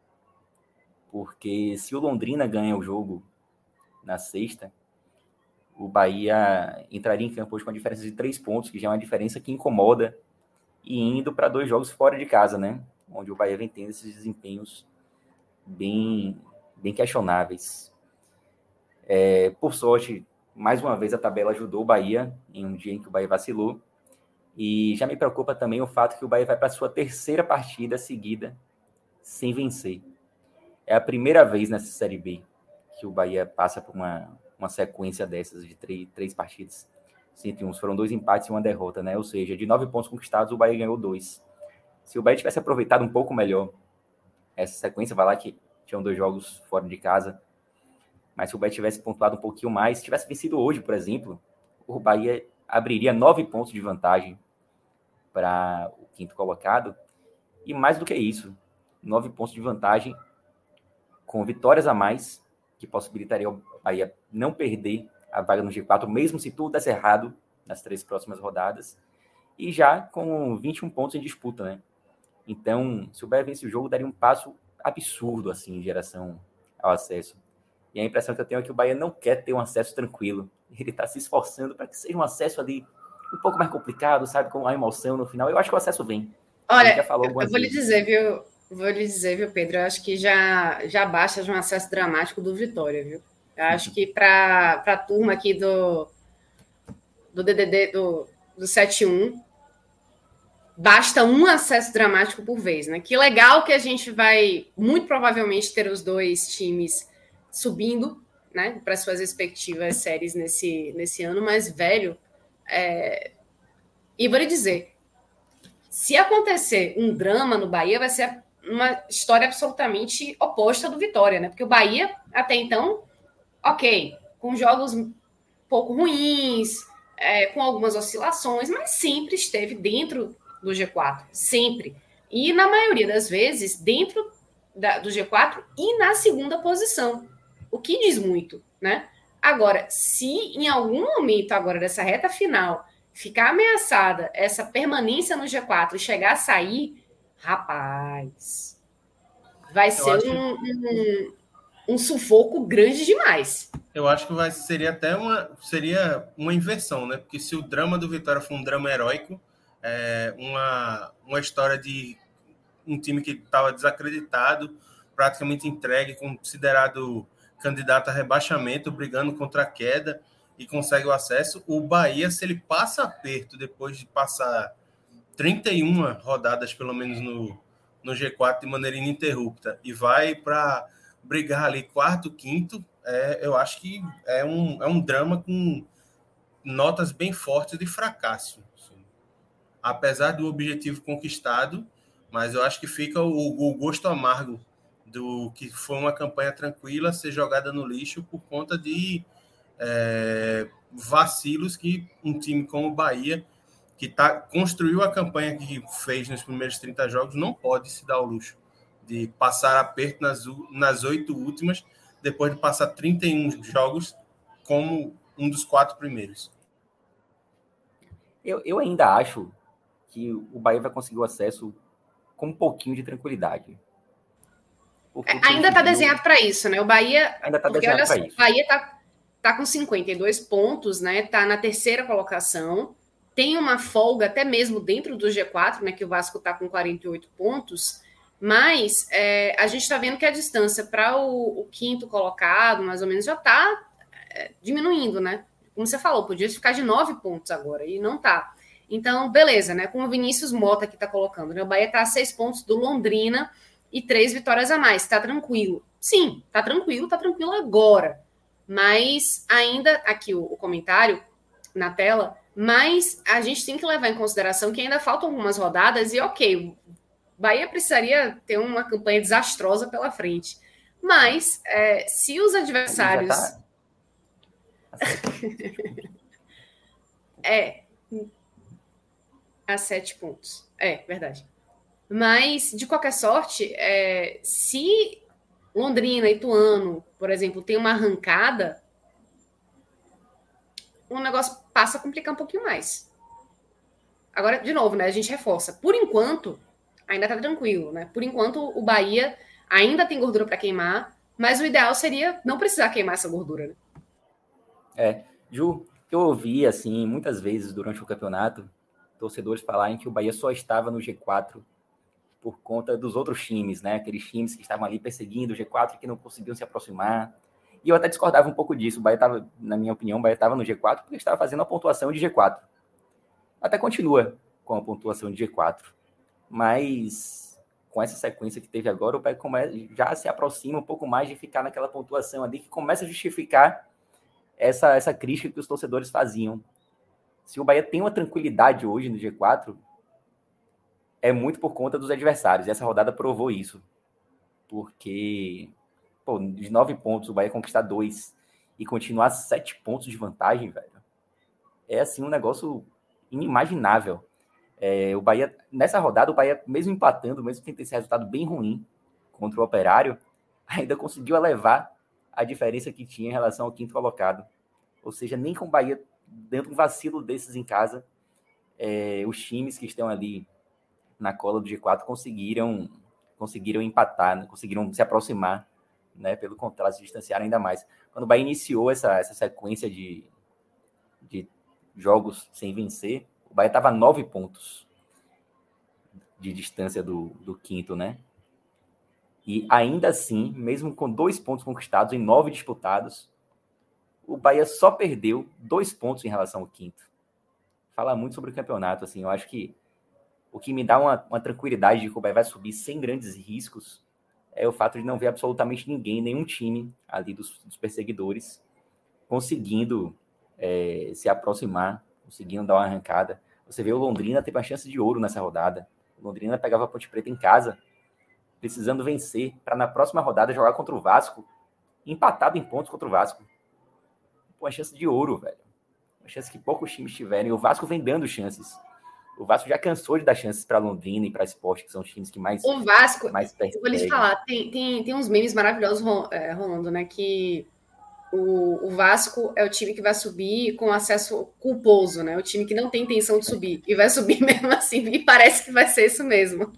Porque se o Londrina ganha o jogo na sexta, o Bahia entraria em campo hoje com uma diferença de três pontos, que já é uma diferença que incomoda, e indo para dois jogos fora de casa, né? Onde o Bahia vem tendo esses desempenhos bem, bem questionáveis. É, por sorte, mais uma vez a tabela ajudou o Bahia em um dia em que o Bahia vacilou. E já me preocupa também o fato que o Bahia vai para a sua terceira partida seguida sem vencer. É a primeira vez nessa Série B que o Bahia passa por uma, uma sequência dessas de três, três partidas sem triunfos. Foram dois empates e uma derrota, né? Ou seja, de nove pontos conquistados, o Bahia ganhou dois. Se o Bahia tivesse aproveitado um pouco melhor essa sequência, vai lá que tinham dois jogos fora de casa, mas se o Bahia tivesse pontuado um pouquinho mais, se tivesse vencido hoje, por exemplo, o Bahia abriria nove pontos de vantagem para o quinto colocado. E mais do que isso, nove pontos de vantagem com vitórias a mais, que possibilitaria o Bahia não perder a vaga no G4, mesmo se tudo desse errado nas três próximas rodadas, e já com 21 pontos em disputa, né? Então, se o Bahia vence o jogo, daria um passo absurdo, assim, em geração ao acesso. E a impressão que eu tenho é que o Bahia não quer ter um acesso tranquilo. Ele está se esforçando para que seja um acesso ali um pouco mais complicado, sabe? Com a emoção no final. Eu acho que o acesso vem. Olha, eu vou vezes. lhe dizer, viu? Vou lhe dizer, viu, Pedro? Eu acho que já, já basta de um acesso dramático do Vitória, viu? Eu acho que para a turma aqui do, do DDD, do, do 71, basta um acesso dramático por vez, né? Que legal que a gente vai, muito provavelmente, ter os dois times subindo, né, para suas respectivas séries nesse, nesse ano, mas velho, é... e vou lhe dizer, se acontecer um drama no Bahia, vai ser uma história absolutamente oposta do Vitória, né? Porque o Bahia, até então, ok, com jogos pouco ruins, é, com algumas oscilações, mas sempre esteve dentro do G4, sempre. E na maioria das vezes, dentro da, do G4 e na segunda posição, o que diz muito, né? Agora, se em algum momento agora dessa reta final ficar ameaçada essa permanência no G4 e chegar a sair, Rapaz, vai eu ser um, um, um, sufoco grande demais. Eu acho que vai, seria até uma, seria uma inversão, né? Porque se o drama do Vitória for um drama heróico, é uma, uma história de um time que estava desacreditado, praticamente entregue, considerado candidato a rebaixamento, brigando contra a queda e consegue o acesso. O Bahia, se ele passa aperto depois de passar 31 rodadas, pelo menos, no, no G4 de maneira ininterrupta e vai para brigar ali quarto, quinto, é, eu acho que é um, é um drama com notas bem fortes de fracasso. Apesar do objetivo conquistado, mas eu acho que fica o, o gosto amargo do que foi uma campanha tranquila ser jogada no lixo por conta de é, vacilos que um time como o Bahia que tá, construiu a campanha que fez nos primeiros 30 jogos, não pode se dar o luxo de passar aperto nas, nas oito últimas, depois de passar 31 jogos como um dos quatro primeiros. Eu, eu ainda acho que o Bahia vai conseguir o acesso com um pouquinho de tranquilidade. É, ainda está desenhado para isso, né? O Bahia. Ainda está desenhado para isso. O Bahia está tá com 52 pontos, né? Está na terceira colocação tem uma folga até mesmo dentro do G4, né, que o Vasco está com 48 pontos, mas é, a gente está vendo que a distância para o, o, quinto colocado, mais ou menos, já está é, diminuindo, né? Como você falou, podia ficar de nove pontos agora, e não está. Então, beleza, né? Como o Vinícius Mota que está colocando, né? O Bahia está a seis pontos do Londrina e três vitórias a mais. Está tranquilo. Sim, está tranquilo, está tranquilo agora. Mas ainda, aqui o, o comentário na tela, mas a gente tem que levar em consideração que ainda faltam algumas rodadas e, ok, Bahia precisaria ter uma campanha desastrosa pela frente. Mas é, se os adversários. Tá... (laughs) é. A sete pontos. É, verdade. Mas, de qualquer sorte, é, se Londrina, Ituano, por exemplo, tem uma arrancada, o negócio passa a complicar um pouquinho mais. Agora, de novo, né? A gente reforça. Por enquanto, ainda tá tranquilo, né? Por enquanto, o Bahia ainda tem gordura para queimar, mas o ideal seria não precisar queimar essa gordura, né? É, Ju, eu ouvi, assim, muitas vezes durante o campeonato, torcedores falarem que o Bahia só estava no G4 por conta dos outros times, né? Aqueles times que estavam ali perseguindo o G4 e que não conseguiam se aproximar. E eu até discordava um pouco disso. O Bahia estava, na minha opinião, o Bahia estava no G4 porque estava fazendo a pontuação de G4. Até continua com a pontuação de G4. Mas com essa sequência que teve agora, o Bahia já se aproxima um pouco mais de ficar naquela pontuação ali que começa a justificar essa, essa crítica que os torcedores faziam. Se o Bahia tem uma tranquilidade hoje no G4, é muito por conta dos adversários. E essa rodada provou isso. Porque pô, de nove pontos, o Bahia conquistar dois e continuar sete pontos de vantagem, velho. É assim um negócio inimaginável. É, o Bahia, nessa rodada, o Bahia, mesmo empatando, mesmo tendo esse resultado bem ruim contra o Operário, (laughs) ainda conseguiu elevar a diferença que tinha em relação ao quinto colocado. Ou seja, nem com o Bahia dando um vacilo desses em casa, é, os times que estão ali na cola do G4 conseguiram conseguiram empatar, né? conseguiram se aproximar né? Pelo contrário, se distanciaram ainda mais. Quando o Bahia iniciou essa, essa sequência de, de jogos sem vencer, o Bahia estava a nove pontos de distância do, do quinto, né? E ainda assim, mesmo com dois pontos conquistados em nove disputados, o Bahia só perdeu dois pontos em relação ao quinto. Fala muito sobre o campeonato, assim. Eu acho que o que me dá uma, uma tranquilidade de que o Bahia vai subir sem grandes riscos é o fato de não ver absolutamente ninguém, nenhum time ali dos, dos perseguidores, conseguindo é, se aproximar, conseguindo dar uma arrancada. Você vê o Londrina teve uma chance de ouro nessa rodada. O Londrina pegava a Ponte Preta em casa, precisando vencer, para na próxima rodada jogar contra o Vasco, empatado em pontos contra o Vasco uma chance de ouro, velho. Uma chance que poucos times tiverem. O Vasco vem dando chances. O Vasco já cansou de dar chances para Londrina e para Esporte, que são os times que mais. O Vasco, mais eu vou lhe falar, tem, tem, tem uns memes maravilhosos é, rolando, né? Que o, o, Vasco é o time que vai subir com acesso culposo, né? O time que não tem intenção de subir e vai (laughs) subir mesmo assim, e parece que vai ser isso mesmo.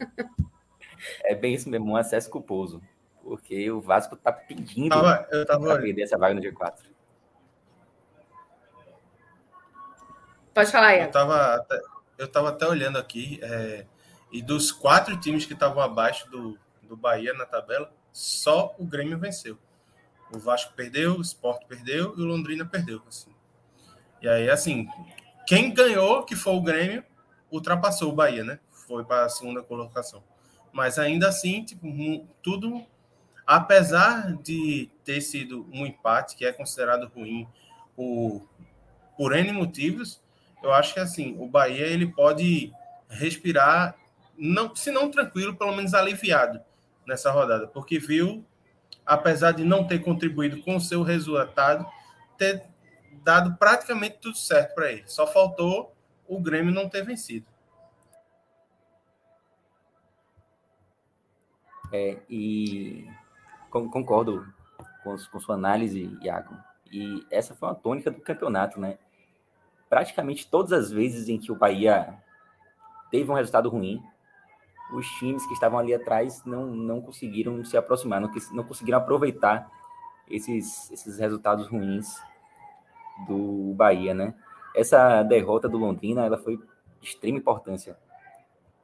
É bem isso mesmo, um acesso culposo. Porque o Vasco tá pedindo tava, eu tava, pra perder essa vaga no G4. Pode falar. Eu tava até eu estava até olhando aqui, é, e dos quatro times que estavam abaixo do, do Bahia na tabela, só o Grêmio venceu. O Vasco perdeu, o Sport perdeu e o Londrina perdeu. Assim. E aí, assim, quem ganhou, que foi o Grêmio, ultrapassou o Bahia, né? Foi para a segunda colocação. Mas ainda assim, tipo, tudo, apesar de ter sido um empate que é considerado ruim por, por N motivos, eu acho que assim, o Bahia ele pode respirar, não, se não tranquilo, pelo menos aliviado nessa rodada, porque viu, apesar de não ter contribuído com o seu resultado, ter dado praticamente tudo certo para ele. Só faltou o Grêmio não ter vencido. É, e concordo com, com sua análise, Iago. E essa foi uma tônica do campeonato, né? Praticamente todas as vezes em que o Bahia teve um resultado ruim, os times que estavam ali atrás não, não conseguiram se aproximar, não, não conseguiram aproveitar esses, esses resultados ruins do Bahia, né? Essa derrota do Londrina, ela foi de extrema importância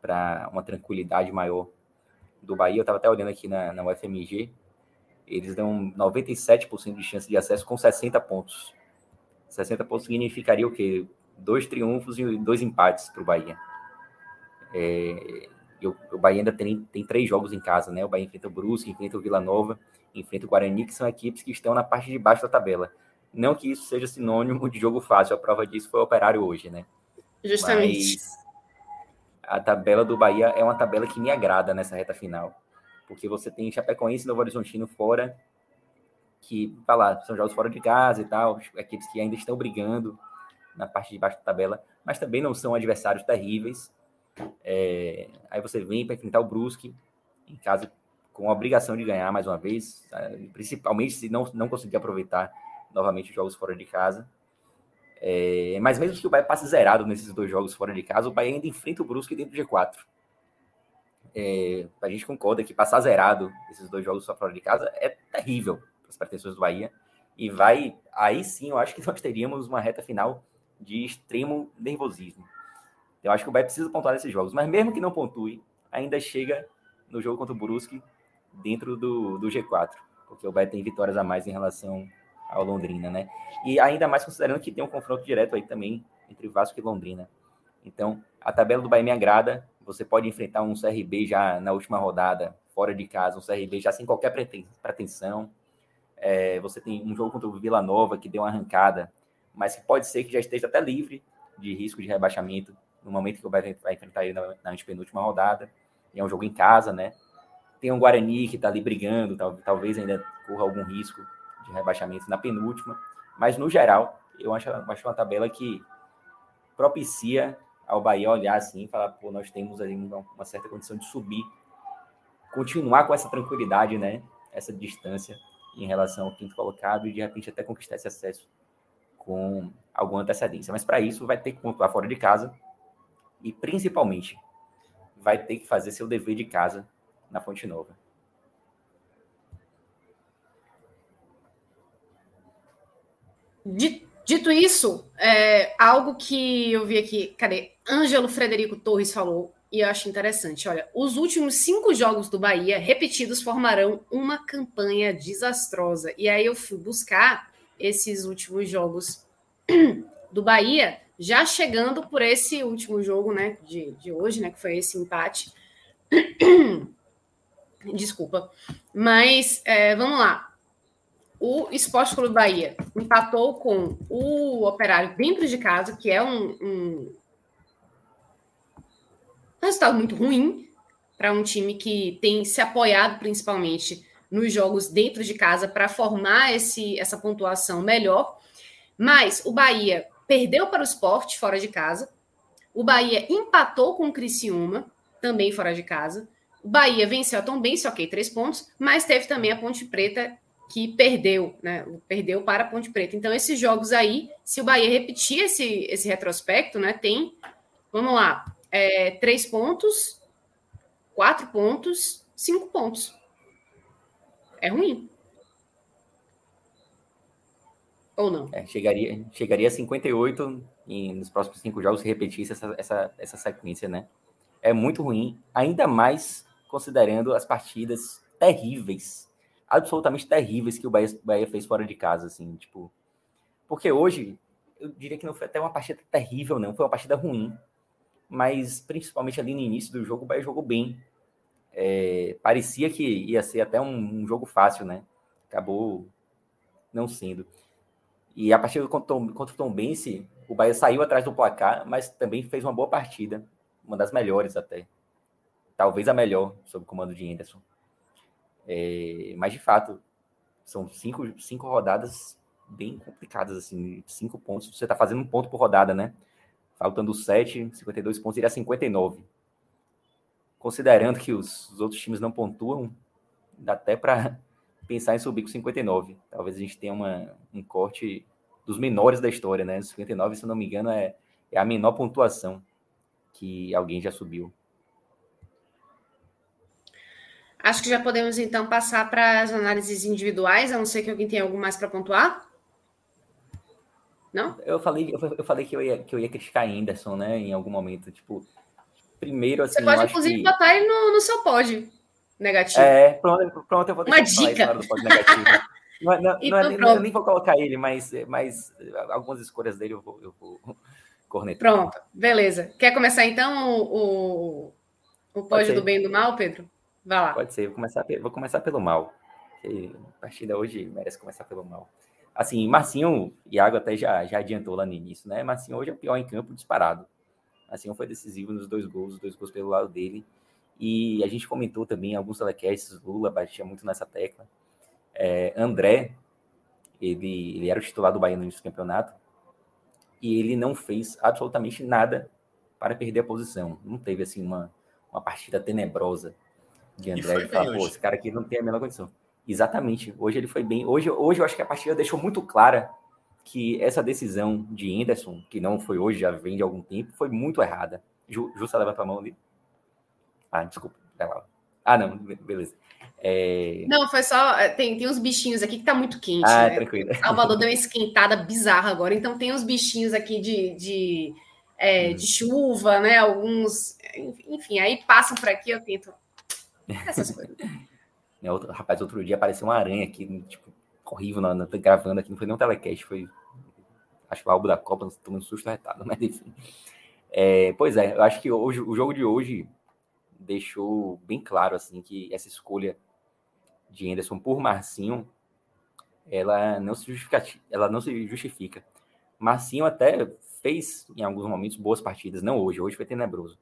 para uma tranquilidade maior do Bahia. Eu estava até olhando aqui na, na UFMG, eles dão 97% de chance de acesso com 60 pontos. 60 pontos significaria o quê? Dois triunfos e dois empates para o Bahia. É, o, Bahia ainda tem, tem três jogos em casa, né? O Bahia enfrenta o Brusque, enfrenta o Vila Nova, enfrenta o Guarani, que são equipes que estão na parte de baixo da tabela. Não que isso seja sinônimo de jogo fácil, a prova disso foi o Operário hoje, né? Justamente. Mas a tabela do Bahia é uma tabela que me agrada nessa reta final. Porque você tem Chapecoense e Novo Horizontino fora, que, tá lá, são jogos fora de casa e tal, equipes que ainda estão brigando na parte de baixo da tabela, mas também não são adversários terríveis. É, aí você vem para enfrentar o Brusque em casa com a obrigação de ganhar mais uma vez, é, principalmente se não, não conseguir aproveitar novamente os jogos fora de casa. É, mas mesmo que o Bahia passe zerado nesses dois jogos fora de casa, o Bahia ainda enfrenta o Brusque dentro do G4. É, a gente concorda que passar zerado esses dois jogos só fora de casa é terrível as pretensões do Bahia. E vai, aí sim, eu acho que (laughs) nós teríamos uma reta final de extremo nervosismo. Eu acho que o Bahia precisa pontuar nesses jogos, mas mesmo que não pontue, ainda chega no jogo contra o Brusque dentro do, do G4, porque o Bahia tem vitórias a mais em relação ao Londrina, né? E ainda mais considerando que tem um confronto direto aí também entre Vasco e Londrina. Então, a tabela do Bahia me agrada. Você pode enfrentar um CRB já na última rodada, fora de casa, um CRB já sem qualquer pretensão. É, você tem um jogo contra o Vila Nova que deu uma arrancada, mas que pode ser que já esteja até livre de risco de rebaixamento no momento que o Bahia vai enfrentar ele na, na penúltima rodada. E é um jogo em casa, né? Tem um Guarani que está ali brigando, tal, talvez ainda corra algum risco de rebaixamento na penúltima. Mas, no geral, eu acho, acho uma tabela que propicia ao Bahia olhar assim e falar, pô, nós temos ali uma, uma certa condição de subir, continuar com essa tranquilidade, né? Essa distância em relação ao quinto colocado e de repente até conquistar esse acesso com alguma antecedência. Mas para isso vai ter que pontuar fora de casa e principalmente vai ter que fazer seu dever de casa na Fonte Nova. Dito isso, é, algo que eu vi aqui, cadê? Ângelo Frederico Torres falou e eu acho interessante. Olha, os últimos cinco jogos do Bahia repetidos formarão uma campanha desastrosa. E aí eu fui buscar esses últimos jogos (clears throat) do Bahia, já chegando por esse último jogo, né, de, de hoje, né, que foi esse empate. (clears throat) Desculpa. Mas é, vamos lá. O Esporte Clube Bahia empatou com o Operário dentro de casa, que é um, um resultado muito ruim para um time que tem se apoiado principalmente nos jogos dentro de casa para formar esse, essa pontuação melhor. Mas o Bahia perdeu para o esporte fora de casa. O Bahia empatou com o Criciúma, também fora de casa. O Bahia venceu Tom Bense, ok, três pontos, mas teve também a Ponte Preta que perdeu, né? Perdeu para a Ponte Preta. Então, esses jogos aí, se o Bahia repetir esse, esse retrospecto, né? Tem, vamos lá, é, três pontos, quatro pontos, cinco pontos. É ruim. Ou não? É, chegaria, chegaria a 58 e nos próximos cinco jogos se repetisse essa, essa, essa sequência, né? É muito ruim, ainda mais considerando as partidas terríveis, absolutamente terríveis que o Bahia, Bahia fez fora de casa, assim, tipo. Porque hoje, eu diria que não foi até uma partida terrível, não, foi uma partida ruim. Mas principalmente ali no início do jogo, o Bahia jogou bem. É, parecia que ia ser até um, um, jogo fácil, né? Acabou não sendo. E a partida contra, contra o Tom Bense, o Bahia saiu atrás do placar, mas também fez uma boa partida, uma das melhores até talvez a melhor, sob o comando de Anderson. É, mas, de fato, são cinco, cinco rodadas bem complicadas, assim, cinco pontos. Você está fazendo um ponto por rodada, né? Faltando sete, 52 pontos, iria 59. Considerando que os, os outros times não pontuam, dá até para (laughs) pensar em subir com 59. Talvez a gente tenha uma, um corte dos menores da história, né? 59, se não me engano, é, é a menor pontuação que alguém já subiu. Acho que já podemos então passar para as análises individuais, a não ser que alguém tenha algo mais para pontuar. Não? Eu falei, eu falei que eu ia, que eu ia criticar Anderson, né, em algum momento. Tipo, primeiro assim. Você pode, inclusive, que... botar ele no, no seu pod negativo. É, pronto, pronto eu vou Uma dica. do pod negativo. (laughs) não, não, não é, eu nem vou colocar ele, mas, mas algumas escolhas dele eu vou, eu vou cornetar. Pronto, beleza. Quer começar então o, o, o pod do bem e do mal, Pedro? Vai lá. Pode ser, vou começar, vou começar pelo mal. A partida hoje merece começar pelo mal. Assim, Marcinho, Iago até já, já adiantou lá no início, né? Marcinho hoje é o pior em campo disparado. Marcinho foi decisivo nos dois gols, os dois gols pelo lado dele. E a gente comentou também alguns telecasts, Lula batia muito nessa tecla. É, André, ele, ele era o titular do Bahia no início do campeonato, e ele não fez absolutamente nada para perder a posição. Não teve assim uma, uma partida tenebrosa de André e, e falar, pô, esse cara aqui não tem a menor condição. Exatamente. Hoje ele foi bem. Hoje, hoje eu acho que a partida deixou muito clara que essa decisão de Anderson, que não foi hoje, já vem de algum tempo, foi muito errada. Ju, Justa levanta a mão ali. Ah, desculpa. Ah, não, beleza. É... Não, foi só. É, tem, tem uns bichinhos aqui que tá muito quente. Ah, né? tranquilo. Salvador deu uma esquentada bizarra agora, então tem uns bichinhos aqui de, de, é, hum. de chuva, né? Alguns. Enfim, aí passam por aqui, eu tento essas coisas. (laughs) né, outro, rapaz, outro dia apareceu uma aranha aqui, tipo, horrível, não, não, gravando aqui, não foi nem um telecast, foi. Acho que o álbum da Copa, tomando um susto retado, (laughs) mas enfim. É, pois é, eu acho que hoje, o jogo de hoje deixou bem claro assim que essa escolha de Anderson por Marcinho ela não se justifica, ela não se justifica. Marcinho até fez em alguns momentos boas partidas, não hoje, hoje foi tenebroso.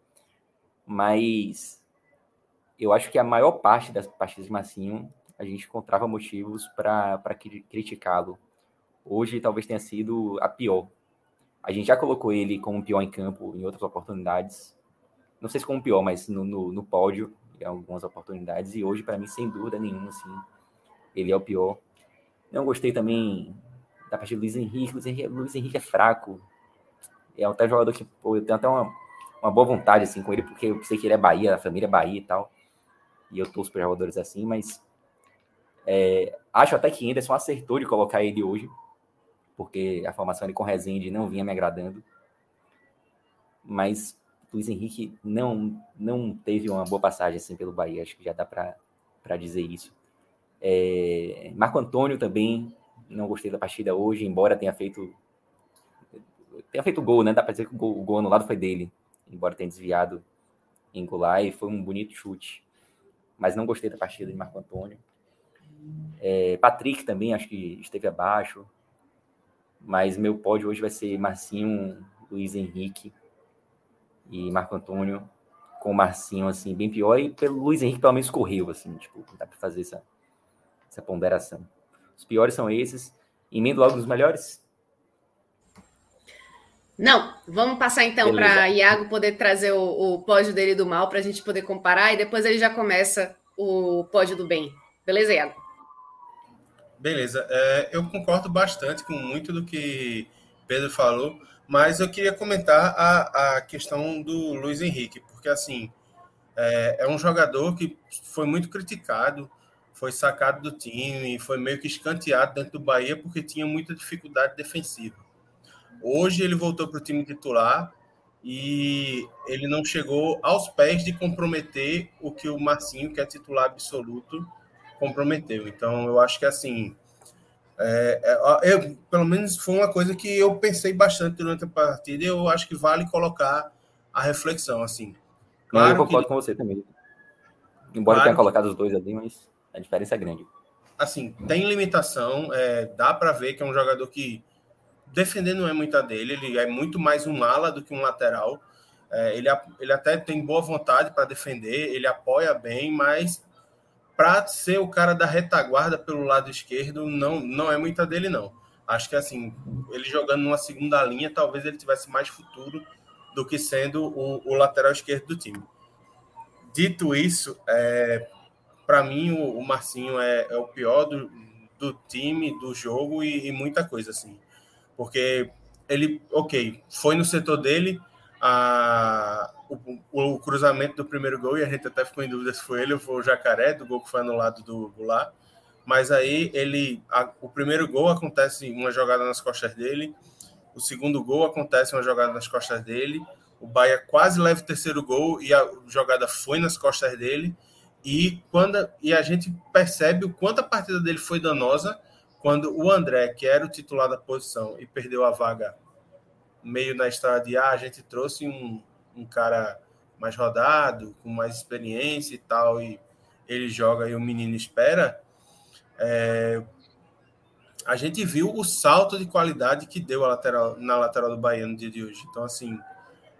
Mas eu acho que a maior parte das partidas de Massinho a gente encontrava motivos para criticá-lo. Hoje talvez tenha sido a pior. A gente já colocou ele como pior em campo em outras oportunidades. Não sei se como pior, mas no, no, no pódio em algumas oportunidades. E hoje, para mim, sem dúvida nenhuma, assim, ele é o pior. Não gostei também da partida do Luiz Henrique. Luiz Henrique, Luiz Henrique é fraco. É até um jogador que pô, eu tenho até uma, uma boa vontade assim, com ele, porque eu sei que ele é Bahia, a família é Bahia e tal e eu torço para jogadores assim, mas é, acho até que Anderson acertou de colocar ele hoje, porque a formação ali com Rezende não vinha me agradando. Mas Luiz Henrique não, não teve uma boa passagem assim pelo Bahia, acho que já dá para dizer isso. É, Marco Antônio também não gostei da partida hoje, embora tenha feito tenha feito gol, né? Dá para dizer que o gol, o gol anulado foi dele, embora tenha desviado em golar e foi um bonito chute. Mas não gostei da partida de Marco Antônio. É, Patrick também acho que esteve abaixo, mas meu pódio hoje vai ser Marcinho, Luiz Henrique e Marco Antônio, com o Marcinho assim bem pior e pelo Luiz Henrique pelo menos correu assim, tipo, dá para fazer essa, essa ponderação. Os piores são esses. Emendo logo nos melhores? Não, vamos passar então para Iago poder trazer o, o pódio dele do mal para a gente poder comparar e depois ele já começa o pódio do bem. Beleza, Iago? Beleza. É, eu concordo bastante com muito do que Pedro falou, mas eu queria comentar a, a questão do Luiz Henrique, porque assim é, é um jogador que foi muito criticado, foi sacado do time, foi meio que escanteado dentro do Bahia porque tinha muita dificuldade defensiva. Hoje ele voltou para o time titular e ele não chegou aos pés de comprometer o que o Marcinho, que é titular absoluto, comprometeu. Então eu acho que assim, é, é, eu, pelo menos foi uma coisa que eu pensei bastante durante a partida. E eu acho que vale colocar a reflexão assim. Claro eu concordo que, com você também. Embora claro tenha colocado os dois ali, mas a diferença é grande. Assim, tem limitação. É, dá para ver que é um jogador que defender não é muita dele, ele é muito mais um ala do que um lateral. É, ele, ele até tem boa vontade para defender, ele apoia bem, mas para ser o cara da retaguarda pelo lado esquerdo, não, não é muita dele, não. Acho que assim, ele jogando numa segunda linha, talvez ele tivesse mais futuro do que sendo o, o lateral esquerdo do time. Dito isso, é, para mim o, o Marcinho é, é, o pior do, do time, do jogo e, e muita coisa assim porque ele, ok, foi no setor dele a, o, o, cruzamento do primeiro gol, e a gente até ficou em dúvida se foi ele ou foi o Jacaré, do gol que foi anulado do Goulart, mas aí ele, a, o primeiro gol acontece uma jogada nas costas dele, o segundo gol acontece uma jogada nas costas dele, o Bahia quase leva o terceiro gol e a jogada foi nas costas dele, e quando e a gente percebe o quanto a partida dele foi danosa quando o André, que era o titular da posição e perdeu a vaga meio na estrada de ah, a gente trouxe um, um cara mais rodado, com mais experiência e tal, e ele joga e o menino espera, é, a gente viu o salto de qualidade que deu lateral, na lateral do Bahia no dia de hoje. Então, assim,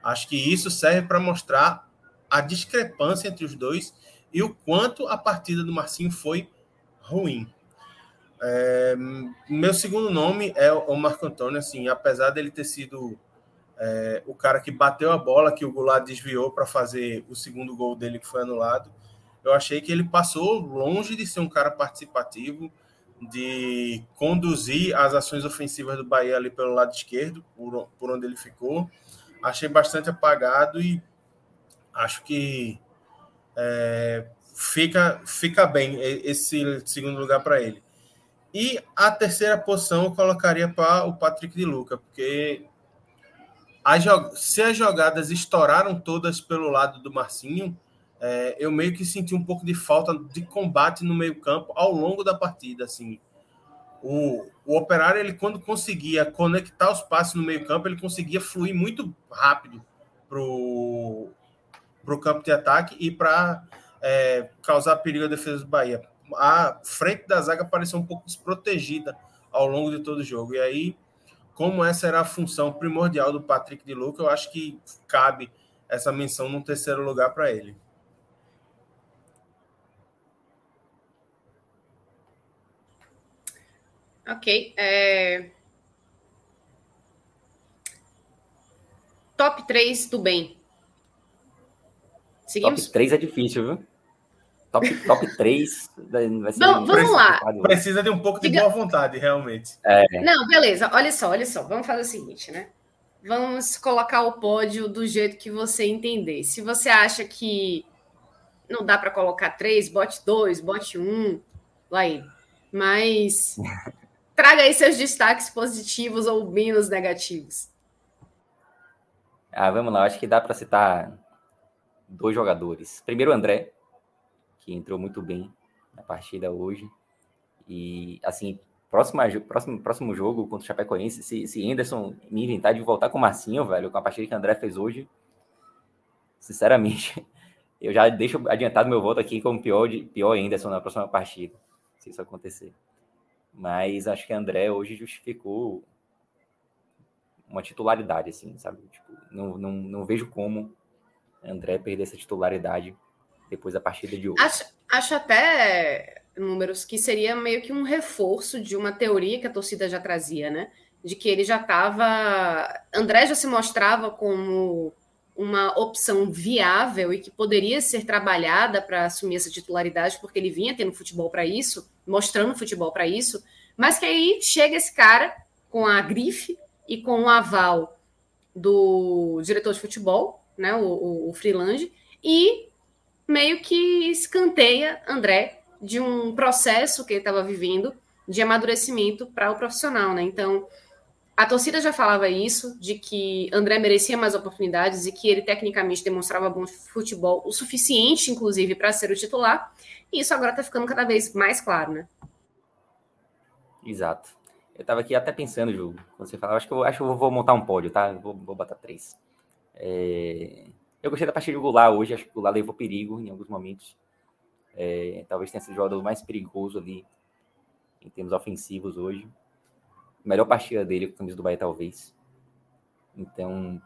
acho que isso serve para mostrar a discrepância entre os dois e o quanto a partida do Marcinho foi ruim. É, meu segundo nome é o Marco Antônio, assim, apesar dele ter sido é, o cara que bateu a bola, que o Goulart desviou para fazer o segundo gol dele que foi anulado, eu achei que ele passou longe de ser um cara participativo, de conduzir as ações ofensivas do Bahia ali pelo lado esquerdo, por, por onde ele ficou. Achei bastante apagado e acho que é, fica, fica bem esse segundo lugar para ele. E a terceira posição eu colocaria para o Patrick de Luca, porque as, se as jogadas estouraram todas pelo lado do Marcinho, é, eu meio que senti um pouco de falta de combate no meio-campo ao longo da partida. Assim. O, o Operário, ele, quando conseguia conectar os passes no meio-campo, ele conseguia fluir muito rápido para o campo de ataque e para é, causar perigo à defesa do Bahia a frente da zaga pareceu um pouco desprotegida ao longo de todo o jogo. E aí, como essa era a função primordial do Patrick de Luca, eu acho que cabe essa menção no terceiro lugar para ele. Ok. É... Top 3 do bem. Seguimos? Top 3 é difícil, viu? Top, top 3 vai ser. Vamos, vamos lá. Precisa de um pouco de Diga... boa vontade, realmente. É. Não, beleza. Olha só, olha só. Vamos fazer o seguinte, né? Vamos colocar o pódio do jeito que você entender. Se você acha que não dá para colocar três, bote dois, bote um, lá aí. Mas (laughs) traga aí seus destaques positivos ou menos negativos. Ah, vamos lá. Acho que dá para citar dois jogadores. Primeiro, o André que entrou muito bem na partida hoje. E, assim, próximo, próximo, próximo jogo contra o Chapecoense, se, se Anderson me inventar de voltar com o Marcinho, velho, com a partida que o André fez hoje, sinceramente, (laughs) Eu já deixo adiantado meu voto aqui como pior, de, pior ainda na próxima partida, se isso acontecer. Mas acho que André hoje justificou uma titularidade, assim, sabe? Tipo, não, não, não vejo como André perder essa titularidade depois da partida de hoje. Acho, acho até, números, que seria meio que um reforço de uma teoria que a torcida já trazia, né? De que ele já estava. André já se mostrava como uma opção viável e que poderia ser trabalhada para assumir essa titularidade, porque ele vinha tendo futebol para isso, mostrando futebol para isso, mas que aí chega esse cara com a grife e com o aval do diretor de futebol, né, o, o, o e meio que escanteia André de um processo que ele estava vivendo de amadurecimento para o profissional, né? Então, a torcida já falava isso, de que André merecia mais oportunidades e que ele tecnicamente demonstrava bom futebol, o suficiente, inclusive, para ser o titular. E isso agora está ficando cada vez mais claro, né? Exato. Eu estava aqui até pensando, Ju, quando você falava, acho que eu, acho que eu vou montar um pódio, tá? Vou, vou botar três. É... Eu gostei da partida do Goulart hoje, acho que o Goulart levou perigo em alguns momentos. É... Talvez tenha sido o jogador mais perigoso ali em termos ofensivos hoje melhor partida dele com o camisa do Bahia, talvez. Então,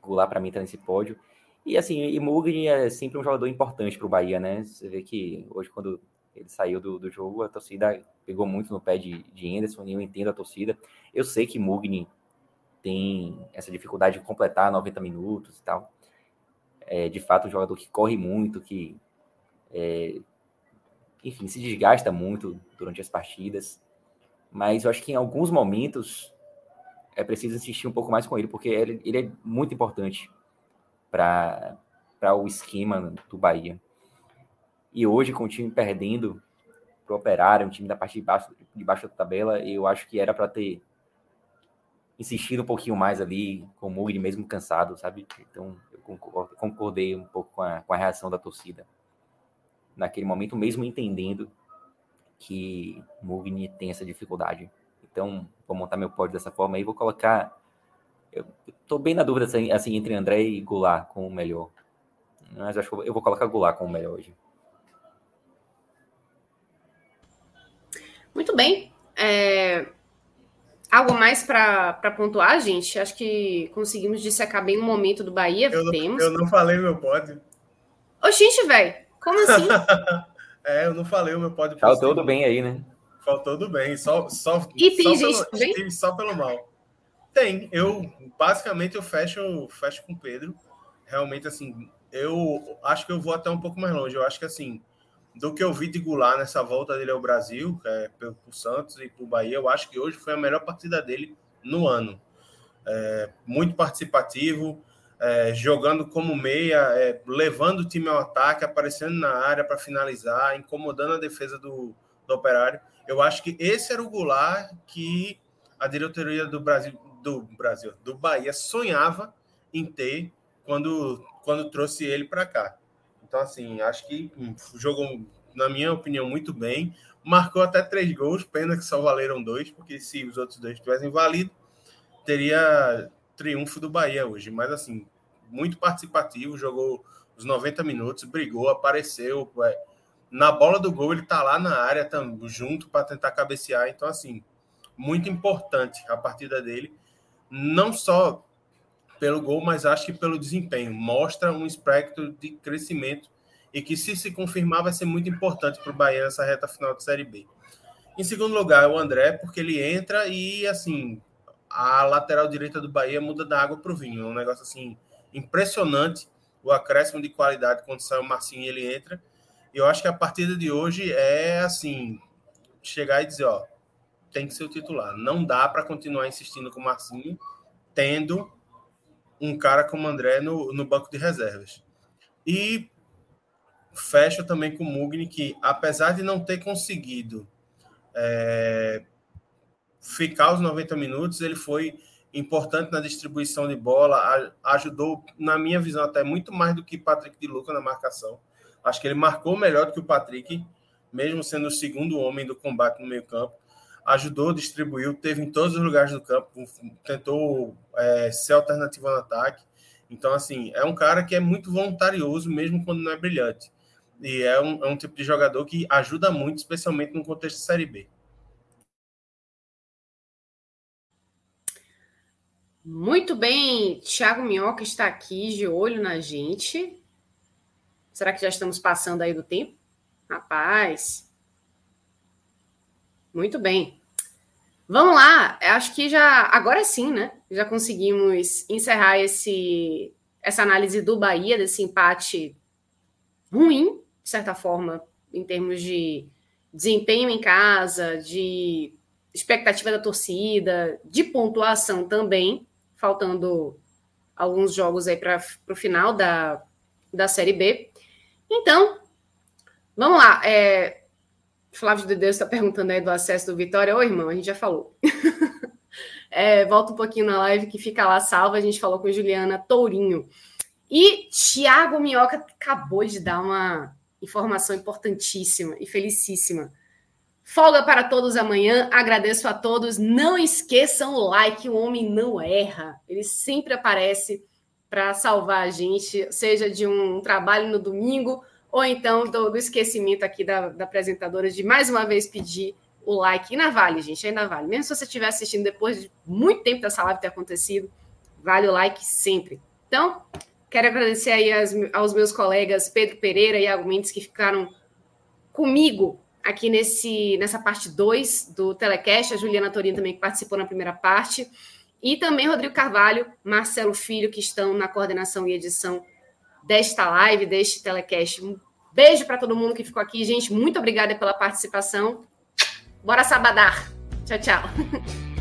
Goulart para mim tá nesse pódio. E assim, e Mugni é sempre um jogador importante para o Bahia, né? Você vê que hoje, quando ele saiu do, do jogo, a torcida pegou muito no pé de, de Anderson, e eu entendo a torcida. Eu sei que Mugni tem essa dificuldade de completar 90 minutos e tal. É, de fato, um jogador que corre muito, que, é, enfim, se desgasta muito durante as partidas mas eu acho que em alguns momentos é preciso insistir um pouco mais com ele, porque ele, ele é muito importante para o esquema do Bahia. E hoje, com o time perdendo para o Operário, um time da parte de baixo, de baixo da tabela, eu acho que era para ter insistido um pouquinho mais ali, com o Mugni mesmo cansado, sabe? Então, eu concordei um pouco com a, com a reação da torcida naquele momento, mesmo entendendo que Mugni tem essa dificuldade. Então, vou montar meu pódio dessa forma aí, vou colocar. Eu tô bem na dúvida assim entre André e Goulart com o melhor. Mas acho que eu vou colocar Goulart com o melhor hoje. Muito bem. É... Algo mais para pontuar, gente? Acho que conseguimos dissecar bem o momento do Bahia. Eu não, Temos. eu não falei meu pódio. Oxente, velho. Como assim? (laughs) É, eu não falei o meu pódio Faltou tudo bem aí, né? Faltou tudo bem, só, só, e tem só gente pelo, bem? só pelo mal. Tem, eu basicamente eu fecho, fecho com o Pedro. Realmente, assim, eu acho que eu vou até um pouco mais longe. Eu acho que, assim, do que eu vi de Goulart nessa volta dele ao Brasil, é, pelo Santos e pro Bahia, eu acho que hoje foi a melhor partida dele no ano. É, muito participativo, é, jogando como meia, é, levando o time ao ataque, aparecendo na área para finalizar, incomodando a defesa do, do Operário. Eu acho que esse era o Goulart que a diretoria do Brasil, do Brasil, do Bahia sonhava em ter quando, quando trouxe ele para cá. Então, assim, acho que hum, jogou, na minha opinião, muito bem. Marcou até três gols, pena que só valeram dois, porque se os outros dois tivessem valido, teria triunfo do Bahia hoje. Mas, assim, muito participativo, jogou os 90 minutos, brigou, apareceu. É, na bola do gol, ele tá lá na área tam, junto para tentar cabecear. Então, assim, muito importante a partida dele. Não só pelo gol, mas acho que pelo desempenho. Mostra um espectro de crescimento e que, se se confirmar, vai ser muito importante para o Bahia nessa reta final de Série B. Em segundo lugar, o André, porque ele entra e, assim, a lateral direita do Bahia muda da água para o vinho. É um negócio, assim, impressionante o acréscimo de qualidade quando sai o Marcinho e ele entra. Eu acho que a partida de hoje é assim, chegar e dizer, ó, tem que ser o titular. Não dá para continuar insistindo com o Marcinho, tendo um cara como André no, no banco de reservas. E fecho também com o Mugni, que apesar de não ter conseguido é, ficar os 90 minutos, ele foi importante na distribuição de bola, ajudou, na minha visão, até muito mais do que Patrick de Luca na marcação. Acho que ele marcou melhor do que o Patrick, mesmo sendo o segundo homem do combate no meio-campo. Ajudou, distribuiu, teve em todos os lugares do campo, tentou é, ser alternativo no ataque. Então, assim, é um cara que é muito voluntarioso, mesmo quando não é brilhante. E é um, é um tipo de jogador que ajuda muito, especialmente no contexto de Série B. Muito bem, Thiago Minhoca está aqui de olho na gente. Será que já estamos passando aí do tempo? Rapaz. Muito bem. Vamos lá. Acho que já agora sim, né? Já conseguimos encerrar esse essa análise do Bahia desse empate ruim, de certa forma, em termos de desempenho em casa, de expectativa da torcida, de pontuação também faltando alguns jogos aí para o final da, da Série B. Então, vamos lá. É, Flávio de Deus está perguntando aí do acesso do Vitória. Ô, irmão, a gente já falou. (laughs) é, volta um pouquinho na live que fica lá salva. A gente falou com Juliana Tourinho. E Thiago Minhoca acabou de dar uma informação importantíssima e felicíssima. Folga para todos amanhã. Agradeço a todos. Não esqueçam o like. O homem não erra. Ele sempre aparece para salvar a gente, seja de um trabalho no domingo ou então do, do esquecimento aqui da, da, apresentadora de mais uma vez pedir o like. ainda vale, gente, ainda vale. Mesmo se você estiver assistindo depois de muito tempo dessa live ter acontecido, vale o like sempre. Então, quero agradecer aí aos, aos meus colegas Pedro Pereira e Iago Mendes que ficaram comigo aqui nesse, nessa parte 2 do Telecast, a Juliana Torino também que participou na primeira parte, e também Rodrigo Carvalho, Marcelo Filho, que estão na coordenação e edição desta live, deste Telecast. Um beijo para todo mundo que ficou aqui. Gente, muito obrigada pela participação. Bora sabadar. Tchau, tchau. (laughs)